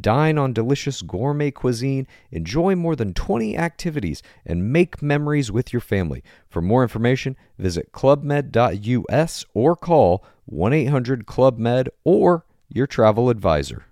Dine on delicious gourmet cuisine, enjoy more than 20 activities, and make memories with your family. For more information, visit clubmed.us or call 1 800 Club Med or your travel advisor.